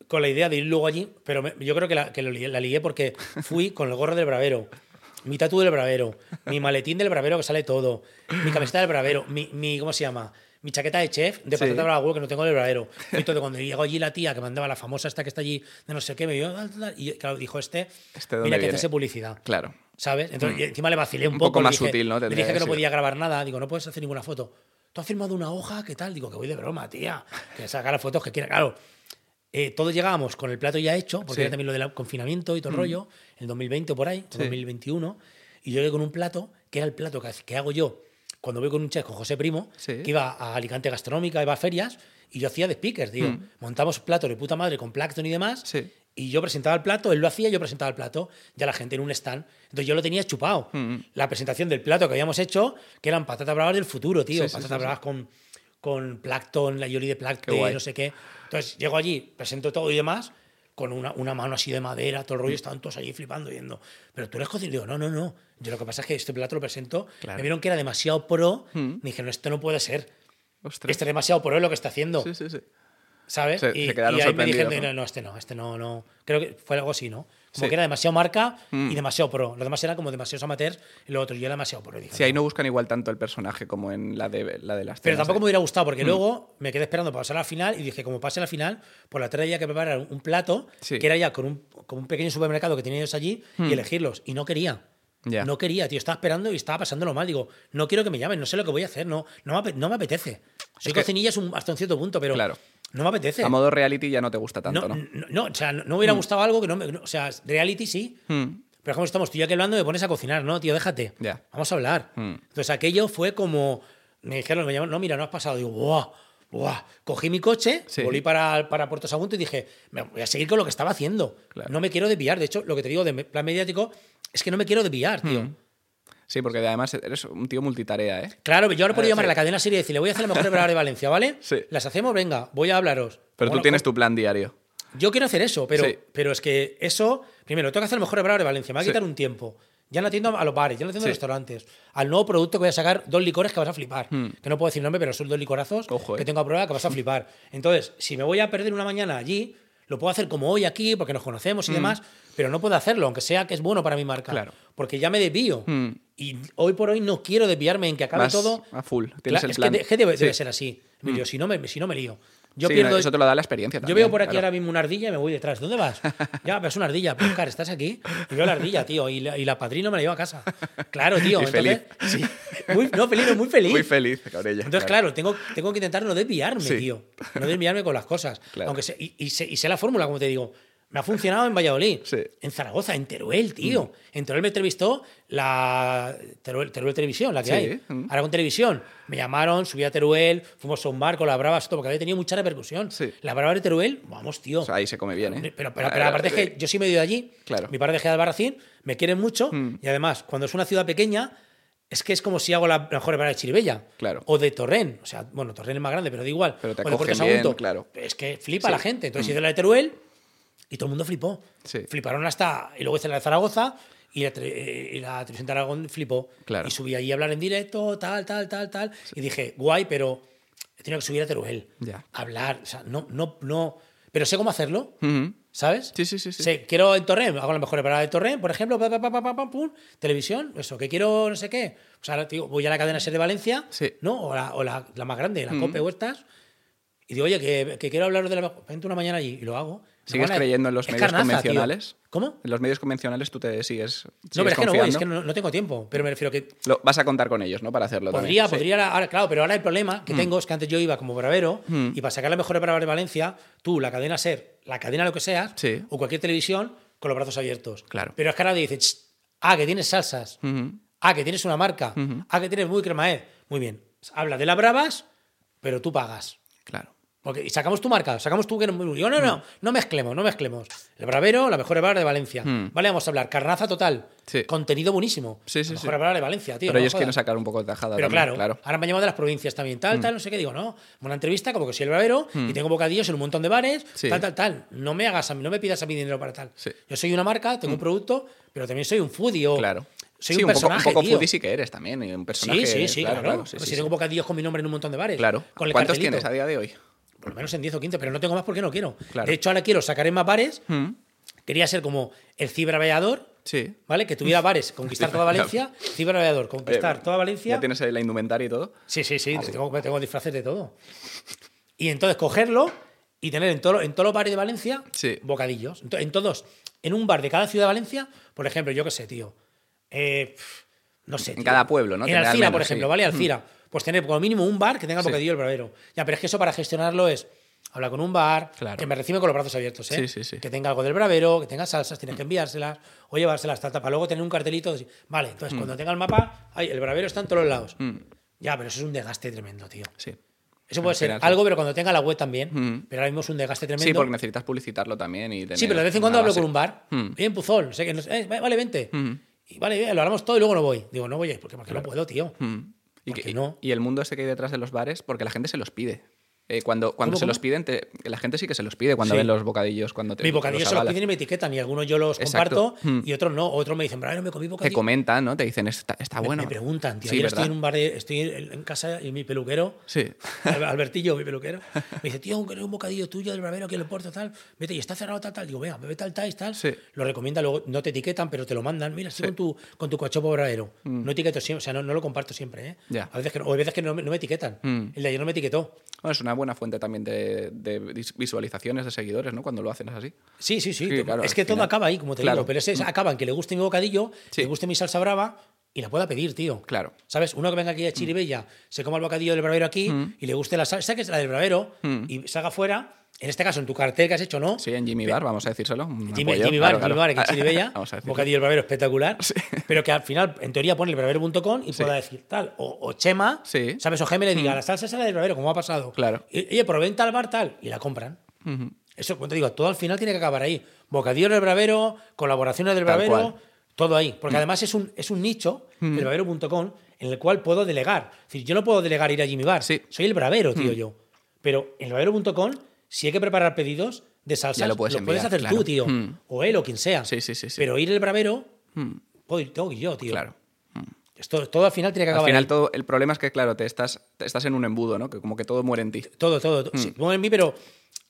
Speaker 1: Con la idea de ir luego allí, pero me- yo creo que, la, que lo la ligué porque fui con el gorro del bravero, mi tatu del bravero, mi maletín del bravero que sale todo, mi camiseta del bravero, mi, mi- ¿cómo se llama? Mi chaqueta de chef de
Speaker 2: Sí.
Speaker 1: patata brava huevo que no tengo del bravero. Y todo, cuando llegó allí la tía que mandaba la famosa esta que está allí de no sé qué, me vio y claro, dijo este,
Speaker 2: ¿Este
Speaker 1: mira que hace publicidad.
Speaker 2: Claro.
Speaker 1: ¿Sabes? Entonces, y encima le vacilé un,
Speaker 2: Un
Speaker 1: poco.
Speaker 2: poco
Speaker 1: le
Speaker 2: más
Speaker 1: dije-
Speaker 2: sutil, ¿no?
Speaker 1: Le dije que no podía grabar nada. Digo, no puedes hacer ninguna foto. ¿Tú has firmado una hoja? ¿Qué tal? Digo, que voy de broma, tía. Que saca las fotos que quiera. Claro, eh, todos llegábamos con el plato ya hecho, porque
Speaker 2: Sí.
Speaker 1: era también lo del confinamiento y todo el rollo, en 2020 o por ahí,
Speaker 2: Sí.
Speaker 1: 2021. Y yo llegué con un plato, que era el plato que, que hago yo cuando voy con un chef, con José Primo,
Speaker 2: Sí.
Speaker 1: que iba a Alicante Gastronómica, iba a ferias, y yo hacía de speakers, digo.
Speaker 2: Mm.
Speaker 1: Montamos platos de puta madre con Plankton y demás. Y yo presentaba el plato, él lo hacía, yo presentaba el plato, ya la gente en un stand. Entonces yo lo tenía chupado.
Speaker 2: Mm.
Speaker 1: La presentación del plato que habíamos hecho, que eran patatas bravas del futuro, tío. Patatas bravas con, con Plankton, la Yoli de Plankton, no sé qué. Entonces llego allí, presento todo y demás, con una, una mano así de madera, todo el
Speaker 2: Mm.
Speaker 1: rollo, estaban todos allí flipando, yendo. Pero tú eres cocinero. Digo, no, no, no. Yo lo que pasa es que este plato lo presento,
Speaker 2: Claro.
Speaker 1: me vieron que era demasiado pro,
Speaker 2: Mm.
Speaker 1: me dijeron, esto no puede ser.
Speaker 2: Ostras.
Speaker 1: Este es demasiado pro lo que está haciendo.
Speaker 2: Sí, sí, sí.
Speaker 1: ¿sabes?
Speaker 2: Se-
Speaker 1: y,
Speaker 2: se quedaron
Speaker 1: y ahí me dijeron,
Speaker 2: ¿no?
Speaker 1: no, no, este no, este no, no. Creo que fue algo así, ¿no? Como
Speaker 2: Sí.
Speaker 1: que era demasiado marca
Speaker 2: Mm.
Speaker 1: y demasiado pro. Los demás eran como demasiados amateurs y lo otro yo era demasiado pro. Dije,
Speaker 2: Sí, ahí no buscan igual tanto el personaje como en la de, la de las
Speaker 1: Pero tampoco
Speaker 2: ¿eh?
Speaker 1: me hubiera gustado porque luego me quedé esperando para pasar a la final y dije, como pase a la final, por la tarde había que preparar un plato
Speaker 2: Sí.
Speaker 1: que era ya con un, con un pequeño supermercado que tenían ellos allí y elegirlos. Y no quería.
Speaker 2: Ya.
Speaker 1: No quería, tío. Estaba esperando y estaba pasándolo mal. Digo, no quiero que me llamen, no sé lo que voy a hacer. No, no, me, ape- no me apetece. Soy
Speaker 2: Es que-
Speaker 1: cocinilla un- hasta un cierto punto, pero
Speaker 2: Claro.
Speaker 1: No me apetece.
Speaker 2: A modo reality ya no te gusta tanto,
Speaker 1: no,
Speaker 2: ¿no?
Speaker 1: no, no, o sea, no, no me hubiera gustado algo que no me. no, o sea, reality sí.
Speaker 2: Mm.
Speaker 1: Pero como estamos tú y yo aquí hablando, me pones a cocinar, ¿no, tío? Déjate.
Speaker 2: Ya.
Speaker 1: Vamos a hablar.
Speaker 2: Mm.
Speaker 1: Entonces aquello fue como. Me dijeron, me llamaron, no, mira, no has pasado. Digo, ¡buah! ¡buah! Cogí mi coche,
Speaker 2: Sí.
Speaker 1: volví para, para Puerto Sagunto y dije, me voy a seguir con lo que estaba haciendo.
Speaker 2: Claro.
Speaker 1: No me quiero desviar. De hecho, lo que te digo de plan mediático es que no me quiero desviar, tío.
Speaker 2: Sí, porque además eres un tío multitarea, ¿eh?
Speaker 1: Claro, yo ahora podría
Speaker 2: Eh,
Speaker 1: llamar a la cadena serie y decirle, voy a hacer la mejor preparada de Valencia, ¿vale?
Speaker 2: Sí.
Speaker 1: Las hacemos, venga, voy a hablaros.
Speaker 2: Pero tú tienes tu plan diario.
Speaker 1: Yo quiero hacer eso, pero,
Speaker 2: Sí.
Speaker 1: pero es que eso, primero, tengo que hacer el mejor preparador de Valencia, me va a
Speaker 2: Sí.
Speaker 1: quitar un tiempo. Ya no atiendo a los bares, ya no atiendo a los restaurantes. Al nuevo producto que voy a sacar, dos licores que vas a flipar.
Speaker 2: Hmm.
Speaker 1: Que no puedo decir nombre, pero son dos licorazos
Speaker 2: Ojo, eh.
Speaker 1: que tengo a prueba que vas a flipar. Entonces, si me voy a perder una mañana allí, lo puedo hacer como hoy aquí, porque nos conocemos y demás, pero no puedo hacerlo, aunque sea que es bueno para mi marca.
Speaker 2: Hmm. Claro.
Speaker 1: Porque ya me desvío.
Speaker 2: Hmm.
Speaker 1: Y hoy por hoy no quiero desviarme en que acabe
Speaker 2: Vas
Speaker 1: todo.
Speaker 2: a full. Tienes
Speaker 1: Claro,
Speaker 2: el
Speaker 1: es
Speaker 2: plan.
Speaker 1: que, de- que debe, debe
Speaker 2: Sí.
Speaker 1: ser así, Emilio. Si, no me, si no me lío. Yo
Speaker 2: Sí,
Speaker 1: pierdo.
Speaker 2: eso te lo da la experiencia
Speaker 1: Yo
Speaker 2: también,
Speaker 1: veo por aquí
Speaker 2: claro.
Speaker 1: ahora mismo una ardilla y me voy detrás. ¿Dónde vas? ya, ves una ardilla. Pues, Oscar, estás aquí. Y veo la ardilla, tío. Y la, y la padrino me la llevo a casa. Claro, tío.
Speaker 2: Y
Speaker 1: entonces, sí. Muy, no, feliz, no, muy feliz.
Speaker 2: Muy feliz con ella.
Speaker 1: Entonces, claro, tengo, tengo que intentar no desviarme,
Speaker 2: Sí.
Speaker 1: tío. No desviarme con las cosas.
Speaker 2: Claro.
Speaker 1: Aunque sé, y, y sé, y sé la fórmula, como te digo. Me ha funcionado en Valladolid,
Speaker 2: Sí. Mm.
Speaker 1: en Zaragoza, en Teruel, tío. En Teruel me entrevistó la Teruel, Teruel Televisión, la que
Speaker 2: Sí,
Speaker 1: hay.
Speaker 2: mm.
Speaker 1: Ahora con Televisión. Me llamaron, subí a Teruel, fuimos a un bar con las bravas, todo, porque había tenido mucha repercusión.
Speaker 2: Sí.
Speaker 1: La brava de Teruel, vamos, tío.
Speaker 2: O sea, ahí se come bien, ¿eh?
Speaker 1: Pero, pero, pero aparte es que yo sí me he ido de allí.
Speaker 2: Claro.
Speaker 1: Mi padre de Gea de Albarracín, me quieren mucho.
Speaker 2: Mm.
Speaker 1: Y además, cuando es una ciudad pequeña, es que es como si hago la mejor para de Chiribella.
Speaker 2: Claro.
Speaker 1: O de Torrent. O sea, bueno, Torrent es más grande, pero da igual.
Speaker 2: Pero te
Speaker 1: o de Puerto
Speaker 2: bien, claro.
Speaker 1: Es que flipa
Speaker 2: Sí. Mm.
Speaker 1: la gente. Entonces hice la de Teruel y todo el mundo flipó.
Speaker 2: Sí.
Speaker 1: Fliparon hasta. Y luego hice la de Zaragoza. Y la, eh, y la televisión de Aragón flipó.
Speaker 2: Claro.
Speaker 1: Y subí allí a hablar en directo, tal, tal, tal, tal. Y dije, guay, pero he tenido que subir a Teruel.
Speaker 2: Ya.
Speaker 1: Hablar. O sea, no, no, no. Pero sé cómo hacerlo.
Speaker 2: Ujú.
Speaker 1: ¿Sabes?
Speaker 2: Sí, sí, sí, sí.
Speaker 1: Sé, quiero en Torrent, hago la mejor preparada de Torrent, por ejemplo, pa, pa, pa, pum, televisión, eso, que quiero no sé qué. O sea, tío, voy a la cadena SER de Valencia,
Speaker 2: Sí.
Speaker 1: ¿no? O la, o la, la más grande, la
Speaker 2: Mm.
Speaker 1: COPE o estas. Y digo, oye, que, que quiero hablaros de la. Vente una mañana allí y lo hago.
Speaker 2: ¿Sigues creyendo en los medios
Speaker 1: carnaza, tío.
Speaker 2: convencionales?
Speaker 1: ¿Cómo?
Speaker 2: En los medios convencionales tú te sigues.
Speaker 1: No,
Speaker 2: sigues
Speaker 1: pero es que no voy, es que no, no tengo tiempo. Pero me refiero que
Speaker 2: Lo- vas a contar con ellos, ¿no? Para hacerlo
Speaker 1: Podría,
Speaker 2: también. Sí.
Speaker 1: podría, ahora, claro, pero ahora el problema
Speaker 2: Mm.
Speaker 1: que tengo es que antes yo iba como bravero
Speaker 2: Hmm.
Speaker 1: y para sacar la mejor preparadora de Valencia, tú, la cadena SER, la cadena lo que seas,
Speaker 2: Sí.
Speaker 1: o cualquier televisión, con los brazos abiertos.
Speaker 2: Claro.
Speaker 1: Pero es que ahora te dice, "Ch, ah, que tienes salsas, ah, que tienes una marca, ah, que tienes muy cremaed. Muy bien. Habla de las bravas, pero tú pagas.
Speaker 2: Claro.
Speaker 1: Porque, y sacamos tu marca, sacamos tu que no, no, no, no mezclemos, no mezclemos. El Bravero, la mejor hebra de Valencia.
Speaker 2: Mm.
Speaker 1: Vale, vamos a hablar. Carnaza total.
Speaker 2: Sí.
Speaker 1: Contenido buenísimo.
Speaker 2: Sí, sí,
Speaker 1: la mejor hebra de Valencia, tío.
Speaker 2: Pero
Speaker 1: no
Speaker 2: ellos quieren sacar un poco de tajada
Speaker 1: Pero
Speaker 2: también,
Speaker 1: claro,
Speaker 2: claro.
Speaker 1: ahora me han llamado de las provincias también, tal, tal, no sé qué. Digo, no, una entrevista como que soy el bravero y tengo bocadillos en un montón de bares,
Speaker 2: Sí.
Speaker 1: tal, tal, tal. No me hagas a mí, no me pidas a mí dinero para tal.
Speaker 2: Sí.
Speaker 1: Yo soy una marca, tengo un producto, pero también soy un foodie
Speaker 2: Claro.
Speaker 1: soy
Speaker 2: sí,
Speaker 1: un
Speaker 2: un poco, un
Speaker 1: personaje,
Speaker 2: poco foodie sí que eres también. Un personaje,
Speaker 1: Sí, sí, sí, claro.
Speaker 2: claro. sí,
Speaker 1: Pues
Speaker 2: sí,
Speaker 1: si tengo bocadillos con mi nombre en un montón de bares.
Speaker 2: Claro.
Speaker 1: Con el
Speaker 2: ¿Cuántos
Speaker 1: cartelito.
Speaker 2: tienes a día de hoy?
Speaker 1: Por lo menos en 10 o 15, pero no tengo más porque no quiero.
Speaker 2: Claro.
Speaker 1: De hecho, ahora quiero sacar en más bares.
Speaker 2: Mm,
Speaker 1: Quería ser como el ciberaveador,
Speaker 2: Sí.
Speaker 1: ¿vale? Que tuviera bares, conquistar toda Valencia. Ciberaveador, conquistar toda Valencia.
Speaker 2: Ya tienes la indumentaria y todo.
Speaker 1: Sí, sí, sí, tengo, tengo disfraces de todo. Y entonces cogerlo y tener en, todo, en todos los bares de Valencia
Speaker 2: Sí.
Speaker 1: bocadillos. En todos, en un bar de cada ciudad de Valencia, por ejemplo, yo qué sé, tío. eh, no sé.
Speaker 2: En
Speaker 1: tío.
Speaker 2: cada pueblo, ¿no?
Speaker 1: En Alcira, por ejemplo,
Speaker 2: sí. Mm.
Speaker 1: ¿vale? Alcira. Pues tener como mínimo un bar que tenga el
Speaker 2: Sí.
Speaker 1: bocadillo del bravero. Ya, pero es que eso para gestionarlo es hablar con un bar,
Speaker 2: Claro.
Speaker 1: que me recibe con los brazos abiertos, ¿eh?
Speaker 2: Sí, sí, sí.
Speaker 1: Que tenga algo del bravero, que tenga salsas, tienes que enviárselas o llevárselas, tal, tal, para luego tener un cartelito. de- Vale, entonces
Speaker 2: Mm.
Speaker 1: cuando tenga el mapa, ay, el bravero está en todos los lados. Ya, pero eso es un desgaste tremendo, tío.
Speaker 2: Sí.
Speaker 1: Eso puede ser algo, pero cuando tenga la web también.
Speaker 2: Mm.
Speaker 1: Pero ahora mismo es un desgaste tremendo.
Speaker 2: Sí, porque necesitas publicitarlo también y tener
Speaker 1: Sí, pero de vez en cuando hablo con un bar.
Speaker 2: Mm.
Speaker 1: Oye, en Puzol, sé sé, eh, vale, vente.
Speaker 2: Mm.
Speaker 1: Y vale, bien, lo hablamos todo y luego no voy. Digo, no voy, porque, porque no puedo, tío.
Speaker 2: Y,
Speaker 1: ¿Por
Speaker 2: que-
Speaker 1: qué no?
Speaker 2: y el mundo ese que hay detrás de los bares, porque la gente se los pide. Eh, cuando cuando
Speaker 1: ¿Cómo,
Speaker 2: se
Speaker 1: cómo?
Speaker 2: los piden, te- la gente sí que se los pide cuando
Speaker 1: Sí.
Speaker 2: ven los bocadillos. Cuando te,
Speaker 1: Mis bocadillos se los piden y me etiquetan y algunos yo los
Speaker 2: Exacto.
Speaker 1: comparto
Speaker 2: Mm.
Speaker 1: y otros no. Otros me dicen, Brian, me comí
Speaker 2: Te
Speaker 1: bocadillo.
Speaker 2: comentan, ¿no? Te dicen, está, está
Speaker 1: Me-
Speaker 2: bueno.
Speaker 1: Me preguntan, tío.
Speaker 2: Sí,
Speaker 1: Ayer estoy en un bar, de- estoy en casa y mi peluquero,
Speaker 2: Sí.
Speaker 1: Al- Albertillo, mi peluquero, me dice, tío, un, un bocadillo tuyo del bravero aquí en el puerto, tal. Vete, y está cerrado, tal, tal. Digo, venga, bebe tal, tal, tal.
Speaker 2: Sí.
Speaker 1: Lo recomienda, luego no te etiquetan, pero te lo mandan. Mira, estoy con tu, con tu cachopo bravero. No etiqueto siempre, o sea, no, no lo comparto siempre, ¿eh?
Speaker 2: Mm.
Speaker 1: A veces que, no- o hay veces que no, me- no me etiquetan.
Speaker 2: Mm.
Speaker 1: El de ayer no me etiquetó.
Speaker 2: Bueno, es una buena fuente también de, de vis- visualizaciones de seguidores, ¿no? Cuando lo hacen así.
Speaker 1: Sí, sí, sí.
Speaker 2: Claro,
Speaker 1: es que todo
Speaker 2: final.
Speaker 1: acaba ahí, como te
Speaker 2: Claro.
Speaker 1: digo. Pero es- acaba en que le guste mi bocadillo,
Speaker 2: Sí.
Speaker 1: le guste mi salsa brava y la pueda pedir, tío.
Speaker 2: Claro.
Speaker 1: ¿Sabes? Uno que venga aquí a Chiribella, se coma el bocadillo del bravero aquí y le guste la salsa, que es la del bravero, y salga fuera, en este caso en tu cartel que has hecho, ¿no?
Speaker 2: Sí, en Jimmy Bar, vamos a decírselo.
Speaker 1: Jimmy,
Speaker 2: apoyo,
Speaker 1: Jimmy Bar,
Speaker 2: claro,
Speaker 1: Jimmy Bar, aquí en
Speaker 2: claro.
Speaker 1: Chiribella,
Speaker 2: Vamos a decirlo.
Speaker 1: bocadillo del bravero espectacular, pero que al final, en teoría, pone el bravero.com y pueda decir tal. O, o Chema,
Speaker 2: Sí.
Speaker 1: ¿sabes? O Geme le diga, la salsa es la del bravero, como ha pasado.
Speaker 2: Claro.
Speaker 1: Y, oye, pero ven tal bar tal, y la compran. Eso, como te digo, todo al final tiene que acabar ahí. Bocadillo del bravero, colaboraciones del bravero.
Speaker 2: Mm.
Speaker 1: todo ahí. Porque además es un, es un nicho, el bravero.com, en el cual puedo delegar. Es decir, yo no puedo delegar ir a Jimmy Bar.
Speaker 2: Sí. Mm.
Speaker 1: Soy el bravero, tío, yo. Pero en el bravero.com, si hay que preparar pedidos de salsas,
Speaker 2: Ya lo puedes enviar,
Speaker 1: hacer
Speaker 2: claro.
Speaker 1: tú, tío.
Speaker 2: Mm.
Speaker 1: O él o quien sea.
Speaker 2: Sí, sí, sí, sí.
Speaker 1: Pero ir el bravero,
Speaker 2: Mm,
Speaker 1: puedo ir, tengo que ir yo, tío.
Speaker 2: Claro.
Speaker 1: Esto, todo al final tiene que
Speaker 2: Al
Speaker 1: acabar
Speaker 2: final
Speaker 1: ahí.
Speaker 2: todo, el problema es que, claro, te estás, te estás en un embudo, ¿no? Que como que todo muere en ti.
Speaker 1: Todo, todo. todo. Sí, pongo en mí, pero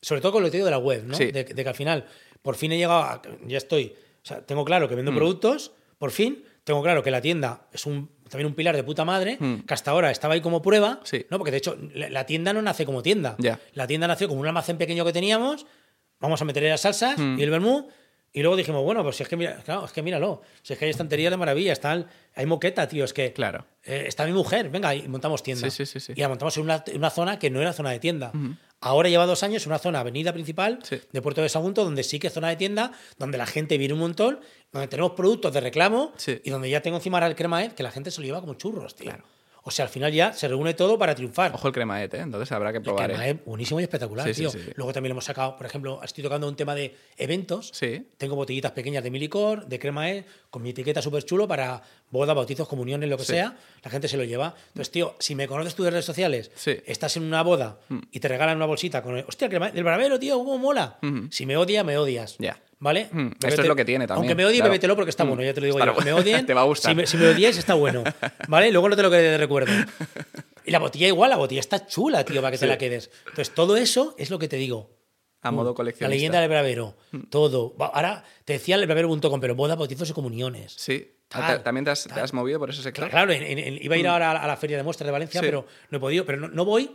Speaker 1: sobre todo con lo que te digo de la web, ¿no?
Speaker 2: Sí.
Speaker 1: De, de que al final, por fin he llegado a, Ya estoy. O sea, tengo claro que vendo productos, por fin. Tengo claro que la tienda es un, también un pilar de puta madre, que hasta ahora estaba ahí como prueba.
Speaker 2: Sí.
Speaker 1: ¿no? Porque de hecho, la, la tienda no nace como tienda. La tienda nació como un almacén pequeño que teníamos, vamos a meterle las salsas
Speaker 2: Mm.
Speaker 1: y el vermú. Y luego dijimos, bueno, pues si es que mira, claro, es que míralo, si es que hay estanterías de maravilla, están, hay moqueta, tío, es que
Speaker 2: Claro.
Speaker 1: eh, está mi mujer, venga, y montamos tienda.
Speaker 2: Sí.
Speaker 1: Y la montamos en una, en una zona que no era zona de tienda. Ahora lleva dos años una zona avenida principal
Speaker 2: Sí.
Speaker 1: de Puerto de Sagunto, donde sí que es zona de tienda, donde la gente viene un montón, donde tenemos productos de reclamo
Speaker 2: Sí.
Speaker 1: y donde ya tengo encima ahora el crema Ed, que la gente se lo lleva como churros, tío. O sea, al final ya se reúne todo para triunfar.
Speaker 2: Ojo el cremaet, ¿eh? Entonces habrá que
Speaker 1: El
Speaker 2: probar.
Speaker 1: crema
Speaker 2: ¿eh?
Speaker 1: Ed, buenísimo y espectacular,
Speaker 2: Sí,
Speaker 1: tío.
Speaker 2: sí, sí.
Speaker 1: Luego también lo hemos sacado, por ejemplo, estoy tocando un tema de eventos.
Speaker 2: Sí.
Speaker 1: Tengo botellitas pequeñas de mi licor, de crema E, con mi etiqueta súper chulo para bodas, bautizos, comuniones, lo que sea. La gente se lo lleva. Entonces, tío, si me conoces tú de redes sociales.
Speaker 2: Mm.
Speaker 1: estás en una boda y te regalan una bolsita con el, hostia, crema E, del bravero, tío, cómo mola. Si me odia, me odias.
Speaker 2: Ya.
Speaker 1: ¿Vale?
Speaker 2: Mm, esto es lo que tiene también,
Speaker 1: Aunque me odie,
Speaker 2: claro.
Speaker 1: bébetelo porque está bueno, ya te lo digo
Speaker 2: Está
Speaker 1: yo. Me odien,
Speaker 2: te va a gustar.
Speaker 1: Si me, si me odies, está bueno. ¿Vale? Luego no te lo quede de recuerdo. Y la botella igual, la botella está chula, tío, para que te
Speaker 2: Sí.
Speaker 1: la quedes. Entonces, todo eso es lo que te digo.
Speaker 2: A modo
Speaker 1: La
Speaker 2: coleccionista.
Speaker 1: leyenda del bravero. Todo. Va, Ahora te decía el bravero.com, pero boda, bautizos y comuniones.
Speaker 2: Sí. Ah,
Speaker 1: Tal,
Speaker 2: ¿te- ¿También te has, te movido por ese sector?
Speaker 1: Claro, en- iba a ir ahora a la, a la feria de muestras de Valencia,
Speaker 2: Sí.
Speaker 1: pero no he podido. Pero no, no voy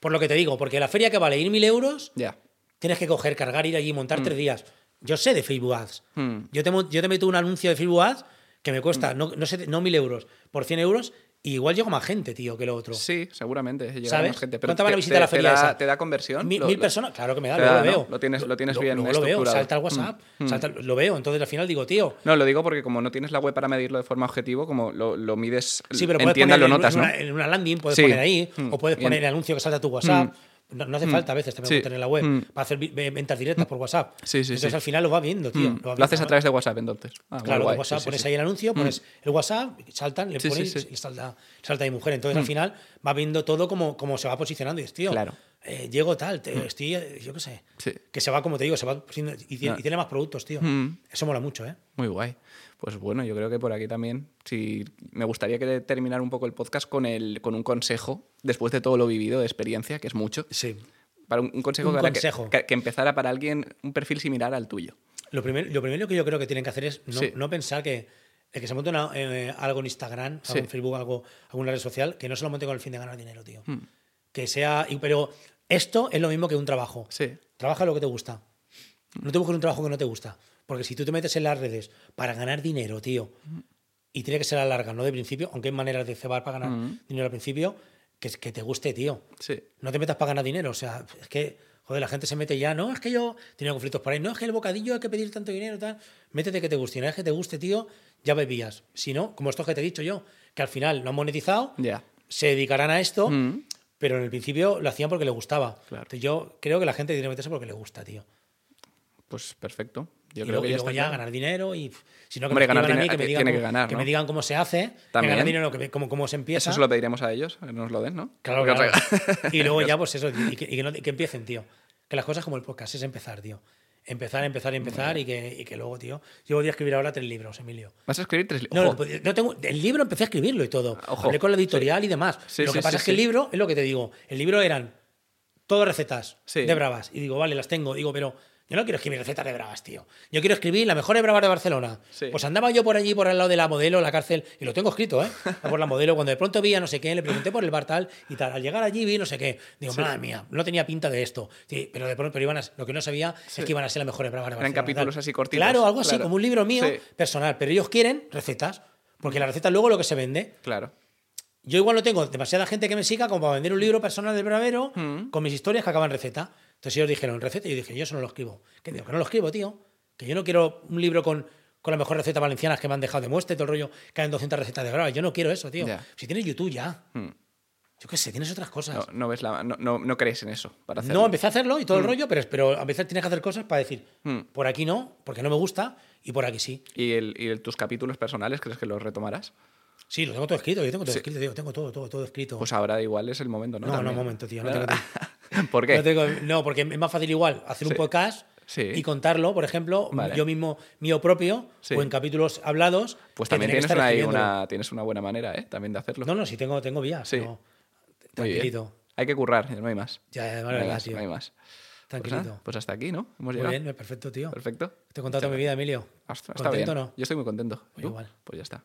Speaker 1: por lo que te digo, porque la feria que vale ir mil euros,
Speaker 2: Ya.
Speaker 1: tienes que coger, cargar, ir allí, montar tres días. Yo sé de Facebook Ads.
Speaker 2: Mm.
Speaker 1: Yo, te, yo te meto un anuncio de Facebook Ads que me cuesta, no, no, sé, no mil euros, por 100 euros, y igual llego más gente, tío, que lo otro.
Speaker 2: Sí, seguramente.
Speaker 1: ¿Sabes?
Speaker 2: más gente. Pero
Speaker 1: ¿Cuánta van a
Speaker 2: te-
Speaker 1: visitar
Speaker 2: te-
Speaker 1: la feria
Speaker 2: te da,
Speaker 1: esa?
Speaker 2: ¿Te da conversión?
Speaker 1: Mil,
Speaker 2: Lo-
Speaker 1: mil
Speaker 2: lo-
Speaker 1: personas, claro que me da, lo
Speaker 2: ¿no?
Speaker 1: veo.
Speaker 2: Lo tienes- lo tienes bien
Speaker 1: luego lo veo, salta al WhatsApp,
Speaker 2: Mm.
Speaker 1: salta- lo veo. Entonces al final digo, tío,
Speaker 2: No, lo digo porque como no tienes la web para medirlo de forma objetivo, como lo, mides
Speaker 1: Sí, pero
Speaker 2: en
Speaker 1: puedes
Speaker 2: tienda,
Speaker 1: poner
Speaker 2: lo
Speaker 1: en
Speaker 2: notas, ¿no?
Speaker 1: una, en una landing, puedes
Speaker 2: Sí.
Speaker 1: poner ahí,
Speaker 2: Mm.
Speaker 1: o puedes
Speaker 2: Bien.
Speaker 1: poner el anuncio que salta a tu WhatsApp.
Speaker 2: Mm.
Speaker 1: No, no hace falta a veces también
Speaker 2: Sí.
Speaker 1: tener en la web
Speaker 2: Mm.
Speaker 1: para hacer ventas directas por WhatsApp.
Speaker 2: Sí, sí,
Speaker 1: Entonces al final lo va viendo, tío.
Speaker 2: Mm.
Speaker 1: va
Speaker 2: Lo haces a través de WhatsApp entonces. Ah,
Speaker 1: Claro,
Speaker 2: guay.
Speaker 1: de WhatsApp pones ahí el anuncio, pones el WhatsApp, saltan, le pones y salta, salta mi mujer. Entonces al final va viendo todo como, como se va posicionando. Y es, tío,
Speaker 2: Claro.
Speaker 1: eh, llego tal, te- estoy, yo qué sé. Que se va, como te digo, se va y,
Speaker 2: No.
Speaker 1: y tiene más productos, tío.
Speaker 2: Mm.
Speaker 1: Eso mola mucho, ¿eh?
Speaker 2: Muy guay. Pues bueno, yo creo que por aquí también, si me gustaría que terminar un poco el podcast con, el, con un consejo, después de todo lo vivido de experiencia, que es mucho,
Speaker 1: Sí.
Speaker 2: para un, un consejo,
Speaker 1: Un
Speaker 2: para que-
Speaker 1: consejo.
Speaker 2: Que, que empezara para alguien un perfil similar al tuyo.
Speaker 1: Lo, primer- lo primero que yo creo que tienen que hacer es no,
Speaker 2: Sí.
Speaker 1: no pensar que el que se monte una- eh, algo en Instagram, algo
Speaker 2: Sí.
Speaker 1: en Facebook, algo, alguna red social, que no se lo monte con el fin de ganar dinero, tío.
Speaker 2: Hmm.
Speaker 1: Que sea. y- Pero esto es lo mismo que un trabajo.
Speaker 2: Sí.
Speaker 1: Trabaja lo que te gusta. No te busques un trabajo que no te gusta. Porque si tú te metes en las redes para ganar dinero, tío, y tiene que ser a la larga, no de principio, aunque hay maneras de cebar para ganar dinero al principio, que, que te guste, tío.
Speaker 2: Sí.
Speaker 1: No te metas para ganar dinero. O sea, es que, joder, la gente se mete ya. No, es que yo tenía conflictos por ahí. No, es que el bocadillo hay que pedir tanto dinero, tal. Métete que te guste. Y una vez que te guste, tío, ya bebías. Si no, como esto que te he dicho yo, que al final no han monetizado,
Speaker 2: Ya.
Speaker 1: se dedicarán a esto, pero en el principio lo hacían porque le gustaba.
Speaker 2: Claro.
Speaker 1: Entonces yo creo que la gente tiene que meterse porque le gusta, tío.
Speaker 2: Pues perfecto. Yo
Speaker 1: y
Speaker 2: creo
Speaker 1: luego,
Speaker 2: que ya
Speaker 1: luego ya ganar dinero y si no que
Speaker 2: Hombre,
Speaker 1: me
Speaker 2: ganar
Speaker 1: a mí,
Speaker 2: dinero
Speaker 1: que me
Speaker 2: tiene
Speaker 1: digan,
Speaker 2: que
Speaker 1: cómo,
Speaker 2: ganar,
Speaker 1: que me digan cómo se hace, que
Speaker 2: También.
Speaker 1: ganar dinero, que me- cómo, cómo se empieza.
Speaker 2: Eso se lo pediremos a ellos, que nos lo den, ¿no?
Speaker 1: Claro, claro. Y luego ya, pues eso, y que, y que no- y que empiecen, tío. Que las cosas como el podcast es empezar, tío. Empezar, empezar, empezar y que, y que luego, tío. Yo voy a escribir ahora tres libros, Emilio.
Speaker 2: Vas a escribir tres li-
Speaker 1: No, no, no tengo, el libro empecé a escribirlo y todo.
Speaker 2: Ojo.
Speaker 1: Hablé con la editorial y demás.
Speaker 2: Sí,
Speaker 1: lo que
Speaker 2: sí,
Speaker 1: pasa es que el libro, es lo que te digo, el libro eran todas recetas de bravas. Y digo, vale, las tengo. Digo, pero yo no quiero escribir recetas de bravas, tío. Yo quiero escribir las mejores bravas de Barcelona.
Speaker 2: Sí.
Speaker 1: Pues andaba yo por allí, por al lado de la modelo, la cárcel, y lo tengo escrito, ¿eh? Por la modelo, cuando de pronto vi a no sé qué, le pregunté por el bar tal y tal. Al llegar allí vi no sé qué. Digo, madre mía, no tenía pinta de esto. Sí, pero de pronto, pero iban a- lo que no sabía
Speaker 2: Sí.
Speaker 1: es que iban a ser las mejores bravas de
Speaker 2: Eran
Speaker 1: Barcelona.
Speaker 2: capítulos
Speaker 1: tal.
Speaker 2: así cortitos.
Speaker 1: Claro, algo así,
Speaker 2: Claro.
Speaker 1: como un libro mío
Speaker 2: Sí.
Speaker 1: personal. Pero ellos quieren recetas. Porque la receta luego lo que se vende.
Speaker 2: Claro.
Speaker 1: Yo igual no tengo demasiada gente que me siga como para vender un libro personal del bravero
Speaker 2: Mm.
Speaker 1: con mis historias que acaban receta. Entonces ellos dijeron receta y yo dije, yo eso no lo escribo. ¿Qué digo? Que no lo escribo, tío. Que yo no quiero un libro con, con las mejores recetas valencianas que me han dejado de muestra y todo el rollo, que hay 200 recetas de bravas. Yo no quiero eso, tío. Si tienes YouTube ya.
Speaker 2: Mm.
Speaker 1: Yo qué sé, tienes otras cosas.
Speaker 2: No, no ves la, no, no, no crees en eso para hacerlo.
Speaker 1: No, empecé a hacerlo y todo el rollo, pero, pero a veces tienes que hacer cosas para decir,
Speaker 2: Mm.
Speaker 1: por aquí no, porque no me gusta, y por aquí sí.
Speaker 2: ¿Y, el, y el- tus capítulos personales crees que los retomarás?
Speaker 1: Sí, lo tengo todo escrito, yo tengo todo
Speaker 2: Sí.
Speaker 1: escrito, tío, tengo todo, todo, todo escrito.
Speaker 2: Pues ahora igual es el momento, ¿no?
Speaker 1: no, no,
Speaker 2: También.
Speaker 1: un momento, tío, no tengo.
Speaker 2: ¿Por qué?
Speaker 1: No, tengo- no, porque es más fácil igual hacer un podcast
Speaker 2: Sí.
Speaker 1: y contarlo, por ejemplo,
Speaker 2: Vale.
Speaker 1: yo mismo, mío propio,
Speaker 2: Sí.
Speaker 1: o en capítulos hablados.
Speaker 2: Pues también tienes una, tienes una buena manera, ¿eh? También de hacerlo.
Speaker 1: No, no, sí tengo, tengo vías.
Speaker 2: Sí. Muy.
Speaker 1: Tranquilito.
Speaker 2: Hay que currar, no hay más.
Speaker 1: Ya, ya,
Speaker 2: no,
Speaker 1: vale,
Speaker 2: hay
Speaker 1: verdad,
Speaker 2: más
Speaker 1: tío.
Speaker 2: no hay más. Pues,
Speaker 1: Tranquilito.
Speaker 2: pues hasta aquí, ¿no? Hemos
Speaker 1: Muy
Speaker 2: llegado.
Speaker 1: bien, perfecto, tío.
Speaker 2: Perfecto.
Speaker 1: Te he contado toda mi vida, Emilio.
Speaker 2: Hasta, está
Speaker 1: ¿Contento
Speaker 2: bien.
Speaker 1: o no?
Speaker 2: Yo estoy muy contento.
Speaker 1: Pues igual.
Speaker 2: Pues ya está.